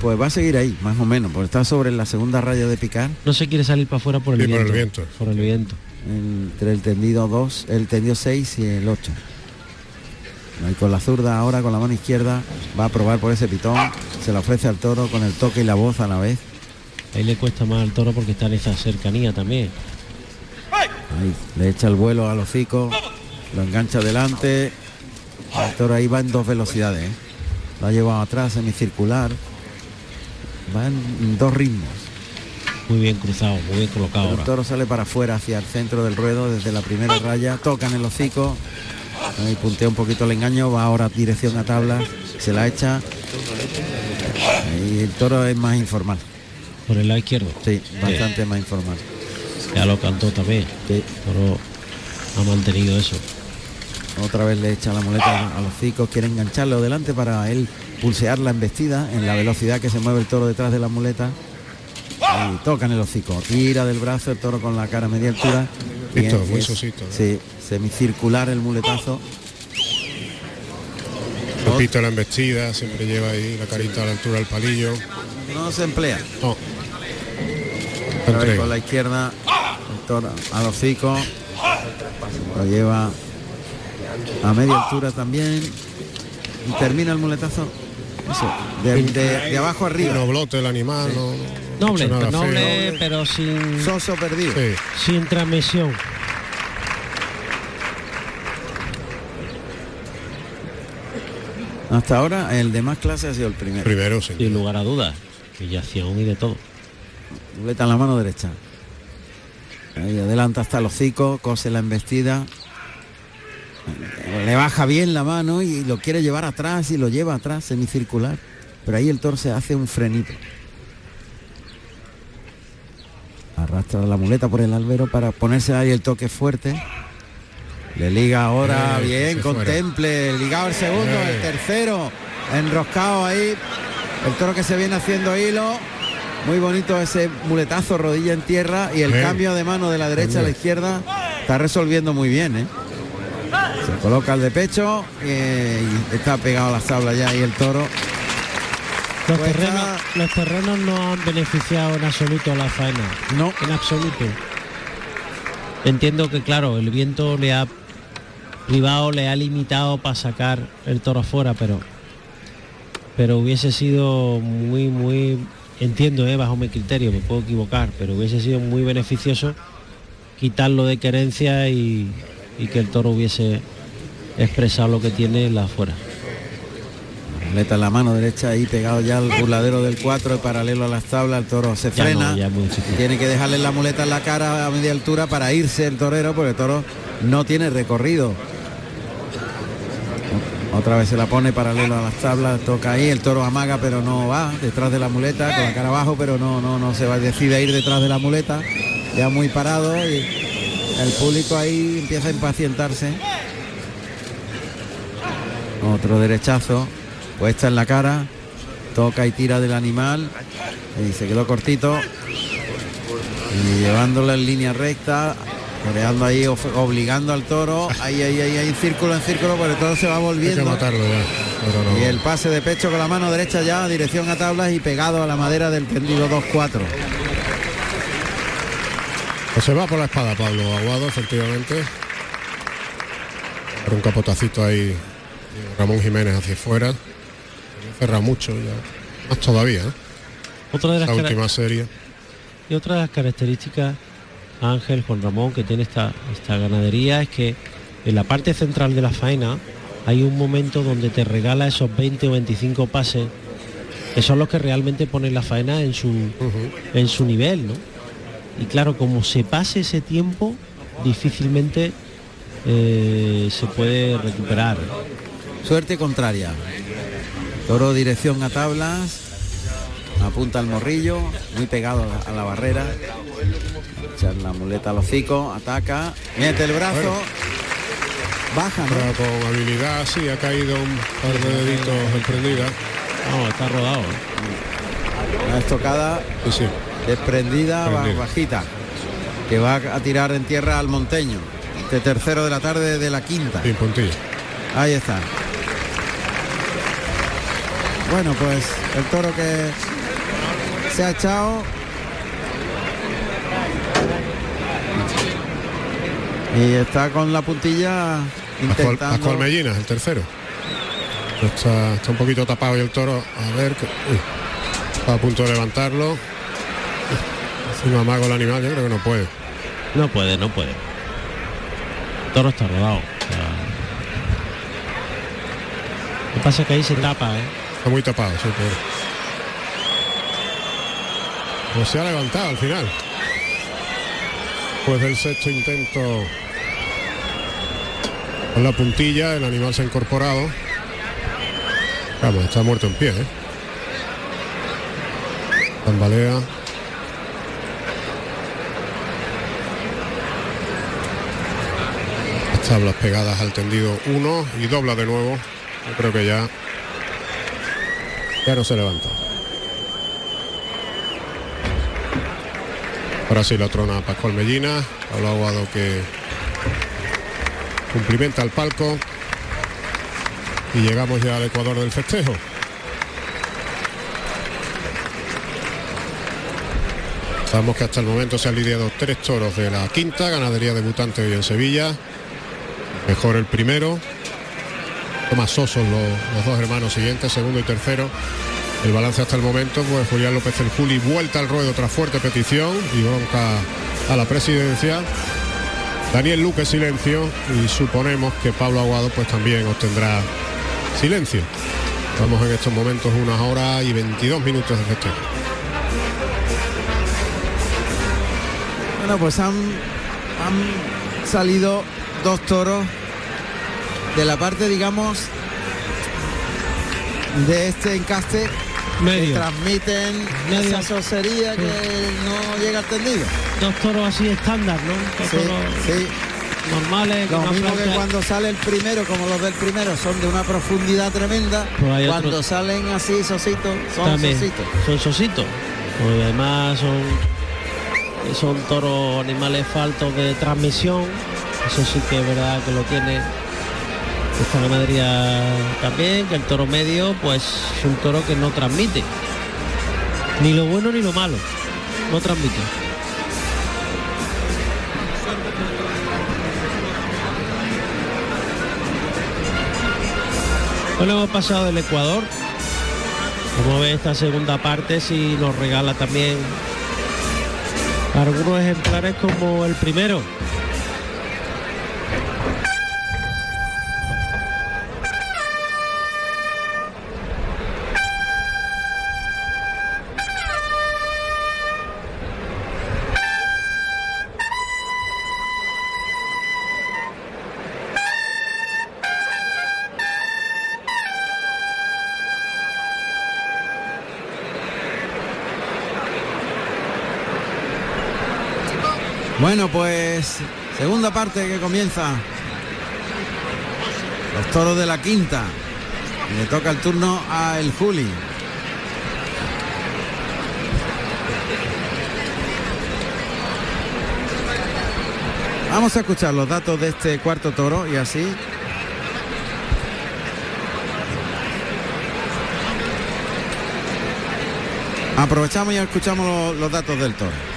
Pues va a seguir ahí, más o menos, porque está sobre la segunda raya de picar. No se quiere salir para afuera por el Sí, por viento. el viento. Por el viento. entre el tendido 2, el tendido 6 y el 8. Ahí con la zurda ahora, con la mano izquierda, va a probar por ese pitón, se la ofrece al toro con el toque y la voz a la vez. Ahí le cuesta más al toro porque está en esa cercanía también. Ahí, le echa el vuelo al hocico, lo engancha adelante. El toro ahí va en dos velocidades. ¿eh? Lo ha llevado atrás, semicircular. Va en dos ritmos. Muy bien cruzado, muy bien colocado El ahora. toro sale para afuera hacia el centro del ruedo desde la primera raya, toca en el hocico, ahí puntea un poquito el engaño, va ahora dirección a tablas, se la echa. Y el toro es más informal. Por el lado izquierdo. Sí, bastante más informal. Ya lo cantó también. Sí. Toro ha mantenido eso. Otra vez le echa la muleta a los hocico, quiere engancharlo delante para él pulsear la embestida en la velocidad que se mueve el toro detrás de la muleta. Y toca en el hocico, tira del brazo el toro con la cara a media altura. y Listo, muy sosito, ¿eh? Sí, semicircular el muletazo. Repito la embestida, siempre lleva ahí la carita a la altura del palillo. No se emplea. No. Con la izquierda, el toro al hocico. Lo lleva a media altura también. Y termina el muletazo. Eso, de, de- de abajo arriba. No blote el animal, no, no- no Noble, pero sin, Soso perdido. Sí. sin transmisión. Hasta ahora el de más clase ha sido el primero. Primero, sí. Sin lugar a dudas. Pillación y de todo. Muleta en la mano derecha. Ahí adelanta hasta el hocico, cose la embestida. Le baja bien la mano y lo quiere llevar atrás y lo lleva atrás, semicircular. Pero ahí el toro se hace un frenito. Arrastra la muleta por el albero para ponerse ahí el toque fuerte. Le liga ahora Eh, bien, contemple, ligado el segundo, Eh. el tercero, enroscado ahí. El toro que se viene haciendo hilo. Muy bonito ese muletazo, rodilla en tierra y el Eh. cambio de mano de la derecha a la izquierda está resolviendo muy bien, ¿eh? Se coloca el de pecho eh, y está pegado a las tablas ya y el toro. Los, Pues terrenos, está- los terrenos no han beneficiado en absoluto a la faena. No. En absoluto. Entiendo que claro, el viento le ha privado, le ha limitado para sacar el toro afuera, pero pero hubiese sido muy, muy, entiendo, eh, bajo mi criterio, me puedo equivocar, pero hubiese sido muy beneficioso quitarlo de querencia y, y que el toro hubiese expresado lo que tiene en la afuera. Muleta en la mano derecha ahí pegado ya al burladero del 4 paralelo a las tablas, el toro se Ya frena. no, ya. Tiene que dejarle la muleta en la cara a media altura para irse el torero porque el toro no tiene recorrido. Otra vez se la pone paralelo a las tablas, toca ahí, el toro amaga pero no va detrás de la muleta, con la cara abajo, pero no, no, no se va, decide ir detrás de la muleta, ya muy parado y el público ahí empieza a impacientarse. Otro derechazo, puesta en la cara, toca y tira del animal y se quedó cortito y llevándolo en línea recta toreando ahí obligando al toro ahí ahí ahí ahí círculo en círculo el toro se va volviendo matarlo ya. Pero no. y el pase de pecho con la mano derecha ya dirección a tablas y pegado a la madera del tendido 2-4 Pues se va por la espada Pablo Aguado, efectivamente. Por un capotacito ahí Ramón Jiménez hacia afuera. Cerra mucho ya. Más todavía, ¿eh? Otra de las La cara- última serie. Y otra de las características, Ángel, Juan Ramón, que tiene esta, esta ganadería es que en la parte central de la faena hay un momento donde te regala esos 20 o 25 pases que son los que realmente ponen la faena en su, en su nivel, ¿no? Y claro, como se pase ese tiempo, difícilmente eh, se puede recuperar. suerte contraria toro dirección a tablas apunta al morrillo muy pegado a la- barrera Echar la muleta al hocico, ataca, mete el brazo, Bueno. baja, ¿no? Pero con habilidad sí ha caído un par de deditos emprendida. No, está rodado. Una estocada desprendida, ba- Prendida. bajita, que va a tirar en tierra al monteño. Este tercero de la tarde de la quinta. Sin puntilla. Ahí está. Bueno, pues el toro que se ha echado. Y está con la puntilla Pascual, intentando. Pascual Mellina, el tercero. Está, está un poquito tapado y el toro. A ver, que, uy, está a punto de levantarlo. Si no amago el animal, yo creo que no puede. No puede, no puede. El toro está rodado. o sea. Lo que pasa es que ahí se tapa, ¿eh? Está muy tapado, sí, pero. Pues se ha levantado al final. Pues del sexto intento con la puntilla, el animal se ha incorporado. Vamos, está muerto en pie, ¿eh? Tambalea. Tablas pegadas al tendido 1 y dobla de nuevo. Yo creo que ya ya no se levanta. Ahora sí la trona Pascual Mellina, Pablo Aguado que cumplimenta el palco y llegamos ya al Ecuador del festejo. Sabemos que hasta el momento se han lidiado tres toros de la quinta, ganadería debutante hoy en Sevilla. Mejor el primero, más sosos los, los dos hermanos siguientes, segundo y tercero. El balance hasta el momento, pues Julián López el Juli vuelta al ruedo tras fuerte petición y bronca a la presidencia. Daniel Luque silencio y suponemos que Pablo Aguado pues también obtendrá silencio. Estamos en estos momentos unas horas y 22 minutos de festejo. Bueno, pues han, han salido dos toros de la parte, digamos, de este encaste que transmiten Medio. esa sosería que no llega al tendido. Dos toros así estándar, ¿no? Dos Sí, toros sí. normales. Lo mismo que cuando sale el primero, como los del primero, son de una profundidad tremenda. Pues cuando salen así sositos, son También, sositos. Son sositos. Pues además son son toros animales faltos de transmisión. Eso sí que es verdad que lo tiene esta ganadería también, que el toro medio pues es un toro que no transmite. Ni lo bueno ni lo malo. No transmite. Bueno, hemos pasado del Ecuador. A ver esta segunda parte si nos regala también algunos ejemplares como el primero. Parte que comienza. Los toros de la quinta. Le toca el turno a el Juli. Vamos a escuchar los datos de este cuarto toro y así. Aprovechamos y escuchamos los, los datos del toro.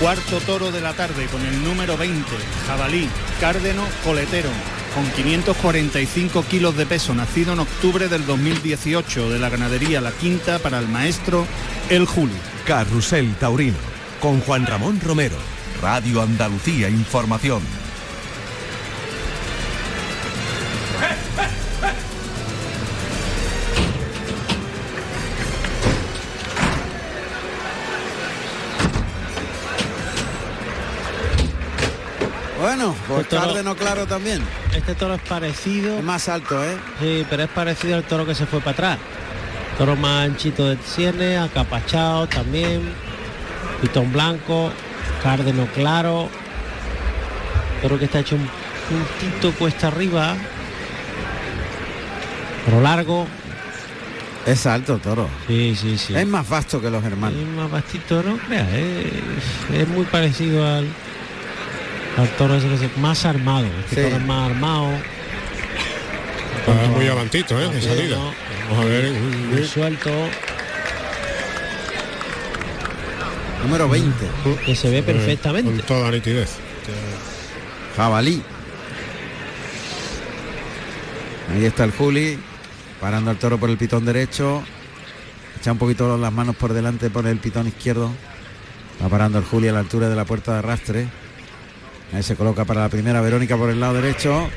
Cuarto toro de la tarde con el número 20, jabalí, cárdeno, coletero, con 545 kilos de peso, nacido en octubre del 2018 de la ganadería La Quinta para el maestro El Juli. Carrusel Taurino con Juan Ramón Romero. Radio Andalucía Información. Bueno, pues Este toro- cárdeno claro también. Este toro es parecido. más alto, ¿eh? Sí, pero es parecido al toro que se fue para atrás. Toro más anchito de sienes, acapachado también. Pitón blanco, cárdeno claro. Toro que está hecho un puntito cuesta arriba. Pero largo. Es alto, toro. Sí, sí, sí. Es más vasto que los hermanos. Es más vastito, no creas, es, es muy parecido al, al toro ese que se- más armado. Este Sí. toro es más armado. Está muy avantito, ¿eh? De salida. Vamos a ver. Muy suelto. Número 20. Que se ve Eh, perfectamente. Con toda nitidez. Jabalí. Ahí está el Juli, parando al toro por el pitón derecho. Echa un poquito las manos por delante por el pitón izquierdo. Va parando el Juli a la altura de la puerta de arrastre. Ahí se coloca para la primera Verónica por el lado derecho.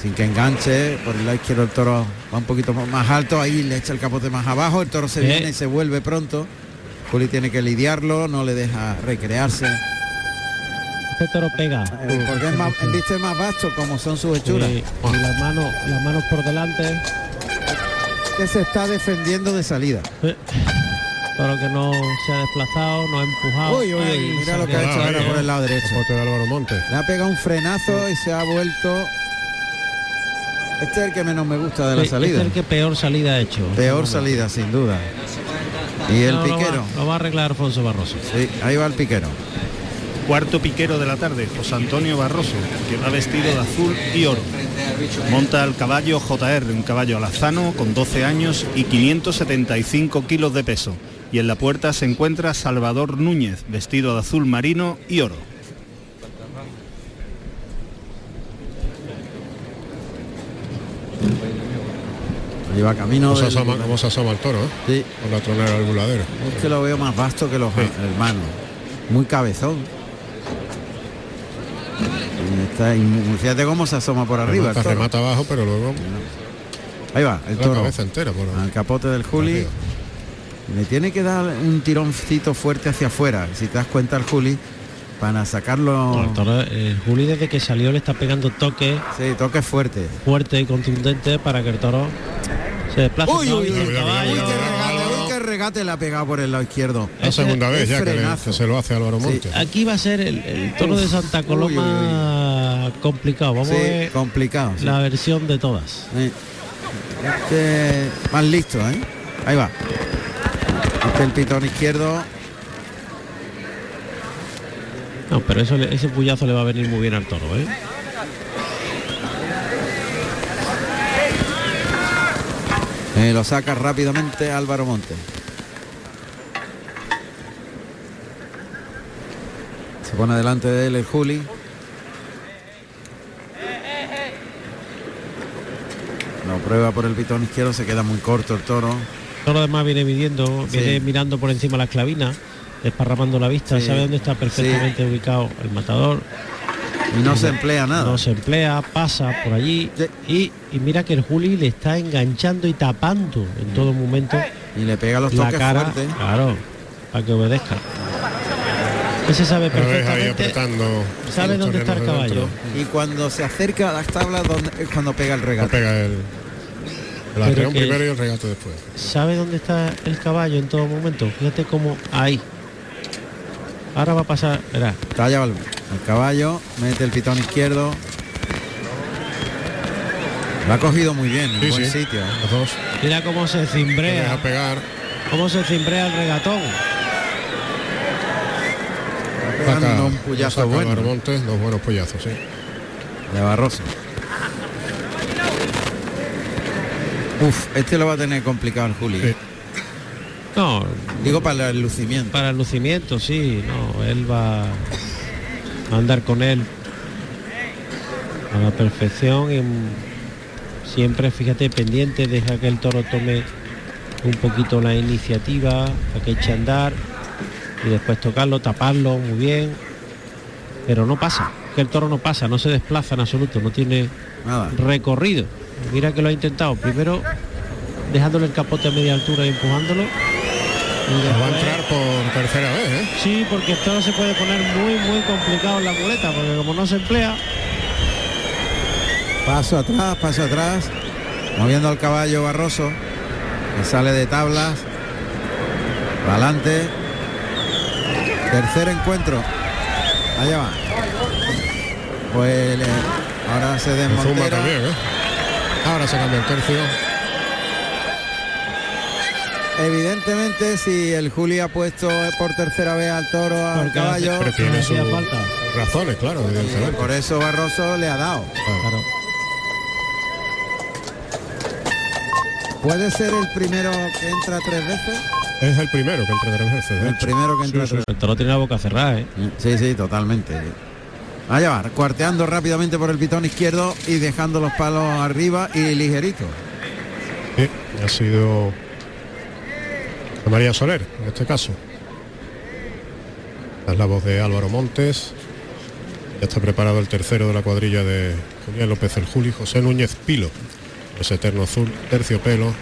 Sin que enganche. Por el lado izquierdo el toro va un poquito más alto. Ahí le echa el capote más abajo. El toro se viene y se vuelve pronto. Juli tiene que lidiarlo, no le deja recrearse. Este toro pega. Eh, Porque es más, viste más vasto como son sus hechuras. Sí, y las manos, las manos por delante. Que se está defendiendo de salida. Eh, Toro que no se ha desplazado, no ha empujado. Uy, uy, uy, Ahí mira lo que ha hecho ahora por el lado derecho. Capote de Álvaro Montes. Le ha pegado un frenazo y se ha vuelto. Este es el que menos me gusta de la Sí, salida. Este es el que peor salida ha hecho. Peor salida, sin duda. Y el No, lo va- piquero. Lo va, a arreglar Alfonso Barroso. Sí, ahí va el piquero. Cuarto piquero de la tarde, José Antonio Barroso, que va vestido de azul y oro. Monta el caballo JR, un caballo alazano con 12 años y 575 kilos de peso. Y en la puerta se encuentra Salvador Núñez, vestido de azul marino y oro. Ahí va camino Cómo se, del- asoma, cómo se asoma el toro, ¿eh? Sí. Con la tronera del buladero. Es que lo veo más vasto que los hermanos. Muy cabezón. Está- y fíjate cómo se asoma por arriba. el Remata, toro. remata abajo, pero luego Ahí va, el la toro. cabeza entera. Por Al capote del Juli. Arriba. Le tiene que dar un tironcito fuerte hacia afuera. Si te das cuenta el Juli, para sacarlo. No, el toro, el Juli desde que salió le está pegando toques Sí, toque fuerte. fuertes y contundentes para que el toro se desplace. Uy, uy, uy, el uy, qué regate, uy, qué regate le ha pegado por el lado izquierdo. La segunda vez ya que, le- frenazo. que se lo hace Álvaro Montes. Aquí va a ser el, el toro de Santa Uy, Coloma complicado. Vamos Sí, a ver complicado. sí. la versión de todas. Sí. Este más listo, ¿eh? Ahí va. Este el pitón izquierdo. No, pero eso, ese puyazo le va a venir muy bien al toro, ¿eh? Eh, lo saca rápidamente Álvaro Montes. Se pone delante de él el Juli. Lo prueba por el pitón izquierdo, se queda muy corto el toro. El toro además viene midiendo, Sí. viene mirando por encima la clavina, desparramando la vista, Sí. sabe dónde está perfectamente ubicado el matador. Y no se emplea nada. No se emplea, pasa por allí y, y mira que el Juli le está enganchando y tapando en todo momento Y le pega los la toques cara, fuertes. claro, para que obedezca. Ese sabe Lo perfectamente, apretando. sabe dónde está el caballo. dentro. Y cuando se acerca a las tablas donde, es cuando pega el No regate. pega el, el arreón primero y el regato después. sabe dónde está el caballo en todo momento. Fíjate cómo ahí. Ahora va a pasar, verá, Talla el, el caballo, mete el pitón izquierdo. Lo ha cogido muy bien, en Sí, buen sí. sitio. ¿eh? Los dos. mira cómo se cimbrea, deja pegar. cómo se cimbrea el regatón. Saca, un puyazo saca bueno. Álvaro Montes, dos buenos pollazos, sí. De Barroso. Uf, este lo va a tener complicado el Juli. Sí. No, Digo para el lucimiento. para el lucimiento, sí, no, él va a andar con él a la perfección y siempre, fíjate, pendiente, deja que el toro tome un poquito la iniciativa, a que eche a andar y después tocarlo, taparlo muy bien, pero no pasa, que el toro no pasa, no se desplaza en absoluto, no tiene Nada. recorrido. Mira que lo ha intentado, primero dejándole el capote a media altura y empujándolo. y Va a después- entrar por tercera vez, ¿eh? Sí, porque esto se puede poner muy, muy complicado en la muleta, porque como no se emplea, Paso atrás, paso atrás. Moviendo al caballo Barroso. que sale de tablas. Para adelante. Tercer encuentro. Allá va. Pues le- ahora se Zumba desmontera. también, ¿eh? Ahora se cambia el tercio. Evidentemente, si el Juli ha puesto por tercera vez al toro al Porque caballo, Pero tiene sus falta. razones, claro, por eso Barroso le ha dado. Claro. ¿Puede ser el primero que entra tres veces? Es el primero que entra tres veces. El hecho. primero que entra Sí, tres El toro tiene la boca cerrada, ¿eh? Sí, sí, totalmente. Allá va, cuarteando rápidamente por el pitón izquierdo y dejando los palos arriba y ligerito. Sí, ha sido a María Soler, en este caso. Es la voz de Álvaro Montes. Ya está preparado el tercero de la cuadrilla de Julián López el Juli, José Núñez Pilo, ese eterno azul, terciopelo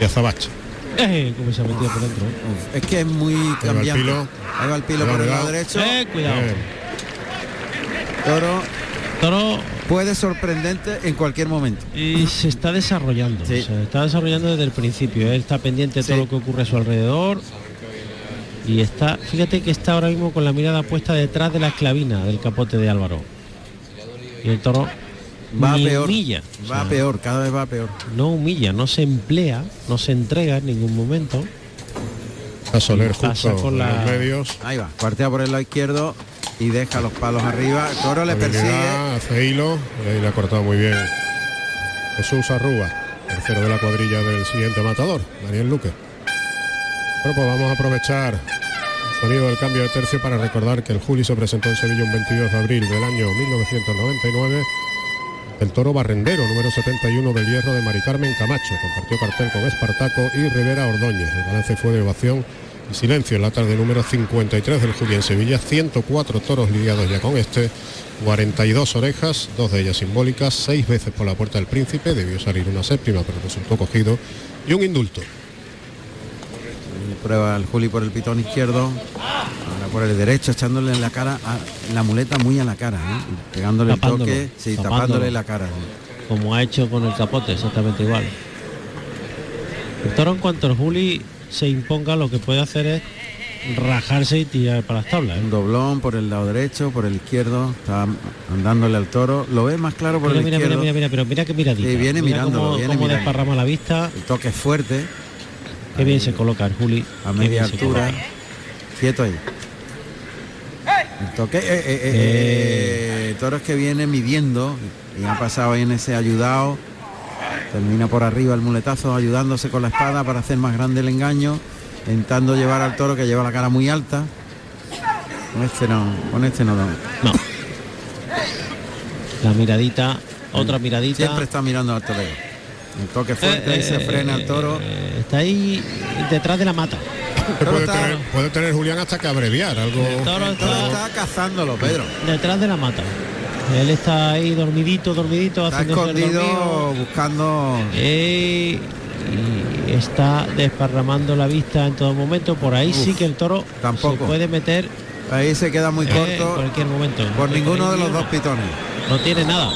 y azabache. Eh, como se ha metido por dentro. Uf, es que es muy el cambiante. pilo. Ahí va el pilo Cuidado, por el lado derecho. Eh, cuidado. Bien. Toro Toro puede sorprendente en cualquier momento. y se está desarrollando. Sí. Se está desarrollando desde el principio. Él está pendiente de todo Sí. lo que ocurre a su alrededor. Y está, fíjate que está ahora mismo con la mirada puesta detrás de la esclavina del capote de Álvaro. Y el toro Va ni peor. humilla. o Va sea, peor, cada vez va peor. No humilla, no se emplea, no se entrega en ningún momento. A Soler justo con la- medios. Ahí va, cuartea por el lado izquierdo y deja los palos arriba. El toro le persigue. Hace hilo, y le ha cortado muy bien Jesús Arrúa, tercero de la cuadrilla del siguiente matador, Daniel Luque. Bueno, pues vamos a aprovechar el sonido del cambio de tercio para recordar que el Juli se presentó en Sevilla un 22 de abril del año 1999. El toro barrendero, número 71 del hierro de Mari Carmen Camacho, compartió cartel con Espartaco y Rivera Ordóñez. El balance fue de ovación y silencio en la tarde número 53 del Juli en Sevilla. 104 toros lidiados ya con este, 42 orejas, dos de ellas simbólicas, seis veces por la puerta del príncipe, debió salir una séptima, pero resultó cogido, y un indulto. Y Prueba el Juli por el pitón izquierdo. Ahora por el derecho, echándole en la cara, a- la muleta muy a la cara, ¿eh? pegándole el Tapándolo, toque, sí, tapándolo. tapándole la cara. como ha hecho con el capote, exactamente igual. El toro en cuanto el Juli se imponga lo que puede hacer es rajarse y tirar para las tablas. ¿eh? Un doblón por el lado derecho, por el izquierdo, está andándole al toro. Lo ve más claro por Mira, el mira, mira, izquierdo. mira, mira, pero mira que miradita. Sí, viene mira mirándolo, cómo, viene cómo mirando. desparrama la vista. El toque es fuerte, Qué bien se coloca el Juli. a media altura. Quieto ahí. El toque, eh, eh, eh, eh, el toro es que viene midiendo y ha pasado ahí en ese ayudado. Termina por arriba el muletazo ayudándose con la espada para hacer más grande el engaño, intentando llevar al toro que lleva la cara muy alta. Con este no, con este no. no. No. La miradita, otra miradita. Siempre está mirando al torero. El toque fuerte y se Eh, frena el toro. eh, está ahí detrás de la mata. Puede está- tener, puede tener Julián hasta que abreviar algo. El toro El toro está está cazándolo, Pedro. detrás de la mata. Él está ahí dormidito, dormidito, Está escondido buscando Eh, y está desparramando la vista en todo momento. Por ahí sí que el toro tampoco. se puede meter Ahí se queda muy eh, corto en cualquier momento. por No ninguno de los dos una. pitones. No tiene nada.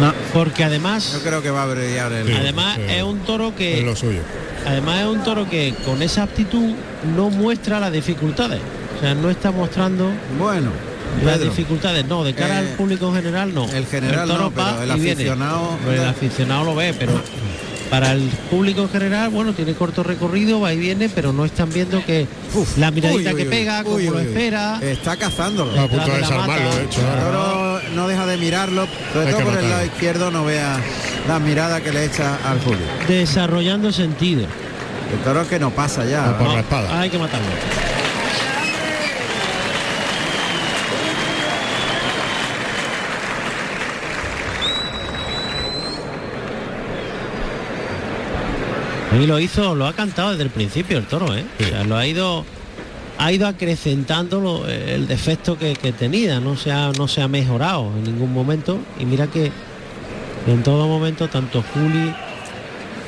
No, Porque además, yo creo que va a brillar el. además sí. es un toro Es que lo suyo. Además es un toro que con esa aptitud no muestra las dificultades. O sea, no está mostrando Bueno, las dificultades. No, de cara Eh, al público en general no. el general toro no, pero el y viene. aficionado- Pero el aficionado lo ve, pero para el público en general, bueno, tiene corto recorrido, va y viene, pero no están viendo que Uf, la miradita uy, uy, que pega, uy, como uy, lo espera. Está cazándolo. Está a punto de desarmarlo, de hecho. El no deja de mirarlo, sobre Hay todo por el lado izquierdo no vea la mirada que le echa al Julio. Desarrollando sentido. El toro que no pasa ya. Ah, por la espada. Hay que matarlo. Y lo hizo, lo ha cantado desde el principio el toro, ¿eh? O sea, lo ha ido ha ido acrecentando lo- el defecto que, que tenía, no se, ha, no se ha mejorado en ningún momento. Y mira que en todo momento, tanto Juli,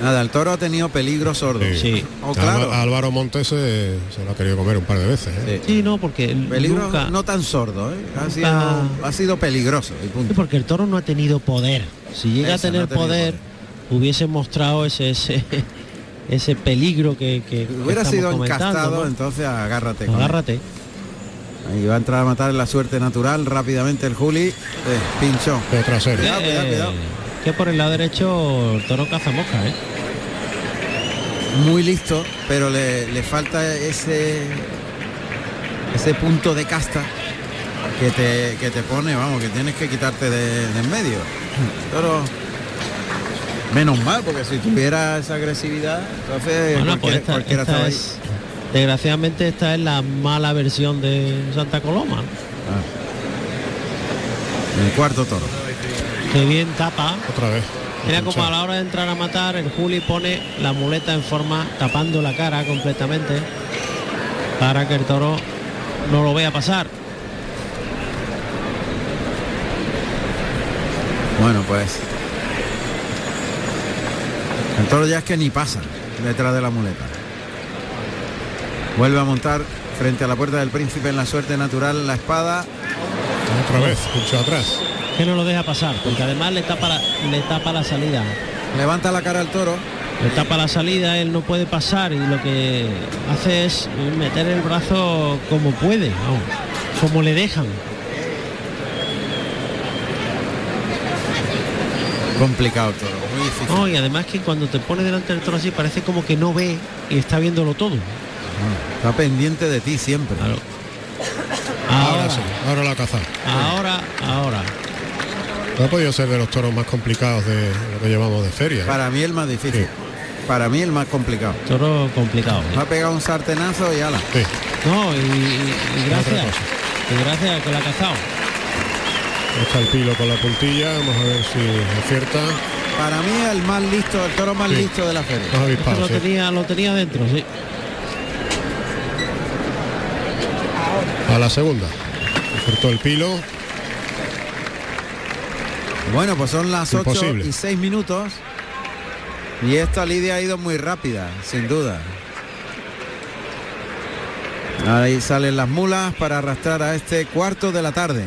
Nada, el toro ha tenido peligro sordo. sí, O claro, Álvaro- Álvaro Montes se, se lo ha querido comer un par de veces. ¿eh? sí. sí, no, porque peligro nunca, no tan sordo, ¿eh? ha, sido, ha sido peligroso. y punto. Sí, porque el toro no ha tenido poder. Si llega a tener poder, poder. hubiese mostrado ese ese, ese peligro que, que Hubiera sido encastado, ¿no? entonces agárrate. con él. Agárrate. Ahí va a entrar a matar la suerte natural rápidamente el Juli. Eh, pinchón. De trasero. Cuidado, cuidado, Eh, cuidado. Que por el lado derecho el toro caza mosca, ¿eh? Muy listo, pero le, le falta ese ese punto de casta que te, que te pone, vamos, que tienes que quitarte de, de en medio. Pero menos mal, porque si tuviera esa agresividad, entonces Bueno, cualquiera, pues esta- cualquiera esta estaba ahí. es- desgraciadamente esta es la mala versión de Santa Coloma. ¿no? El cuarto toro. Que bien tapa. Otra vez. Mira como a la hora de entrar a matar, el Juli pone la muleta en forma tapando la cara completamente para que el toro no lo vea pasar. Bueno, pues. El toro ya es que ni pasa detrás de la muleta. Vuelve a montar frente a la puerta del príncipe en la suerte natural la espada. Otra vez, mucho atrás. Que no lo deja pasar, porque además le tapa la, le tapa la salida. Levanta la cara al toro. Le tapa la salida, él no puede pasar y lo que hace es meter el brazo como puede, como le dejan. Complicado el No, y además que cuando te pone delante del toro así parece como que no ve y está viéndolo todo. Está pendiente de ti siempre. Ahora, Ahora, sí, ahora la caza. ahora, ahora. No ha podido ser de los toros más complicados de lo que llevamos de feria. ¿eh? Para mí el más difícil. Para mí el más complicado. Toro complicado. Va a pegar un sartenazo y ala. No, y, y- y gracias. Y gracias a que la ha cazado. Está el pilo con la puntilla, vamos a ver si acierta. Para mí el más listo, el toro más Sí. listo de la feria. Avispado, lo sí. tenía, lo tenía dentro, sí. A la segunda. Acertó el pilo. Bueno, pues son las 8 Imposible. y 6 minutos. Y esta lidia ha ido muy rápida, sin duda. Ahí salen las mulas para arrastrar a este cuarto de la tarde.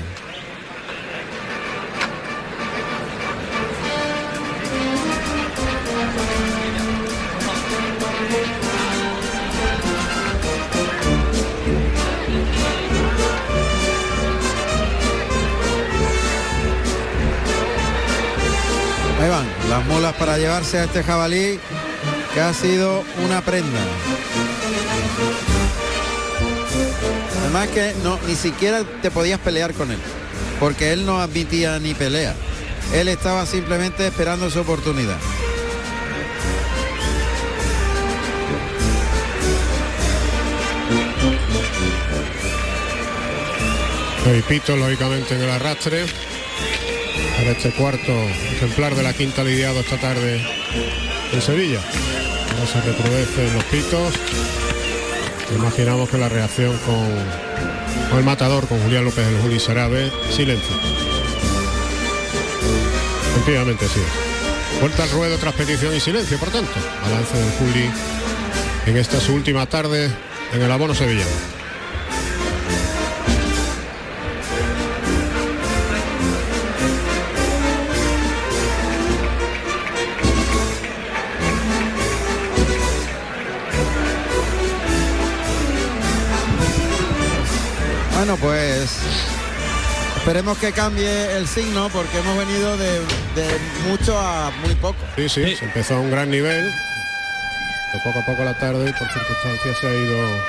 Las mulas para llevarse a este jabalí que ha sido una prenda. Además que no, ni siquiera te podías pelear con él, porque él no admitía ni pelea. Él estaba simplemente esperando su oportunidad. Hay pito, lógicamente, en el arrastre. Para este cuarto ejemplar de la quinta lidiado esta tarde en Sevilla. Ahora se recrudecen los pitos. Imaginamos que la reacción con, con el matador, con Julián López del Juli será de silencio. Efectivamente sí. Vuelta al ruedo tras petición y silencio, por tanto. Balance del Juli en esta su última tarde en el abono sevillano. Bueno, pues esperemos que cambie el signo porque hemos venido de, de mucho a muy poco. Sí, sí, se empezó a un gran nivel. De poco a poco la tarde y por circunstancias se ha ido,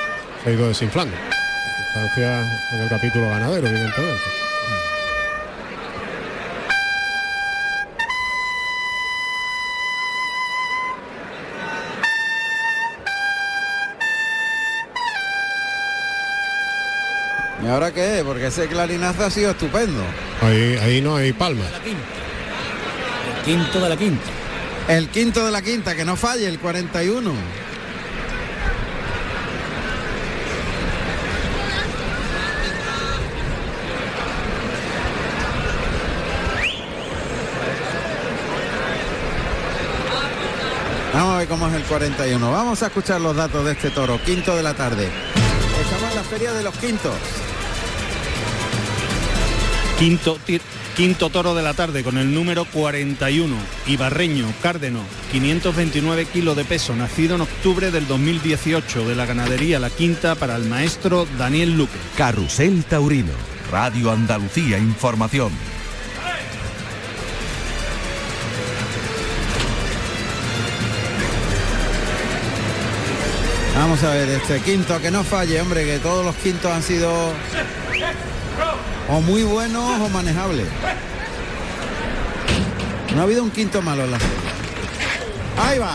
se ha ido desinflando. Circunstancias en el capítulo ganadero, evidentemente. ¿Y ahora qué? Porque ese clarinazo ha sido estupendo. Ahí, ahí no hay palma. El quinto de la quinta. El quinto de la quinta, que no falle, el 41. Vamos a ver cómo es el 41. Vamos a escuchar los datos de este toro, quinto de la tarde. Estamos en la feria de los quintos. Quinto, quinto toro de la tarde con el número 41, Ibarreño, Cárdeno, 529 kilos de peso, nacido en octubre del 2018 de la ganadería La Quinta para el maestro Daniel Luque. Carrusel Taurino, Radio Andalucía Información. Vamos a ver, este quinto que no falle, hombre, que todos los quintos han sido o muy buenos o manejables. No ha habido un quinto malo en la feria. Ahí va.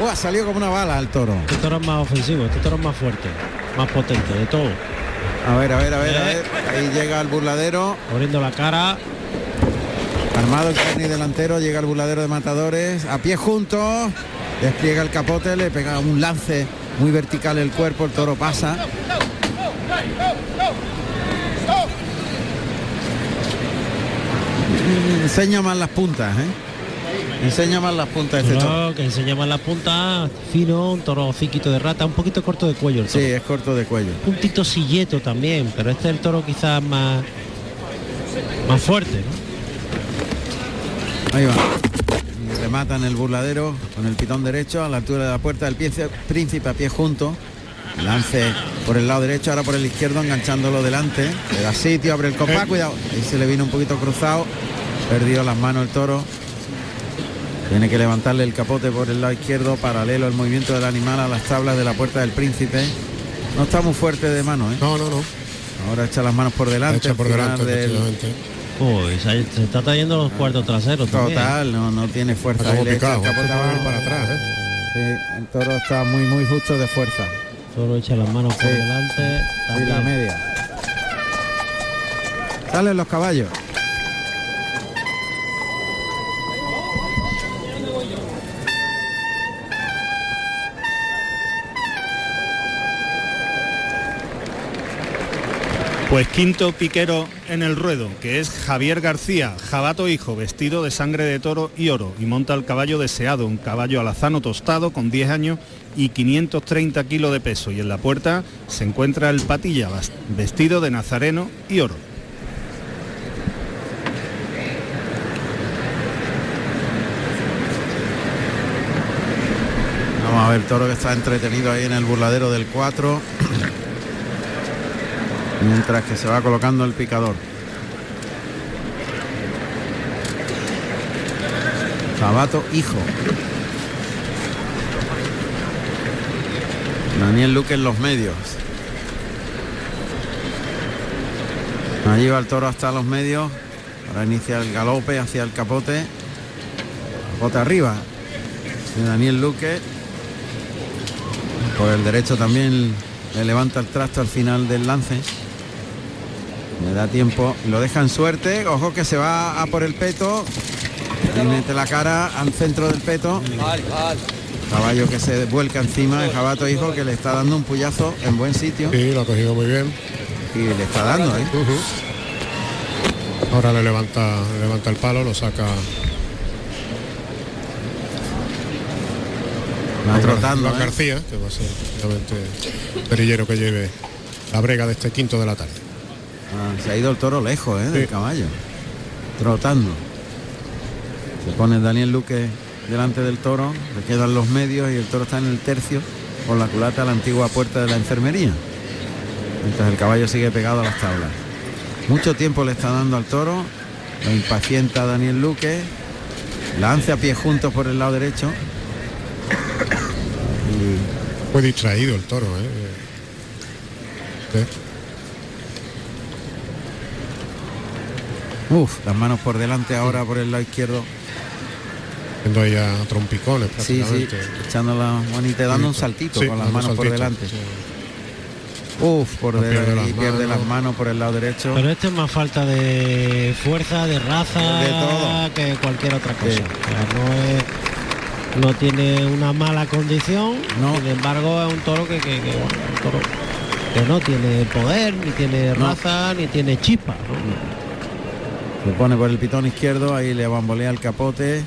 Uh, ha salido como una bala el toro. Este toro es más ofensivo, este toro es más fuerte, más potente de todo. A ver, a ver, a ver, a ver. Ahí llega el burladero. Abriendo la cara. Armado el carne delantero, llega el burladero de matadores. A pie juntos. Despliega el capote, le pega un lance muy vertical el cuerpo, el toro pasa. Enseña más las puntas, ¿eh? Enseña más las puntas este toro. No, que enseña más la punta, fino, un toro hociquito de rata, un poquito corto de cuello el Sí, toro. es corto de cuello. Puntito silleto también, pero este es el toro quizás más más fuerte, ¿no? Ahí va. Le matan el burladero con el pitón derecho a la altura de la puerta del pie- príncipe a pie junto. Lance por el lado derecho, ahora por el izquierdo, enganchándolo delante. Le da sitio, abre el compás, cuidado. Ahí se le vino un poquito cruzado. Perdió las manos el toro. Tiene que levantarle el capote por el lado izquierdo, paralelo al movimiento del animal a las tablas de la puerta del príncipe. No está muy fuerte de mano, ¿eh? No, no, no. Ahora echa las manos por delante. Echa por delante, del- efectivamente. Uy, se, se está trayendo los cuartos traseros también. Total, no, no tiene fuerza. Está el capote abajo. para atrás, ¿eh? Sí, el toro está muy muy justo de fuerza. Solo echa las manos por Sí. delante. Y la media. Salen los caballos. Pues quinto piquero en el ruedo, que es Javier García, jabato hijo, vestido de sangre de toro y oro, y monta el caballo deseado, un caballo alazano tostado con 10 años y 530 kilos de peso. Y en la puerta se encuentra el patilla, vestido de nazareno y oro. Vamos a ver toro que está entretenido ahí en el burladero del 4. Mientras que se va colocando el picador. Sabato hijo. Daniel Luque en los medios. Allí va el toro hasta los medios. Ahora inicia el galope hacia el capote. Capote arriba. De Daniel Luque. Por el derecho también le levanta el trasto al final del lance. Le da tiempo. Lo deja en suerte. Ojo que se va a por el peto. Y mete la cara al centro del peto. Caballo que se vuelca encima. El jabato hijo que le está dando un puyazo en buen sitio. Sí, lo ha cogido muy bien. Y le está dando, ¿eh? Ahora le levanta, le levanta el palo, lo saca. Va trotando, ¿eh? García, que va a ser perillero que lleve la brega de este quinto de la tarde. Ah, se ha ido el toro lejos, ¿eh? Del Sí. caballo. Trotando. Se pone Daniel Luque delante del toro, le quedan los medios y el toro está en el tercio con la culata a la antigua puerta de la enfermería. Mientras el caballo sigue pegado a las tablas. Mucho tiempo le está dando al toro, lo impacienta Daniel Luque, lance a pie juntos por el lado derecho. Fue distraído el toro, ¿eh? Sí. Uf, las manos por delante ahora por el lado izquierdo. Yendo ahí a trompicones Sí, sí, prácticamente. echando la manita, dando un saltito Sí, con las manos por delante. sí. Uf, por No de- pierde las pierde las manos. por el lado derecho. Pero este es más falta de fuerza, de raza, De todo. que cualquier otra cosa. Sí. O sea, no es- no tiene una mala condición, No. sin embargo es un toro que, que- que, bueno, un toro que no tiene poder, ni tiene No. raza, ni tiene chispa. ¿no? Se pone por el pitón izquierdo, ahí le bambolea el capote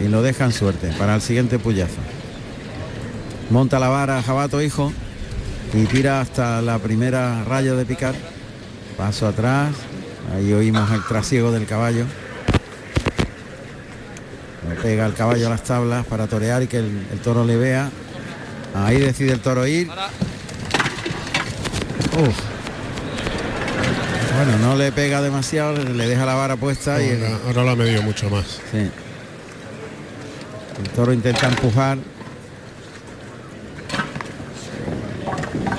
y lo deja en suerte para el siguiente puyazo. Monta la vara Jabato hijo y tira hasta la primera raya de picar. Paso atrás, Ahí oímos el trasiego del caballo. Le pega el caballo a las tablas para torear y que el, el toro le vea. Ahí decide el toro ir. Uf. Bueno, no le pega demasiado, le deja la vara puesta y el, Ahora, lo ha medido mucho más. Sí. El toro intenta empujar.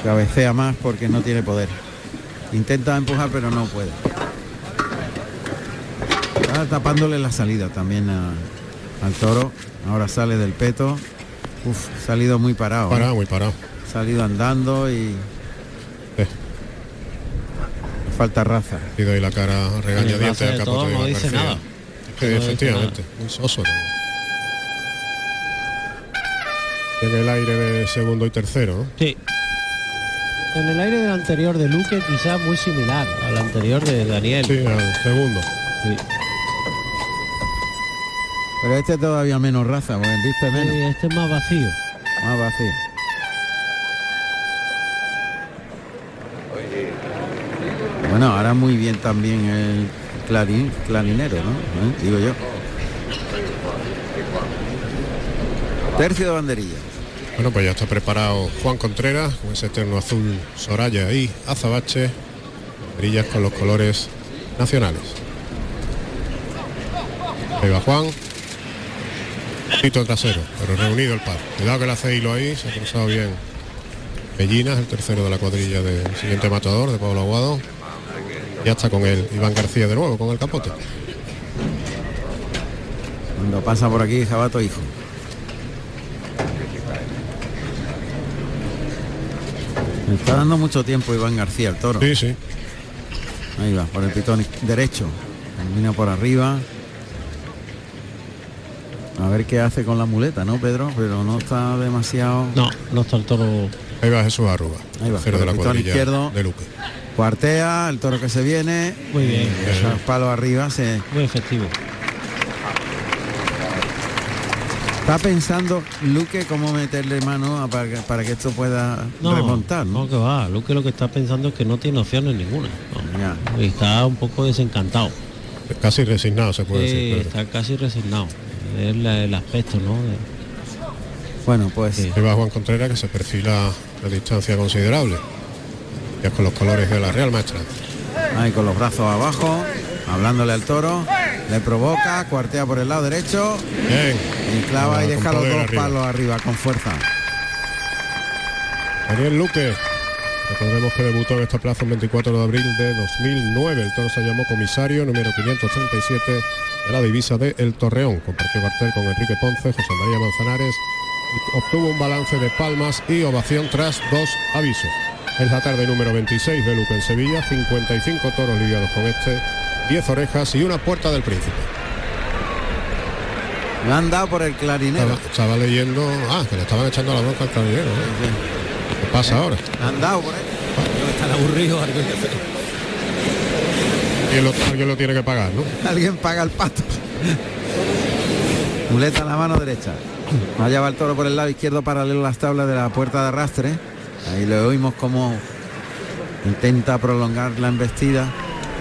Cabecea más porque no tiene poder. Intenta empujar pero no puede. Está tapándole la salida también a- al toro. Ahora sale del peto. Uf, salido muy parado. ¿eh? Parado, muy parado. Salido andando y. Falta raza. Y doy la cara capote de no dice García. nada. Es que No dice efectivamente, muy soso. ¿no? Tiene el aire de segundo y tercero. Sí. En el aire del anterior de Luque quizás muy similar al anterior de Daniel. Sí, al segundo. Sí. Pero este todavía menos raza, porque viste menos. Sí, este es más vacío. Más vacío. Bueno, ahora muy bien también el clarín, clarinero, ¿no? ¿Eh? Digo yo. Tercio de banderilla. Bueno, pues ya está preparado Juan Contreras con ese eterno azul Soraya y azabache, brillas con los colores nacionales. Ahí va Juan. Tito trasero, pero reunido el par. Cuidado que le hace hilo ahí, se ha cruzado bien. Bellinas, el tercero de la cuadrilla del siguiente matador de Pablo Aguado. Ya está con él Iván García de nuevo, con el capote. Cuando pasa por aquí Jabato Hijo. Me está dando mucho tiempo Iván García, el toro. Sí, sí. Ahí va, por el pitón derecho. Termina por arriba. A ver qué hace con la muleta, ¿no, Pedro? Pero no está demasiado. No, no está el toro. Ahí va Jesús Arruga, Ahí va, tercero de la pitón cuadrilla izquierdo. de Luque. Cuartea, el toro que se viene. Muy bien. Esos palos arriba se. Muy efectivo. Está pensando Luque cómo meterle mano a- para que, para que esto pueda No, remontar, ¿no? no que va. Luque lo que está pensando es que no tiene opciones ninguna. no. Ya. Y está un poco desencantado. Casi resignado se puede Sí, decir. Pedro. está casi resignado. Es la- el aspecto, ¿no? De- Bueno, pues Sí. Va Juan Contreras que se perfila a distancia considerable. Ya con los colores de la Real Maestra. ahí con los brazos abajo, hablándole al toro, le provoca, cuartea por el lado derecho Bien. y clava y deja los dos arriba. palos arriba con fuerza. Daniel Luque. Recordemos que debutó en esta plaza el 24 de abril de 2009. El toro se llamó comisario número 537 de la divisa de El Torreón. Compartió cartel con Enrique Ponce, José María Manzanares. y obtuvo un balance de palmas y ovación tras dos avisos. Es la tarde número 26 de Luque en Sevilla. 55 toros lidiados con este. 10 orejas y una puerta del príncipe. Me han dado por el clarinero. Estaba, estaba leyendo. Ah, que le estaban echando la bronca al clarinero. ¿eh? ¿Qué pasa ahora? Me han dado por ahí. Están aburridos. algo que hacer. Alguien lo, alguien lo tiene que pagar, ¿no? Alguien paga el pato. Muleta en la mano derecha. Allá va el toro por el lado izquierdo paralelo a las tablas de la puerta de arrastre. Ahí lo oímos como intenta prolongar la embestida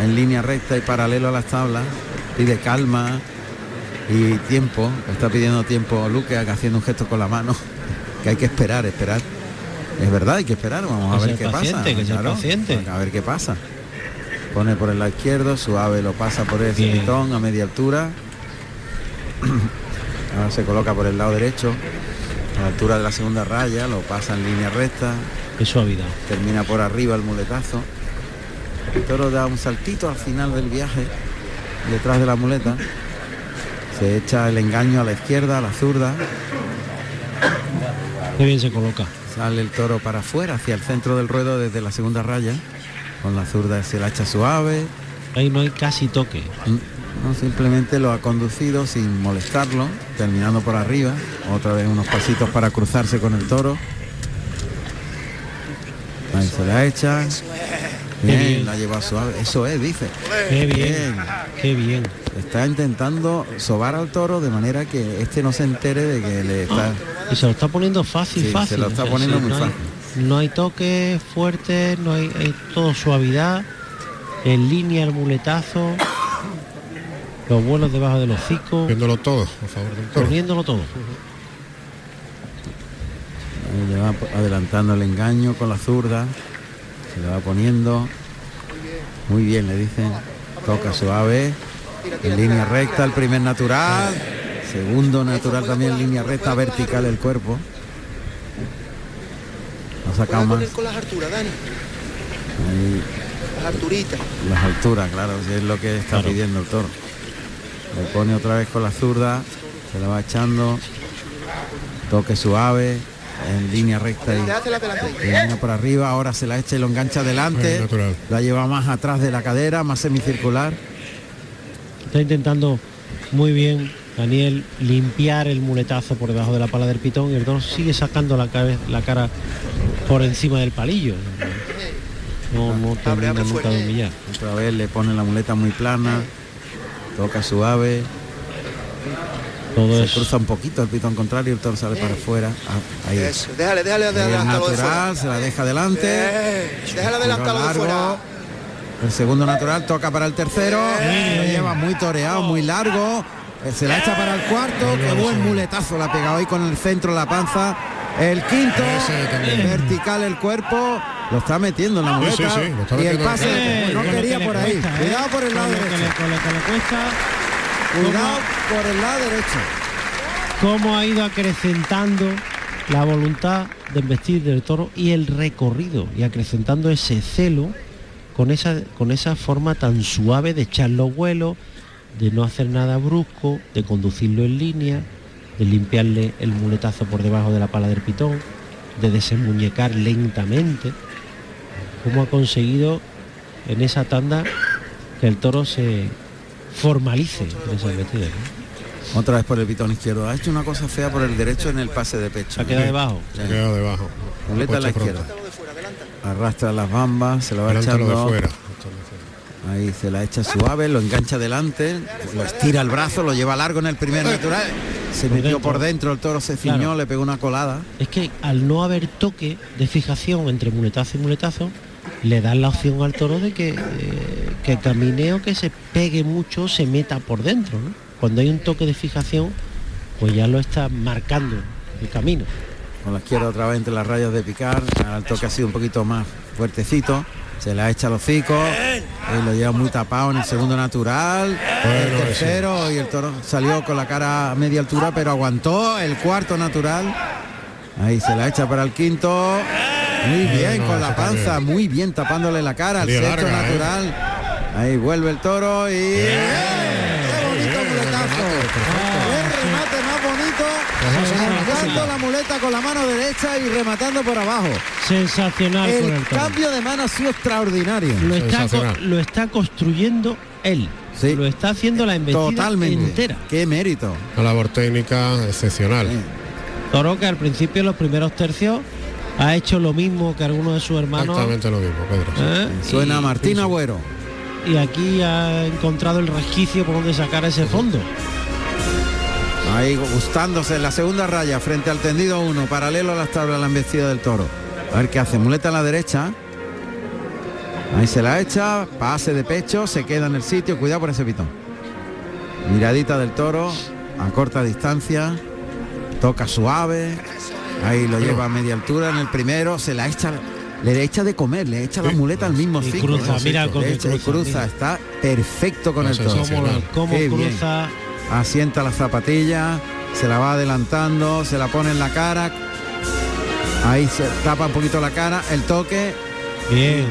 en línea recta y paralelo a las tablas. Pide calma y tiempo. Está pidiendo tiempo Luque haciendo un gesto con la mano. Que hay que esperar, esperar. Es verdad, hay que esperar. Vamos a ver qué pasa. paciente, ser claro. paciente. A ver qué pasa. Pone por el lado izquierdo, suave lo pasa por Bien. pitón a media altura. Ahora se coloca por el lado derecho, a la altura de la segunda raya, lo pasa en línea recta, Qué suavidad. termina por arriba el muletazo. El toro da un saltito al final del viaje, detrás de la muleta. Se echa el engaño a la izquierda, a la zurda. Qué bien se coloca. Sale el toro para afuera, hacia el centro del ruedo desde la segunda raya. Con la zurda se la echa suave. Ahí no hay casi toque. No, simplemente lo ha conducido sin molestarlo, terminando por arriba. Otra vez unos pasitos para cruzarse con el toro. Ahí se la echa. Bien, bien. la lleva suave. Eso es, dice. Qué bien. Qué bien. Está intentando sobar al toro de manera que este no se entere de que le está. Y se lo está poniendo fácil, Sí, se fácil. lo está poniendo sí, muy no hay- fácil. no hay toque fuerte, no hay, hay todo suavidad. en línea el muletazo, los vuelos debajo del hocico, Viéndolo todo, a favor del toro. poniéndolo todo. Ahí le va adelantando el engaño con la zurda. Se le va poniendo. Muy bien, le dicen. Toca suave. En línea recta, el primer natural. Segundo natural también en línea recta, vertical el cuerpo. Ha sacado más. con las alturas, Dani. Ahí, Las alturitas. las alturas, claro, si es lo que está pidiendo el toro. Le pone otra vez con la zurda. Se la va echando. Toque suave. En línea recta y delante. Venga por arriba, ahora se la echa y lo engancha natural. La lleva más atrás de la cadera, más semicircular. Está intentando muy bien Daniel limpiar el muletazo por debajo de la pala del pitón y el toro sigue sacando la, cabe- la cara por encima del palillo. No, no termina nunca de humillar. Otra vez le pone la muleta muy plana. Toca suave. Todo se es- cruza un poquito el pitón contrario, el toro sale para afuera. Ah, ahí. Eso. Déjale, déjale de fuera. natural, se la deja adelante. Eh, déjale adelantarlo de largo. fuera. El segundo natural toca para el tercero. Lo lleva muy toreado, muy largo. Eh, Se la echa para el cuarto. Qué buen muletazo la ha pegado ahí con el centro la panza. El quinto, vertical el cuerpo. Lo está metiendo en la Sí, muleta. sí, sí, y el pase Eh, no que quería por ahí. cuesta, ¿eh? Cuidado por el lado derecho. Cuidado por el lado derecho. cómo ha ido acrecentando la voluntad de embestir del toro y el recorrido y acrecentando ese celo con esa con esa forma tan suave de echar los vuelos, de no hacer nada brusco, de conducirlo en línea, de limpiarle el muletazo por debajo de la pala del pitón, de desenmuñecar lentamente. Cómo ha conseguido en esa tanda que el toro se formalice en esa embestida. ¿no? Otra vez por el pitón izquierdo. Ha hecho una cosa fea por el derecho en el pase de pecho. Se ha quedado debajo. Se ha quedado debajo. Muleta a la izquierda. Arrastra las bambas, se lo va Adelántalo echando. de fuera. Ahí se la echa suave, lo engancha adelante, lo estira el brazo, lo lleva largo en el primer natural. Se Por metió dentro. por dentro, el toro se ciñó, Claro. le pegó una colada. es que al no haber toque de fijación entre muletazo y muletazo, le dan la opción al toro de que, eh, que camine o que se pegue mucho, se meta por dentro. ¿no? Cuando hay un toque de fijación, pues ya lo está marcando el camino. Con la izquierda otra vez entre las rayas de picar, el toque ha sido un poquito más fuertecito. Se la echa al hocico, y lo lleva muy tapado en el segundo natural, el tercero y el toro salió con la cara a media altura, pero aguantó el cuarto natural. Ahí se la echa para el quinto. Muy bien no, con la panza, bien. muy bien tapándole la cara, el sexto larga, ¿eh? natural. Ahí vuelve el toro y. ¡Qué bonito muletazo! ¡Qué remate más bonito! Arrancando la muleta con la mano derecha y rematando por abajo. Sensacional con El cambio de mano ha sido extraordinario. Lo está, lo está construyendo él. Lo está haciendo la embestida Totalmente. entera. Qué mérito. Una labor técnica excepcional. Toro que al principio en los primeros tercios ha hecho lo mismo que algunos de sus hermanos. Exactamente lo mismo, Pedro. ¿eh? Suena Y- Martín Agüero. Y aquí ha encontrado el resquicio por donde sacar ese fondo. Ahí gustándose en la segunda raya frente al tendido 1, paralelo a las tablas la embestida del toro. A ver qué hace, muleta a la derecha. Ahí se la echa, pase de pecho, se queda en el sitio, cuidado por ese pitón. Miradita del toro, a corta distancia, toca suave, ahí lo lleva a media altura en el primero, se la echa, le echa de comer, le echa la muleta al mismo Y hocico, cruza, mira Le cómo echa y cruza, cruza, mira. está perfecto con No, el toro. Cómo, bien. cruza. Asienta la zapatilla, se la va adelantando, se la pone en la cara. Ahí se tapa un poquito la cara, el toque. Bien.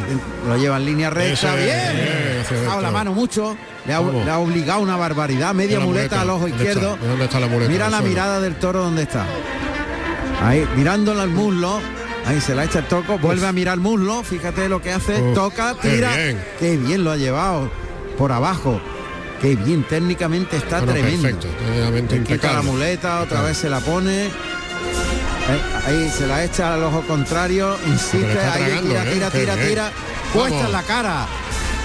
Lo lleva en línea recta, bien. la mano mucho, le ha, ¿Cómo? le ha obligado una barbaridad, media muleta, al ojo ¿Dónde izquierdo. está? ¿Dónde está la muleta? Mira la mirada del toro donde está. Ahí, mirándola al muslo. Ahí se la echa el toco, vuelve a mirar el muslo, fíjate lo que hace, toca, qué tira. bien. Qué bien lo ha llevado por abajo. Qué bien, técnicamente está Bueno, tremendo. perfecto, técnicamente Le quita la impecable. muleta, otra Impecable. vez se la pone. Eh, Ahí se la echa al ojo contrario, insiste, ahí tira, ¿eh? tira, tira, tira. Puesta Vamos. en la cara.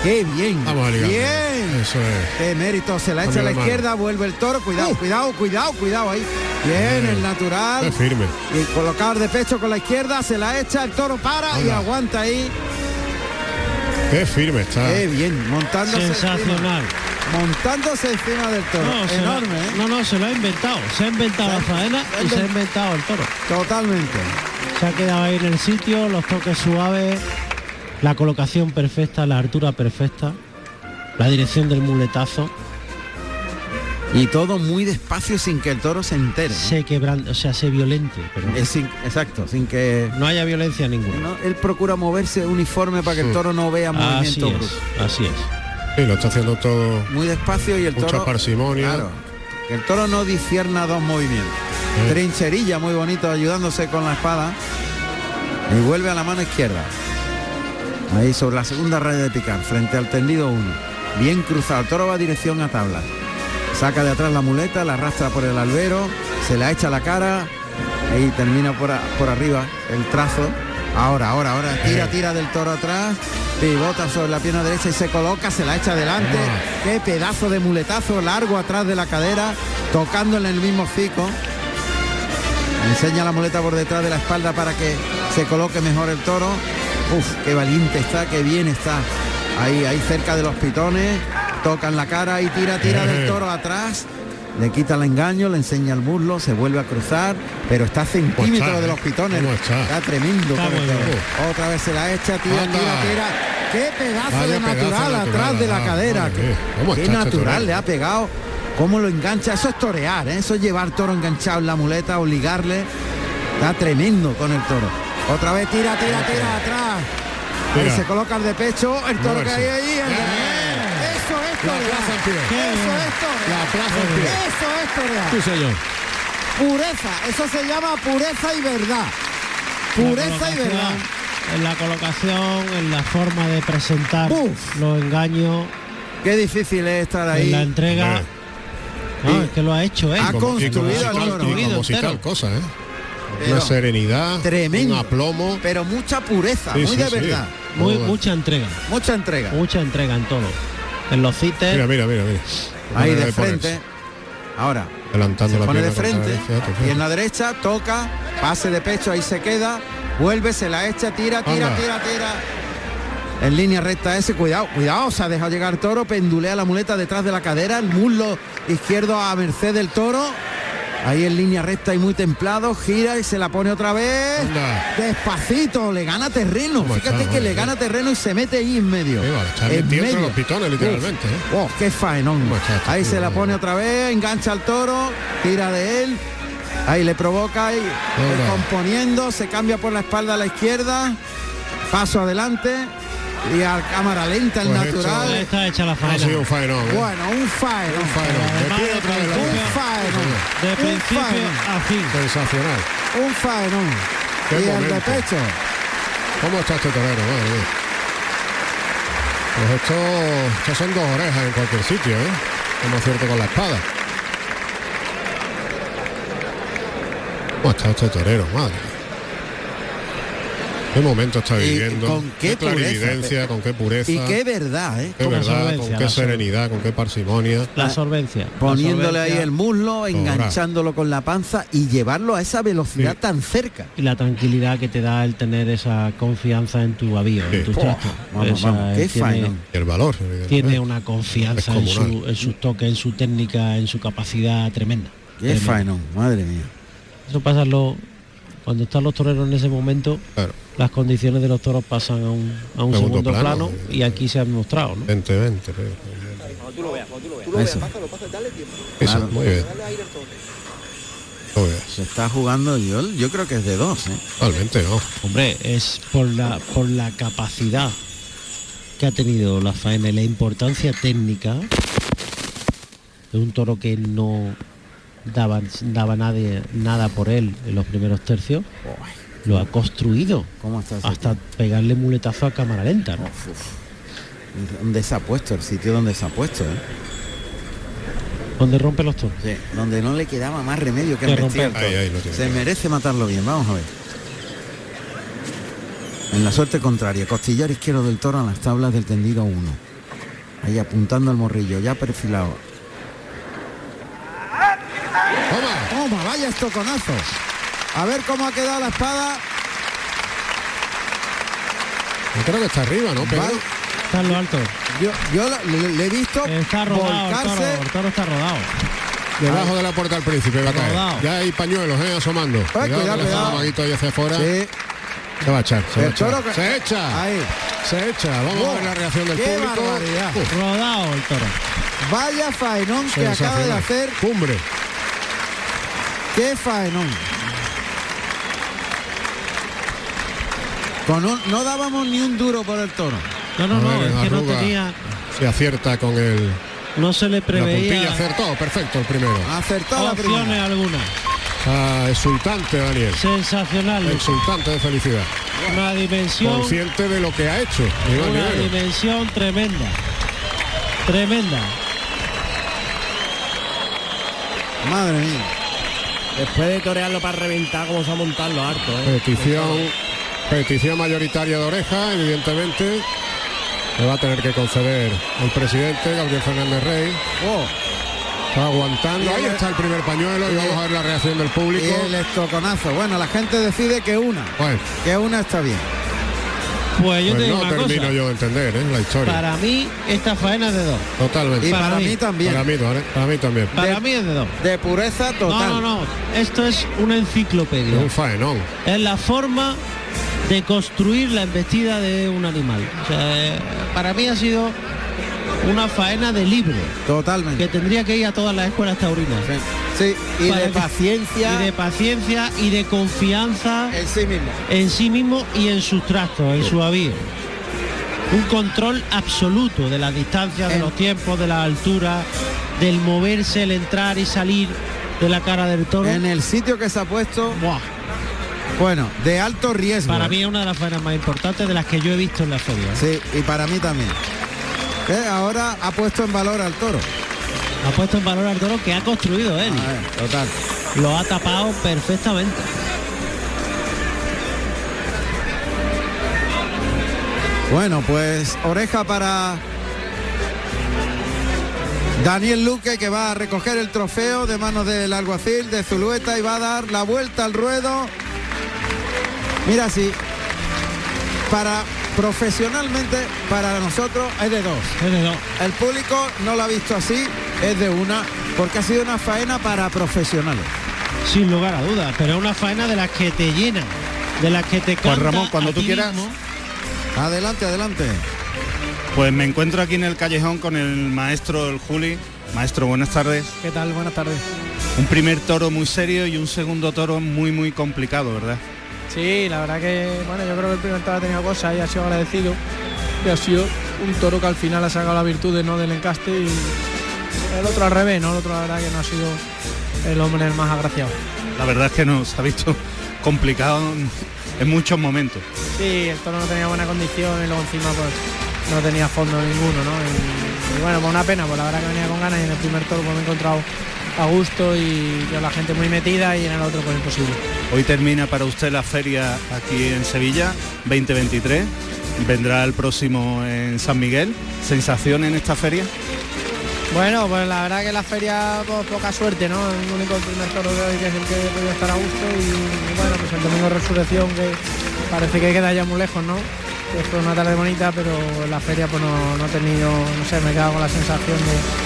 Qué bien. Vamos. Bien. Eso es. Qué mérito, se la echa a la izquierda, vuelve el toro, cuidado, cuidado, cuidado, cuidado ahí. Bien, el natural. Es firme. Y colocado de pecho con la izquierda, se la echa, el toro para y aguanta ahí. Qué firme está. Qué bien, montándose Sensacional. encima, montándose encima del toro. No, se lo- Enorme, ¿eh? no, no, se lo ha inventado. Se ha inventado la faena y se ha inventado el toro. Totalmente. Se ha quedado ahí en el sitio, los toques suaves, la colocación perfecta, la altura perfecta, la dirección del muletazo. Y todo muy despacio sin que el toro se entere. ¿no? Se quebrante, o sea, se violente, pero Es sin- exacto, sin que no haya violencia ninguna. ¿no? él procura moverse uniforme para que el toro no vea Así movimiento es, brusco. así es. Sí, lo está haciendo todo Muy despacio y el mucha toro. parsimonia. Claro, que el toro no discierna dos movimientos. Trincherilla muy bonito ayudándose con la espada. Y vuelve a la mano izquierda. Ahí sobre la segunda raya de picar, frente al tendido 1. Bien cruzado, el toro va dirección a tabla. Saca de atrás la muleta, la arrastra por el albero, se la echa a la cara y termina por, a- por arriba el trazo. Ahora, ahora, ahora, tira, tira del toro atrás, pivota sobre la pierna derecha y se coloca, se la echa adelante. Qué pedazo de muletazo largo atrás de la cadera, tocándole en el mismo cico. Enseña la muleta por detrás de la espalda para que se coloque mejor el toro. Uf, qué valiente está, qué bien está. Ahí, ahí cerca de los pitones, tocan la cara y tira, tira del toro atrás. Le quita el engaño, le enseña el muslo, se vuelve a cruzar, pero está a centímetros está, de eh? los pitones. ¿Cómo está? tremendo. Está bien. Otra vez se la echa, tira, Anda. tira, tira. Qué pedazo Vaya de pedazo natural, natural, atrás de la ah, cadera. madre mía. ¿Cómo Qué está este natural le ha pegado. Cómo lo engancha. Eso es torear, ¿eh? eso es llevar toro enganchado en la muleta, obligarle. Está tremendo con el toro. Otra vez tira, tira, tira atrás. Ahí se coloca el de pecho, el toro que hay ahí. el de- Eso es pie. Eso es torear. La plaza en pie. Eso es. Sí, señor. Pureza. Eso se llama pureza y verdad. Pureza y verdad. En la colocación, en la forma de presentar Uf. los engaños, Qué difícil es estar ahí. en la entrega. No, es que lo ha hecho él. Ha Como- y como construido el toro. y como si entero. tal cosa, ¿eh? Pero Una serenidad, tremendo. un aplomo. Pero mucha pureza, Sí, muy sí, de sí. verdad. Muy, mucha entrega, Mucha entrega. mucha entrega en todo. En los cites, Mira, mira, mira, mira. Ahí de ponerse. frente. Ahora, Adelantando se la pone de pierna contra frente, la derecha, toca, pase de pecho, ahí se queda, vuelve, se la echa, tira, tira, Anda. tira, tira. En línea recta ese, cuidado, cuidado, se ha dejado llegar el toro, pendulea la muleta detrás de la cadera, el muslo izquierdo a merced del toro. Ahí en línea recta y muy templado, gira y se la pone otra vez. Anda. Despacito, le gana terreno. ¿Cómo Fíjate está, que le gana terreno y se mete ahí en medio. Está En medio. los pitones, literalmente, ¿eh? Oh, qué faenón. ¿Cómo está Ahí se la pone otra vez, engancha al toro, tira de él. Ahí le provoca y componiendo, se cambia por la espalda a la izquierda, paso adelante y a cámara lenta el Pues natural. ahí está hecha la Ha faena. sido un faenón, ¿eh? Bueno, un faenón. Un faenón. De pie de otra vez Un faenón. De Un principio faenón. a fin. Sensacional. Un faenón. Qué y el de momento. pecho. ¿Cómo está este torero? Madre mía. Pues esto, estos son dos orejas en cualquier sitio, ¿eh? Como cierto con la espada. ¿Cómo está este torero? Madre mía. ¿Qué momento está Y viviendo? con qué pureza, clarividencia, con qué pureza. Y qué verdad, ¿eh? qué con verdad, solvencia, qué serenidad, con qué parsimonia. La solvencia. la Poniéndole ahí solvencia el muslo, enganchándolo con la panza y llevarlo a esa velocidad Sí. tan cerca. Y la tranquilidad que te da el tener esa confianza en tu avío, Sí. en tu trato. vamos, Esa, vamos, qué tiene, el valor. tiene una confianza en, su, en sus toques, en su técnica, en su capacidad tremenda. Qué Tremenda. faenón, madre mía. Eso pasa en lo- cuando están los toreros en ese momento, Claro, las condiciones de los toros pasan a un, a un Segundo segundo, plano, plano, y aquí se ha demostrado, ¿no? evidentemente. pero- Tú lo veas, pásalo, pásalo, dale tiempo. Eso, Claro. muy bien. Dale aire al toro. Lo veas. Se está jugando, yo, yo creo que es de dos, ¿eh? Totalmente, ¿no? Hombre, es por la por la capacidad que ha tenido la faena y la importancia técnica de un toro que no daba, daba nadie, nada por él en los primeros tercios, lo ha construido ¿Cómo hasta pegarle muletazo a cámara lenta. ¿no? ¿Dónde se ha puesto? El sitio donde se ha puesto, ¿eh? Donde rompe los toros. Sí, donde no le quedaba más remedio que romper. Se merece matarlo bien, vamos a ver. En la suerte contraria, costillar izquierdo del toro a las tablas del tendido 1. Ahí apuntando al morrillo, ya perfilado. ¡Toma! Toma, vaya estoconazo. A ver cómo ha quedado la espada. Yo creo que está arriba, ¿no? Pedro? Vaya, Está en lo alto. Yo, yo le, le he visto Está rodado, el toro, volcarse. el toro está rodado. Debajo de la puerta del príncipe va a caer. Rodado. Ya hay pañuelos, ¿eh? Asomando. cuidado, le está cuidado. amaguito ahí hacia afuera. Sí. Se va a echar, se va a echar. que- Se echa. Ahí. Se echa. Vamos a ver la reacción del ¡Qué público. Uf, Rodado el toro. Vaya faenón que acaba de hacer. Cumbre. ¡Qué faenón! Con un- no dábamos ni un duro por el toro. No, no, no, ver, es que no tenía, Se acierta con el, no se le la puntilla. preveía Acertó. Perfecto el primero. Acertó la primera. algunas. Ah, exultante, Daniel. Sensacional. Exultante de felicidad. Una dimensión, Consciente de lo que ha hecho. una dimensión tremenda. Tremenda. Madre mía. Después de torearlo para reventar, como se ha montado lo harto, ¿eh? Petición, petición mayoritaria de oreja, evidentemente. Le va a tener que conceder el presidente Gabriel Fernández Rey. Oh, Está aguantando. Ahí está el primer pañuelo y vamos a ver la reacción del público. y el estoconazo. Bueno, la gente decide que una. Bueno, Que una está bien. Pues yo pues te digo no una termino cosa. yo de entender ¿eh? la historia. Para mí, esta faena es de dos. Totalmente. Y Para para, mí. mí, también. Para mí, ¿vale? para mí también. Para De- mí es de dos. De pureza total. No, no, no. Esto es una enciclopedia. Un faenón. Es la forma de construir la embestida de un animal. O sea, eh, para mí ha sido una faena de libro Totalmente. que tendría que ir a todas las escuelas taurinas. Sí, y Para de que- paciencia Y de paciencia y de confianza en sí mismo. en sí mismo y en sus trastos, en su avío. Un control absoluto de las distancias, de En- los tiempos, de la altura, del moverse, el entrar y salir de la cara del toro. En el sitio que se ha puesto, Buah, bueno, de alto riesgo. para mí es una de las faenas más importantes de las que yo he visto en la feria. Sí, y para mí también. Eh, Ahora ha puesto en valor al toro. Ha puesto en valor al toro que ha construido él. A ver, total. Lo ha tapado perfectamente. Bueno, pues oreja para Daniel Luque que va a recoger el trofeo de manos del alguacil de Zulueta y va a dar la vuelta al ruedo. Mira sí. Para profesionalmente para nosotros es de dos. Es de dos. El público no lo ha visto así, es de una, porque ha sido una faena para profesionales. Sin lugar a dudas, pero es una faena de las que te llenan, de las que te Juan canta Ramón, cuando a tú quieras. mismo. Adelante, adelante. Pues me encuentro aquí en el callejón con el maestro el Juli. Maestro, buenas tardes. ¿Qué tal? Buenas tardes. Un primer toro muy serio y un segundo toro muy muy complicado, ¿verdad? Sí, la verdad que, bueno, yo creo que el primer toro ha tenido cosas y ha sido agradecido. Y ha sido un toro que al final ha sacado la virtud de no del encaste y el otro al revés, ¿no? El otro la verdad que no ha sido el hombre el más agraciado. La verdad es que nos ha visto complicado en- muchos momentos. Sí, el toro no tenía buena condición y luego encima pues no tenía fondo ninguno, ¿no? Y, y bueno, pues una pena, pues la verdad que venía con ganas y en el primer toro pues me he encontrado a gusto y con la gente muy metida y en el otro pues imposible. Hoy termina para usted la feria aquí en Sevilla 2023. Vendrá el próximo en San Miguel. ¿Sensación en esta feria? Bueno, pues la verdad que la feria pues, poca suerte, ¿no? El único primer toro de hoy que es el que podido estar a gusto y, bueno, pues el domingo de resurrección que parece que queda ya muy lejos, ¿no? Que fue una tarde bonita, pero la feria pues no, no he tenido, no sé, me he quedado con la sensación de,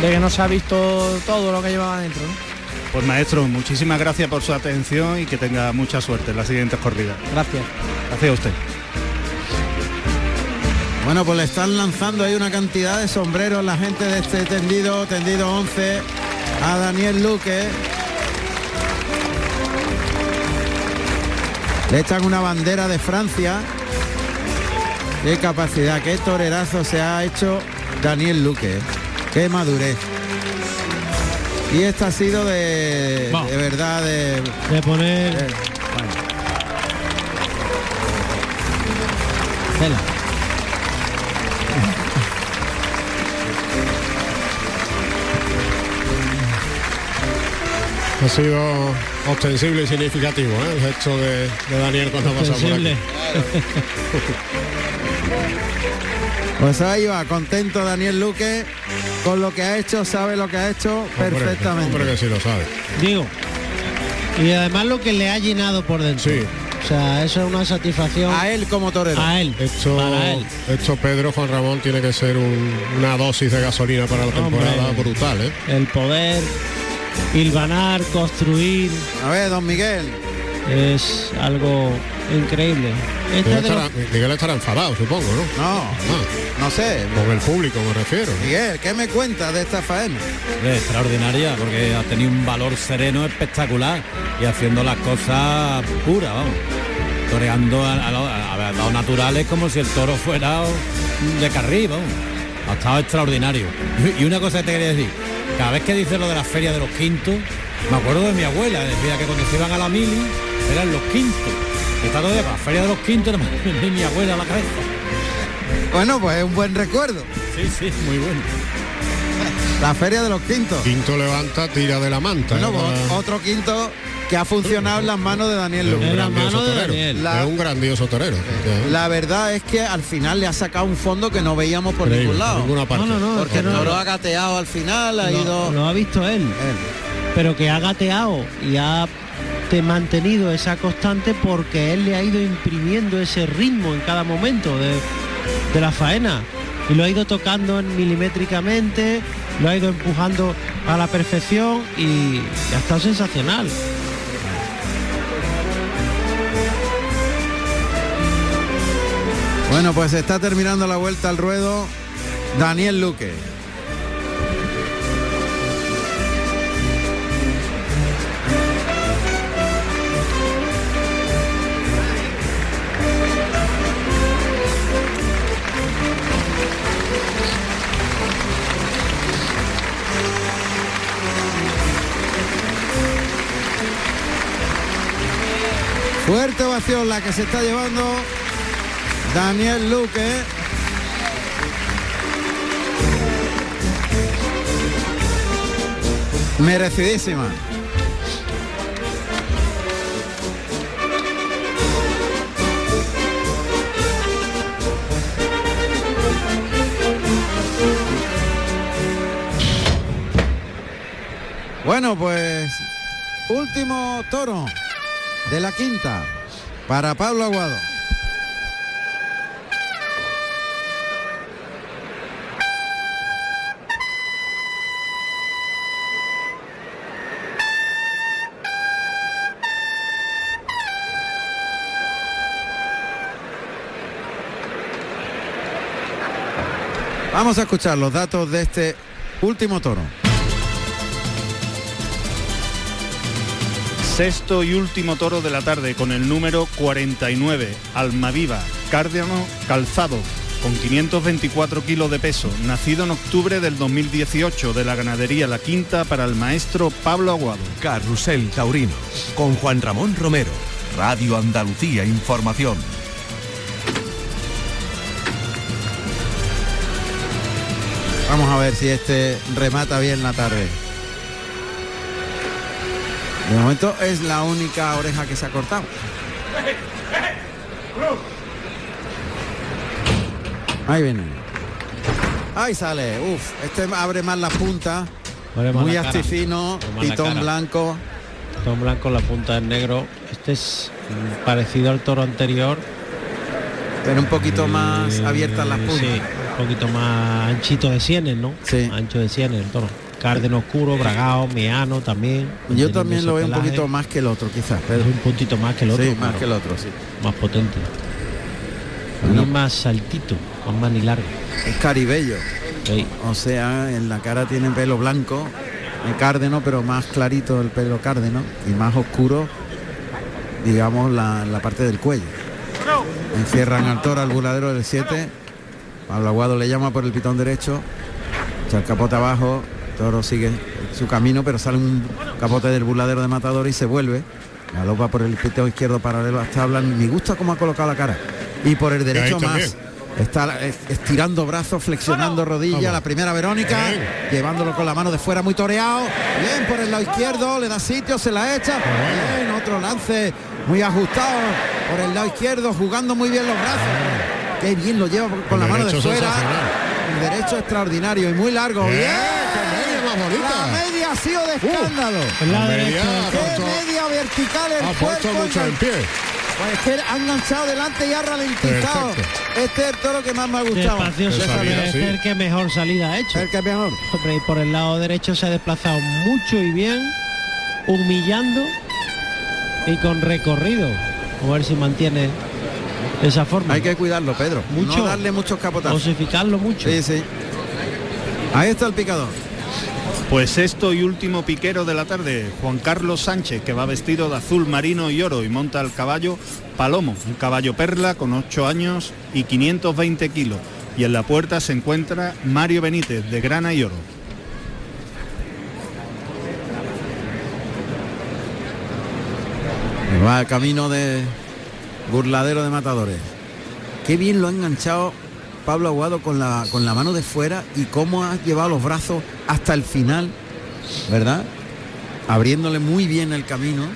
de que no se ha visto todo lo que llevaba dentro, ¿no? Pues maestro, muchísimas gracias por su atención y que tenga mucha suerte en las siguientes corridas. Gracias. Gracias a usted. Bueno, pues le están lanzando ahí una cantidad de sombreros la gente de este tendido, tendido 11, a Daniel Luque. Le echan una bandera de Francia. Qué capacidad, qué torerazo se ha hecho Daniel Luque. Qué madurez. Y esta ha sido de, de verdad de, De poner. de- bueno. Ha sido ostensible y significativo ¿eh? el gesto de, de Daniel cuando ha pasado por aquí. Pues ahí va, contento Daniel Luque con lo que ha hecho, sabe lo que ha hecho perfectamente. Hombre que sí lo sabe. Digo. Y además lo que le ha llenado por dentro. Sí, O sea, eso es una satisfacción. A él como torero. A él. Esto, Para él. esto Pedro Juan Ramón tiene que ser un- una dosis de gasolina para la temporada Hombre. brutal, ¿eh? El poder hilvanar, construir. A ver, don Miguel. Es algo increíble. Este Miguel estará, Miguel estará enfadado, supongo, ¿no? No, Ah, no sé. con el público me refiero. Miguel, ¿qué me cuentas de esta faena? Es extraordinaria porque ha tenido un valor sereno espectacular y haciendo las cosas puras, vamos. Toreando a, a, a- a naturales como si el toro fuera de carril, vamos. Ha estado extraordinario. Y, y una cosa que te quería decir, cada vez que dice lo de la feria de los quintos, me acuerdo de mi abuela, decía que cuando se iban a la mili eran los quintos. Y Está con la feria de los quintos, de mi abuela a la cabeza. Bueno, pues es un buen recuerdo. Sí, sí, muy bueno. La feria de los quintos. Quinto levanta, tira de la manta. Bueno, ¿eh? pues, otro quinto que ha funcionado en las manos de Daniel Es un Luque. grandioso torero. La- Es un grandioso torero. La verdad es que al final le ha sacado un fondo que no veíamos por Increíble, ningún lado. ninguna parte. No, no, no, Porque que el no. toro ha gateado al final, ha lo, ido. lo ha visto él. Pero que ha gateado y ha te mantenido esa constante porque él le ha ido imprimiendo ese ritmo en cada momento de, de la faena y lo ha ido tocando en milimétricamente, lo ha ido empujando a la perfección y ha estado sensacional. Bueno, pues está terminando la vuelta al ruedo. Daniel Luque. Fuerte ovación la que se está llevando Daniel Luque. Merecidísima. Bueno, pues último toro de la quinta para Pablo Aguado. Vamos a escuchar los datos de este último toro. Sexto y último toro de la tarde con el número 49, Almaviva, cárdeno calzado, con 524 kilos de peso, nacido en octubre del 2018 de la ganadería La Quinta para el maestro Pablo Aguado. Carrusel Taurino con Juan Ramón Romero. Radio Andalucía Información. Vamos a ver si este remata bien la tarde. De momento es la única oreja que se ha cortado. Ahí viene. Ahí sale. Uf, este abre más las puntas. Abre más Muy la astifino, más la pitón blanco. Tom blanco, la punta en negro. Este es parecido al toro anterior. Pero un poquito más Eh, abiertas las puntas. Sí, un poquito más anchito de sienes, ¿no? Sí. Ancho de sienes el toro. Cárdeno oscuro, bragado, meano también. Yo también lo veo un poquito más que el otro, quizás, Es Pedro. un puntito más que el otro. Sí, más que el otro, sí. Más potente. También más saltito, más manilargo. Es caribello. Sí. O sea, en la cara tiene pelo blanco, el cárdeno, pero más clarito el pelo cárdeno y más oscuro, digamos, la, la parte del cuello. Encierran al toro al buladero del 7. Pablo Aguado le llama por el pitón derecho, echa el capote abajo, toro sigue su camino, pero sale un capote del buladero de matador y se vuelve. Galopa por el pitón izquierdo paralelo a las tablas. Me gusta cómo ha colocado la cara. Y por el derecho más. Está eh, estirando brazos, flexionando rodillas, la primera Verónica, llevándolo con la mano de fuera muy toreado. Bien por el lado izquierdo, le da sitio, se la echa. Bien, otro lance muy ajustado por el lado izquierdo, jugando muy bien los brazos. Qué bien lo lleva con la mano de fuera. El derecho extraordinario y muy largo. Bien, Bien. Bonita. La media ha sido de escándalo. En la media Qué media vertical el ha puesto mucho en pie. Pues es que ha enganchado delante y ha ralentizado. Este es el toro que más me ha gustado. Despacio, sí, es sí. el que mejor salida ha hecho. El que mejor. Hombre, y por el lado derecho se ha desplazado mucho y bien, humillando y con recorrido. A ver si mantiene esa forma. Hay que cuidarlo, Pedro. Mucho. No darle muchos capotazos. Osificarlo mucho. Sí, sí. Ahí está el picador. Pues sexto y último piquero de la tarde, Juan Carlos Sánchez, que va vestido de azul marino y oro y monta el caballo Palomo, un caballo perla con 8 años y 520 kilos. Y en la puerta se encuentra Mario Benítez, de grana y oro. Va el camino de burladero de matadores. Qué bien lo ha enganchado Pablo Aguado con la, con la mano de fuera y cómo ha llevado los brazos hasta el final, ¿verdad? Abriéndole muy bien el camino.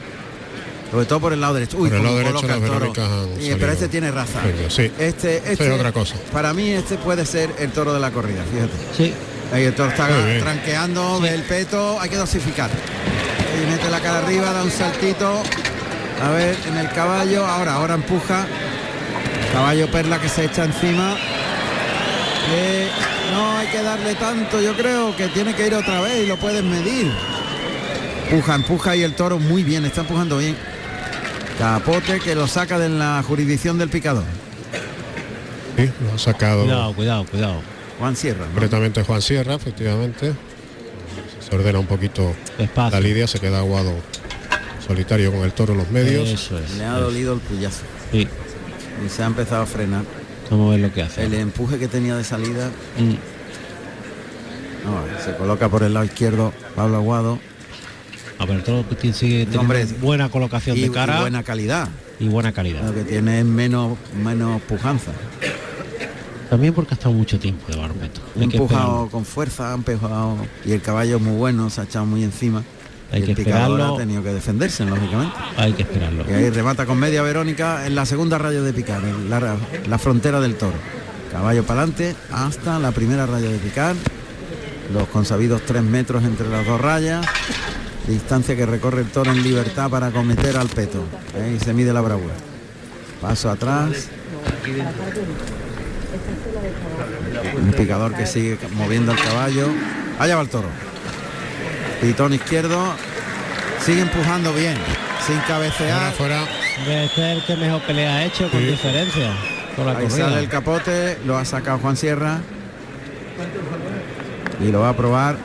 Sobre todo por el lado derecho. Uy, Por el lado derecho coloca las el toro. Verónicas han Sí, salido. pero este tiene raza. Sí. Este, este es otra cosa. Para mí este puede ser el toro de la corrida, fíjate. Sí. Ahí el toro está tranqueando, ve el peto, hay que dosificar. Y mete la cara arriba, da un saltito. A ver, en el caballo, ahora, ahora empuja. Caballo perla que se echa encima. Eh, no hay que darle tanto, yo creo que tiene que ir otra vez y lo pueden medir. Empuja, empuja y el toro muy bien, está empujando bien. Capote que lo saca de la jurisdicción del picador. Sí, lo ha sacado Cuidado, cuidado, cuidado. Juan Sierra. ¿no? completamente Juan Sierra, efectivamente. Se ordena un poquito la lidia, se queda aguado solitario con el toro en los medios. Eso es. Le ha dolido el puyazo. Sí. Y se ha empezado a frenar. Vamos a ver lo que hace. El empuje que tenía de salida. Mm. no, se coloca por el lado izquierdo Pablo Aguado. A ver, todo tiene- sigue teniendo Hombre, buena colocación y, de cara y buena calidad. y buena calidad. Lo que tiene es menos, menos pujanza. También porque ha estado mucho tiempo de barbeto. Ha empujado con fuerza, ha empujado y el caballo es muy bueno, se ha echado muy encima. Hay y que el esperarlo. ha tenido que defenderse, lógicamente. Hay que esperarlo. Y ahí remata con media Verónica en la segunda raya de picar, en la, la frontera del toro. Caballo para adelante hasta la primera raya de picar. Los consabidos tres metros entre las dos rayas. Distancia que recorre el toro en libertad para cometer al peto. Ahí se mide la bravura. Paso atrás. Un picador que sigue moviendo el caballo. Allá va el toro. Pitón izquierdo. Sigue empujando bien. Sin cabecear. Hombre, Este es el que mejor pelea ha hecho con diferencia. Con la Ahí corrida. sale el capote, lo ha sacado Juan Sierra. Y lo va a probar.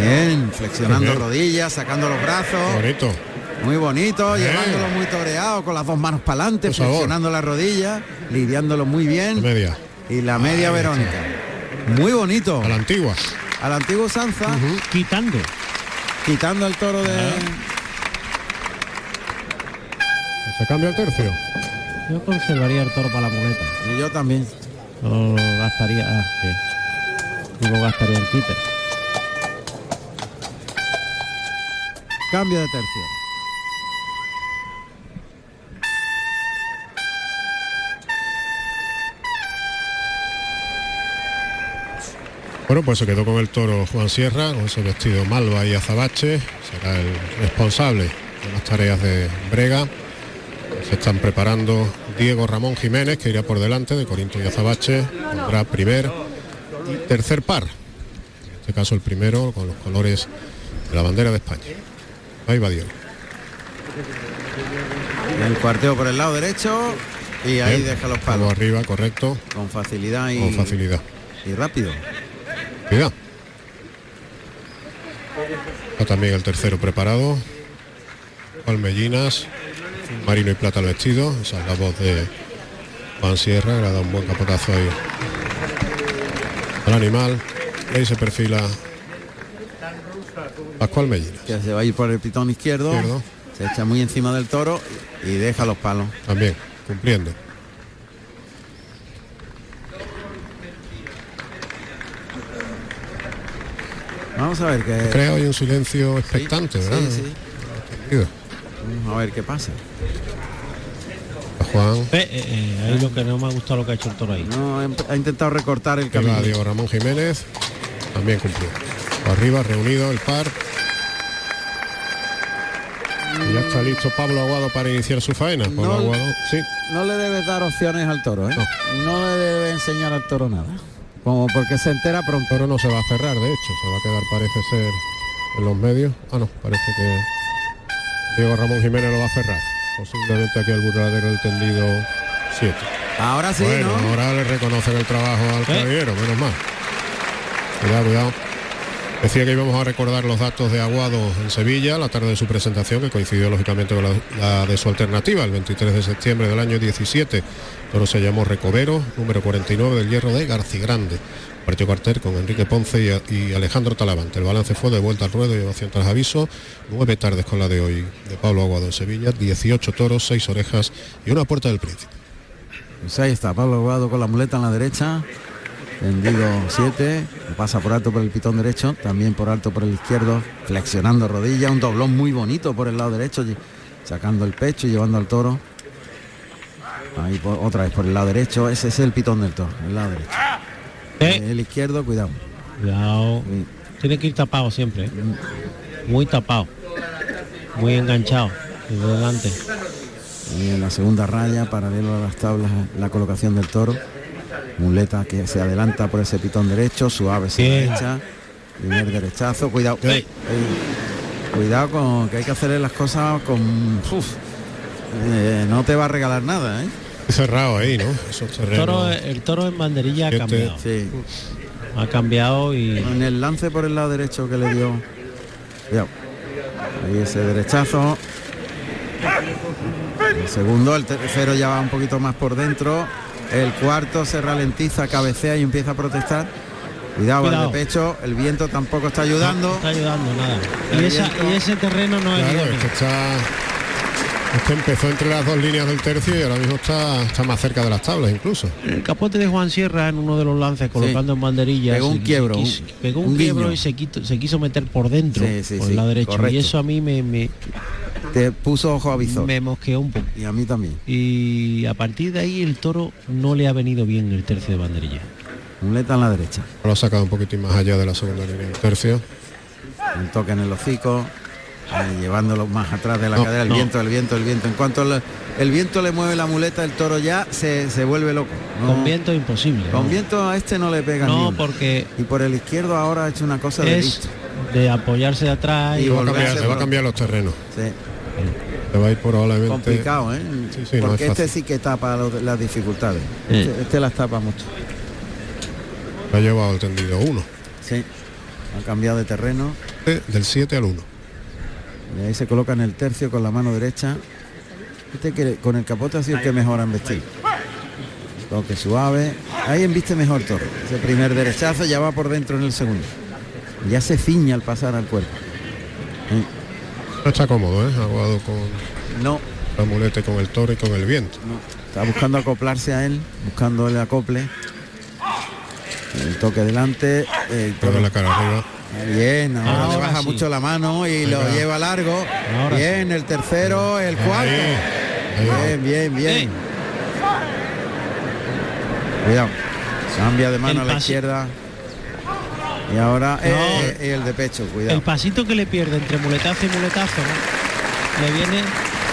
Bien, flexionando bien. rodillas, sacando los brazos. Bonito. Muy bonito, Bien. llevándolo muy toreado, con las dos manos para adelante, Por favor. flexionando las rodillas, lidiándolo muy bien. Media. Y la media está. Verónica. Muy bonito. A la antigua. A la antigua usanza. Quitando. Quitando el toro de. Se cambia el tercio. Yo conservaría el toro para la muleta. Y yo también. Gastaría. Ah, lo gastaría en quite. Cambio de tercio. Bueno, pues se quedó con el toro Juan Sierra, con ese vestido malva y azabache. Será el responsable de las tareas de Brega. Se están preparando Diego Ramón Jiménez, que irá por delante de Corinto y Azabache. Pondrá primer y tercer par. En este caso el primero con los colores de la bandera de España. Ahí va Diego. El cuarteo por el lado derecho. Y ahí Bien. deja los Palo palos. arriba, correcto. Con facilidad y. Con facilidad. Y rápido. Cuidado. Está también el tercero preparado. Palmellinas, marino y plata al vestido. Esa es la voz de Juan Sierra, le ha dado un buen capotazo ahí al animal. Y ahí se perfila Pascual Mellinas. Que se va a ir por el pitón izquierdo. Izquierdo. Se echa muy encima del toro y deja los palos. También, cumpliendo. Vamos a ver qué. Creo hay un silencio expectante, Sí, ¿verdad? sí. Vamos a ver qué pasa. Juan. Eh, eh, eh, ahí lo que no me ha gustado lo que ha hecho el toro ahí. No, ha intentado recortar el camino. Diego Ramón Jiménez. También cumplió. Arriba, reunido el par. Y ya está listo Pablo Aguado para iniciar su faena. Pablo No. Aguado, sí. No le debes dar opciones al toro, ¿eh? No, le debes enseñar al toro nada. Como porque se entera pronto. Pero no se va a cerrar, de hecho, se va a quedar, parece ser, en los medios. Ah, no, parece que Diego Ramón Jiménez lo va a cerrar. Posiblemente aquí al burladero del tendido 7. Ahora sí, bueno, ¿no? ahora le reconocen el trabajo al caballero, menos mal. Cuidado, cuidado. Decía que íbamos a recordar los datos de Aguado en Sevilla, la tarde de su presentación, que coincidió lógicamente con la, de su alternativa, el 23 de septiembre del año 17. Toro se llamó Recovero, número 49 del hierro de Garcigrande. Partió cartel con Enrique Ponce y, Alejandro Talavante. El balance fue de vuelta al ruedo y ovación tras aviso. Nueve tardes con la de hoy de Pablo Aguado en Sevilla, 18 toros, seis orejas y una puerta del príncipe. Pues ahí está, Pablo Aguado con la muleta en la derecha. Tendido 7, pasa por alto por el pitón derecho, también por alto por el izquierdo, flexionando rodilla, un doblón muy bonito por el lado derecho, sacando el pecho y llevando al toro. Ahí por- otra vez por el lado derecho, ese es el pitón del toro, el lado derecho. El izquierdo, cuidado. Cuidado. Tiene que ir tapado siempre. ¿eh? Muy tapado. Muy enganchado. Desde delante. Y en la segunda raya, paralelo a las tablas, la colocación del toro. Muleta que se adelanta por ese pitón derecho, suave se derecha. Primer derechazo, cuidado. Ey, Cuidado con que hay que hacerle las cosas con. uf, eh, no te va a regalar nada, ¿eh? Cerrado ahí, ¿no? El toro, el toro en banderilla ha cambiado. Sí. Ha cambiado y. En el lance por el lado derecho que le dio. Cuidado. Ahí ese derechazo. El segundo, el tercero ya va un poquito más por dentro. El cuarto se ralentiza, cabecea y empieza a protestar. Cuidado, Cuidado. el de pecho, el viento tampoco está ayudando. No está ayudando nada. Y, esa- viento- y ese terreno no es Claro, idóneo. este está. Este empezó entre las dos líneas del tercio y ahora mismo está, está más cerca de las tablas incluso. El capote de Juan Sierra en uno de los lances colocando en banderillas. Pegó un se- quiebro, quiso- un- pegó un, un quiebro guiño. y se, quito- se quiso meter por dentro, Sí, sí, por el derecho. correcto. Y eso a mí me, me, Te puso ojo a visor. me mosqueó un poco. Y a mí también. Y a partir de ahí el toro no le ha venido bien el tercio de banderilla. Muleta en la derecha. Lo ha sacado un poquitín más allá de la segunda línea del tercio. Un toque en el hocico. Llevándolo más atrás de la No, cadera, el no. viento, el viento, el viento. En cuanto le- el viento le mueve la muleta, el toro ya se, se vuelve loco. No, Con viento es imposible. con ¿no? viento a este no le pega No, ni uno. porque Y por el izquierdo ahora ha hecho una cosa de listo. de apoyarse de atrás Y y, Se va a volverse cambiar, se va a cambiar los terrenos. Sí. Se va a ir probablemente. Complicado, ¿eh? Sí, sí, no Porque es este sí que tapa lo- las dificultades. Sí. Este, este las tapa mucho. Ha llevado el tendido 1. Sí. Ha cambiado de terreno. Del 7 al 1. Y ahí se coloca en el tercio con la mano derecha. Este que con el capote ha sido el que mejor han vestido. Toque suave. Ahí embiste mejor toro. Ese primer derechazo ya va por dentro en el segundo. Ya se ciña al pasar al cuerpo. Sí. No está cómodo, ¿eh? Aguado con No. la muleta con el toro y con el viento. Está buscando acoplarse a él, buscando el acople. El toque delante. El toro- la cara arriba. Bien, ahora, Ahora le baja sí. mucho la mano y lo lleva largo. Ahora bien, el tercero, el cuarto. Ahí. Bien, bien, bien. Cuidado. Cambia de mano El a la izquierda. Y ahora No. eh, eh, el de pecho, cuidado. el pasito que le pierde entre muletazo y muletazo ¿no? le viene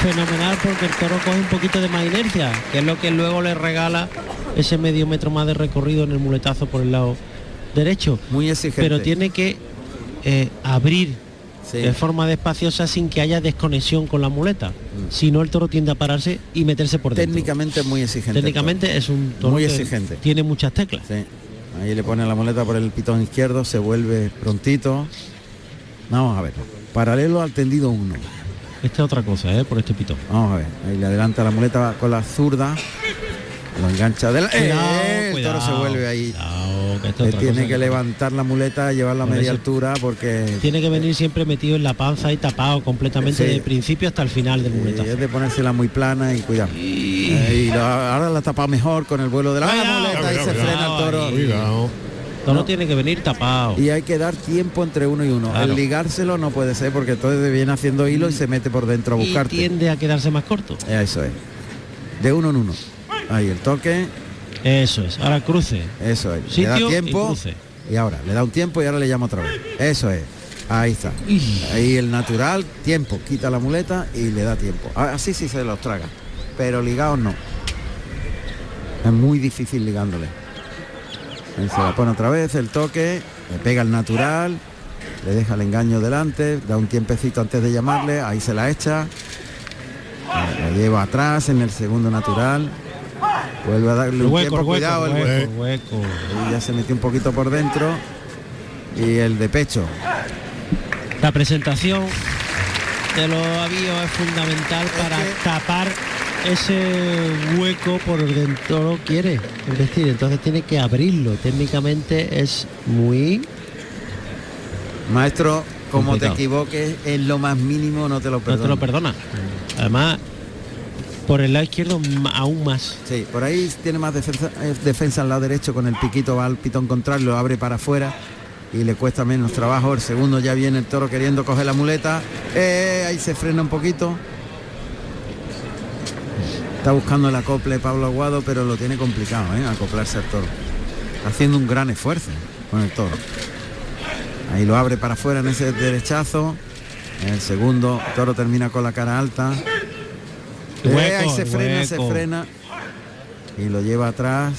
fenomenal porque el toro coge un poquito de más inercia, que es lo que luego le regala ese medio metro más de recorrido en el muletazo por el lado derecho. Muy exigente. Pero tiene que eh, abrir Sí. de forma despaciosa sin que haya desconexión con la muleta. Si no el toro tiende a pararse y meterse por dentro. Técnicamente muy exigente. Técnicamente es un toro Muy que exigente. tiene muchas teclas. Sí. Ahí le pone la muleta por el pitón izquierdo, se vuelve prontito. Vamos a ver. Paralelo al tendido 1. Esta es otra cosa, ¿eh? por este pitón. Vamos a ver. Ahí le adelanta la muleta con la zurda. Lo engancha de la... Cuidado, ¡Eh! El toro se vuelve ahí. cuidado, que tiene que levantar la muleta, llevarla a media eso- altura porque Tiene que venir siempre metido en la panza y tapado completamente Sí. de principio hasta el final del eh, muletazo. es de ponérsela muy plana y cuidado. Eh, y lo- ahora la tapa mejor con el vuelo de la Cuidado, muleta y cuidado, se frena el toro. Cuidado. Todo no. tiene que venir tapado. Y hay que dar tiempo entre uno y uno. Claro. El ligárselo no puede ser porque entonces viene haciendo hilo y se mete por dentro a y buscarte. tiende a quedarse más corto. Eso es. De uno en uno. Ahí el toque, Eso es. Ahora cruce. eso es. le Sitio da y tiempo. cruce. Y ahora, le da un tiempo y ahora le llama otra vez. Eso es. Ahí está. Ahí el natural, tiempo, quita la muleta y le da tiempo. Ah, Así sí se los traga. Pero ligados no. Es muy difícil ligándole. Ahí se la pone otra vez, el toque, le pega el natural, le deja el engaño delante, da un tiempecito antes de llamarle, ahí se la echa. La lleva atrás en el segundo natural. Vuelve a darle El un hueco, tiempo, el hueco, cuidado, el el hueco. Ahí ya se metió un poquito por dentro. Y el de pecho. La presentación de los avíos es fundamental para tapar ese hueco por toro quiere investir. Entonces tiene que abrirlo. Técnicamente es muy Maestro, como te equivoques en lo más mínimo no te lo no perdona. te lo perdona. Además, por el lado izquierdo aún más. Sí, por ahí tiene más defensa, eh, defensa al lado derecho con el piquito, va al pitón contrario, lo abre para afuera y le cuesta menos trabajo. El segundo ya viene el toro queriendo coger la muleta. Eh, ahí se frena un poquito. Está buscando el acople Pablo Aguado, pero lo tiene complicado, ¿eh? acoplarse al toro. Haciendo un gran esfuerzo con el toro. Ahí lo abre para afuera en ese derechazo. El segundo, toro termina con la cara alta. Eh, Hueco, ahí se frena, se frena. Y lo lleva atrás.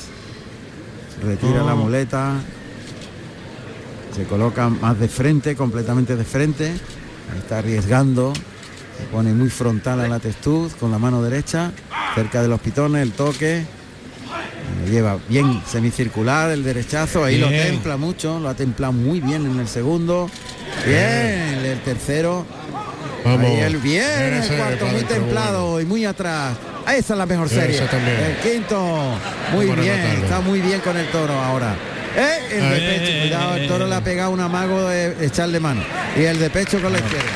Retira Oh. la muleta. Se coloca más de frente, completamente de frente. Ahí está arriesgando. Se pone muy frontal a la testuz con la mano derecha. Cerca de los pitones, el toque. Lo lleva bien semicircular, el derechazo. Ahí lo templa mucho. Lo ha templado muy bien en el segundo. Bien, el tercero. Vamos. Ahí el bien, el cuarto muy templado y muy atrás. Esa es la mejor serie. también. El quinto, muy Vamos bien, está muy bien con el toro ahora. Eh, el de pecho, cuidado, el toro le ha pegado un amago de echarle mano. Y el de pecho con la izquierda.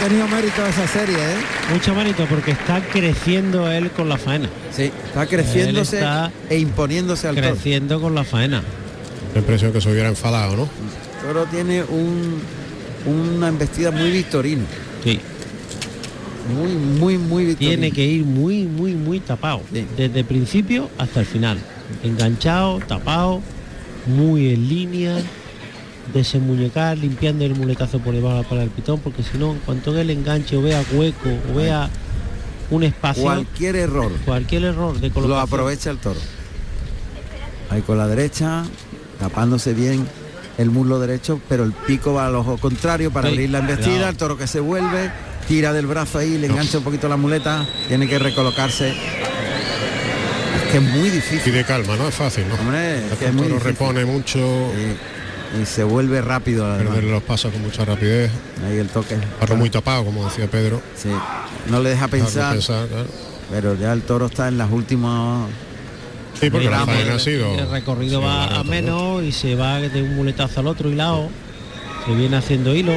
Ha tenido mérito esa serie, ¿eh? Mucho mérito porque está creciendo él con la faena. Sí, está creciéndose está e imponiéndose al toro. creciendo con la faena. La impresión que se hubiera enfadado, ¿no? El toro tiene un, una embestida muy victorina. Sí. Muy, muy, muy victorina. Tiene que ir muy, muy, muy tapado. Desde el principio hasta el final. Enganchado, tapado, muy en línea, desenmuñecar, limpiando el muletazo por debajo para el pitón, porque si no, en cuanto el enganche o vea hueco o vea un espacio, Cualquier error cualquier error de colocación. lo aprovecha el toro. Ahí con la derecha, tapándose bien el muslo derecho, pero el pico va al ojo contrario para abrir la embestida, el toro que se vuelve, tira del brazo ahí, le engancha un poquito la muleta, tiene que recolocarse. Es que es muy difícil. Y de calma, no es fácil, ¿no? Hombre, es que es muy difícil. repone mucho, Y se vuelve rápido. perderle los pasos con mucha rapidez. Ahí el toque. Parro muy tapado, como decía Pedro. Sí. No le deja pensar. pensar, claro. Pero ya el toro está en las últimas. Sí, porque la Digamos, faena ha sido... El recorrido sí, va a menos y se va de un muletazo al otro hilado. Se viene haciendo hilo.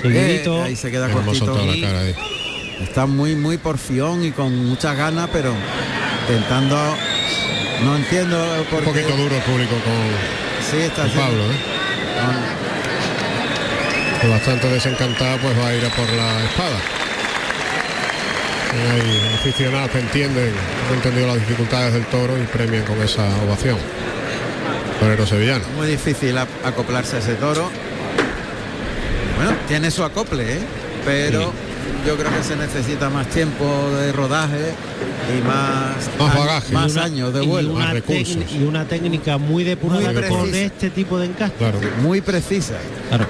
Seguidito. Eh, ahí se queda cortito. la cara. Está muy, muy porfión y con muchas ganas, pero intentando. No entiendo por Un qué. poquito duro el público con, Sí, está con Pablo, ¿eh? Que bastante desencantada pues va a ir a por la espada. Y hay aficionados que entienden, han entendido las dificultades del toro y premian con esa ovación. Torero sevillano. Muy difícil a- acoplarse a ese toro. Bueno, tiene su acople, ¿eh? pero yo creo que se necesita más tiempo de rodaje y más, Más bagaje. más Y una- años de y vuelo. una más recursos. Y una técnica muy depurada Muy con este tipo de encaje. Claro. Muy precisa. Claro.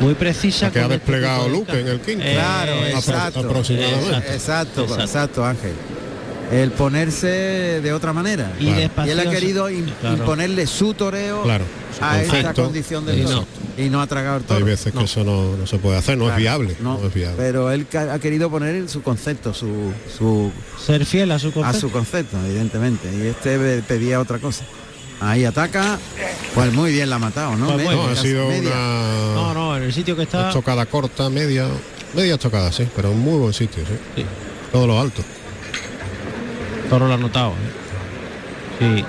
Muy precisa. Que ha este desplegado de Luque en el quinto. Eh, Claro, Apro- exacto. aproximadamente. Exacto, exacto, Ángel. El ponerse de otra manera. Y Y él ha querido im- Claro. imponerle su toreo Claro, su a esta condición del Y toro. Y no ha tragado el toro. Hay veces que eso no, no se puede hacer, no Claro, es viable. no, No, es viable. Pero él ha querido poner su concepto, su, su Ser fiel a su a concepto. su concepto, evidentemente. Y este pedía otra cosa. Ahí ataca, pues muy bien la ha matado, ¿no? Pues Media, No, ha sido media. una, No, no, en el sitio que está. una chocada corta, media, media chocada, sí, pero en muy buen sitio, sí. Sí. Todo lo alto. Toro lo ha notado. ¿eh? Sí.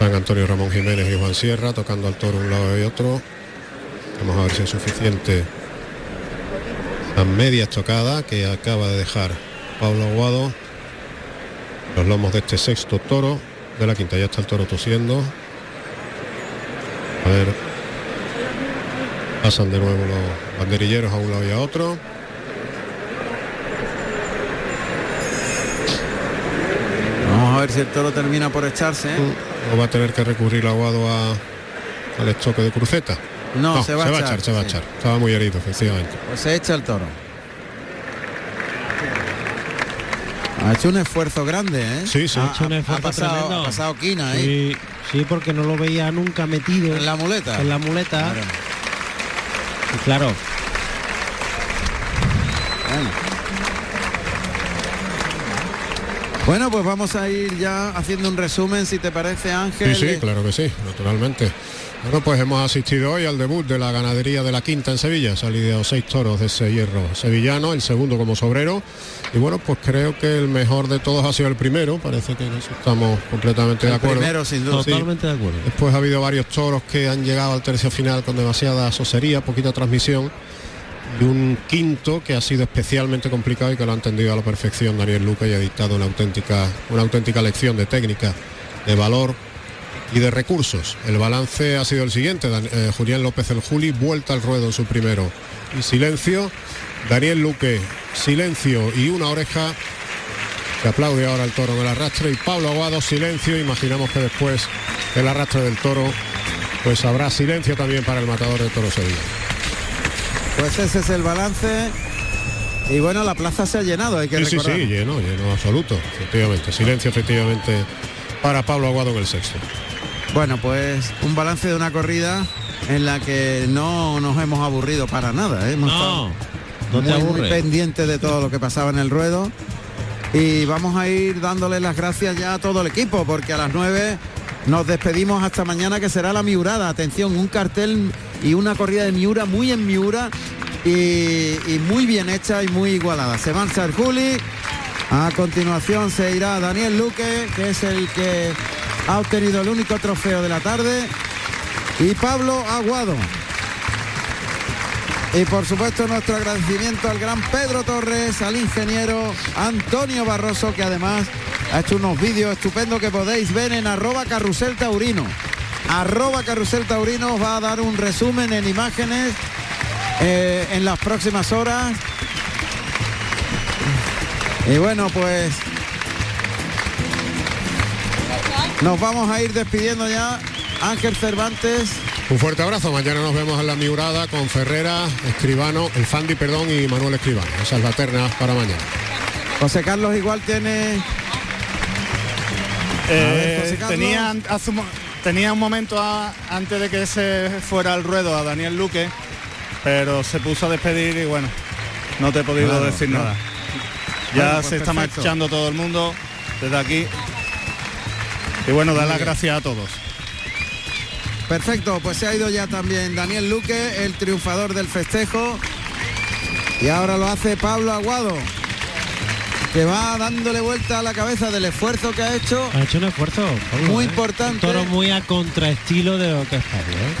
Van Antonio Ramón Jiménez y Juan Sierra tocando al toro un lado y otro. Vamos a ver si es suficiente la media chocada que acaba de dejar Pablo Aguado. Los lomos de este sexto toro de la quinta. Ya está el toro tosiendo. Ver. Pasan de nuevo los banderilleros a un lado y a otro. Vamos a ver si el toro termina por echarse. ¿eh? O va a tener que recurrir Aguado a, al estoque de cruceta. No, se va a echar, echar, se va a echar. Estaba muy herido, efectivamente. Pues se echa el toro. Ha hecho un esfuerzo grande, ¿eh? Sí, sí. Ha, Ha hecho un ha- ha esfuerzo pasado, ha pasado quina ahí. Sí, sí, porque no lo veía nunca metido En la muleta. en la muleta. Claro. Y claro, Bueno. Bueno, pues vamos a ir ya haciendo un resumen, si te parece, Ángel. Sí, sí, claro que sí, naturalmente. Bueno, pues hemos asistido hoy al debut de la ganadería de la Quinta en Sevilla. Se han lidiado seis toros de ese hierro sevillano, el segundo como sobrero. Y bueno, pues creo que el mejor de todos ha sido el primero. Parece que en eso estamos completamente de El acuerdo. primero, sin duda. Sí. totalmente de acuerdo. Después ha habido varios toros que han llegado al tercio final con demasiada sosería, poquita transmisión. Y un quinto que ha sido especialmente complicado y que lo ha entendido a la perfección Daniel Luca y ha dictado una auténtica, una auténtica lección de técnica, de valor y de recursos. El balance ha sido el siguiente. Dan- eh, Julián López el Juli, vuelta al ruedo en su primero. Y silencio. Daniel Luque, silencio y una oreja. Se aplaude ahora el toro del arrastre y Pablo Aguado, silencio. Imaginamos que después del arrastre del toro, pues habrá silencio también para el matador de Toro Sevilla. Pues ese es el balance. Y bueno, la plaza se ha llenado, hay que Sí, sí, sí, lleno, lleno absoluto, efectivamente. Silencio efectivamente para Pablo Aguado en el sexto. Bueno, pues un balance de una corrida en la que no nos hemos aburrido para nada. ¿eh? Hemos No, estado no te muy, pendientes de todo lo que pasaba en el ruedo. Y vamos a ir dándole las gracias ya a todo el equipo, porque a las 9 nos despedimos hasta mañana, que será la Miurada. Atención, un cartel y una corrida de Miura muy en Miura y, y muy bien hecha y muy igualada. Se marcha el Juli. A continuación se irá Daniel Luque, que es el que ha obtenido el único trofeo de la tarde. Y Pablo Aguado. Y por supuesto nuestro agradecimiento al gran Pedro Torres, al ingeniero Antonio Barroso, que además ha hecho unos vídeos estupendos que podéis ver en arroba carrusel taurino. Arroba carrusel taurino va a dar un resumen en imágenes eh, en las próximas horas. Y bueno, pues nos vamos a ir despidiendo ya. Ángel Cervantes, Un fuerte abrazo, mañana nos vemos en la Miurada con Ferrera, Escribano, el Fandi, perdón, y Manuel Escribano. Esa es la terna para mañana. José Carlos igual tiene Eh, ver, José Carlos. tenía, hace un mo- tenía un momento a- antes de que se fuera al ruedo a Daniel Luque, pero se puso a despedir y bueno, no te he podido Claro, decir claro. nada. Ya Bueno, pues se está marchando todo el mundo desde aquí. Y bueno, dar Muy las gracias a todos. Perfecto, pues se ha ido ya también Daniel Luque, el triunfador del festejo. Y ahora lo hace Pablo Aguado, que va dándole vuelta a la cabeza del esfuerzo que ha hecho. Ha hecho un esfuerzo. Pablo, Muy ¿eh? importante. Un toro muy a contraestilo de lo que es Pablo, ¿eh?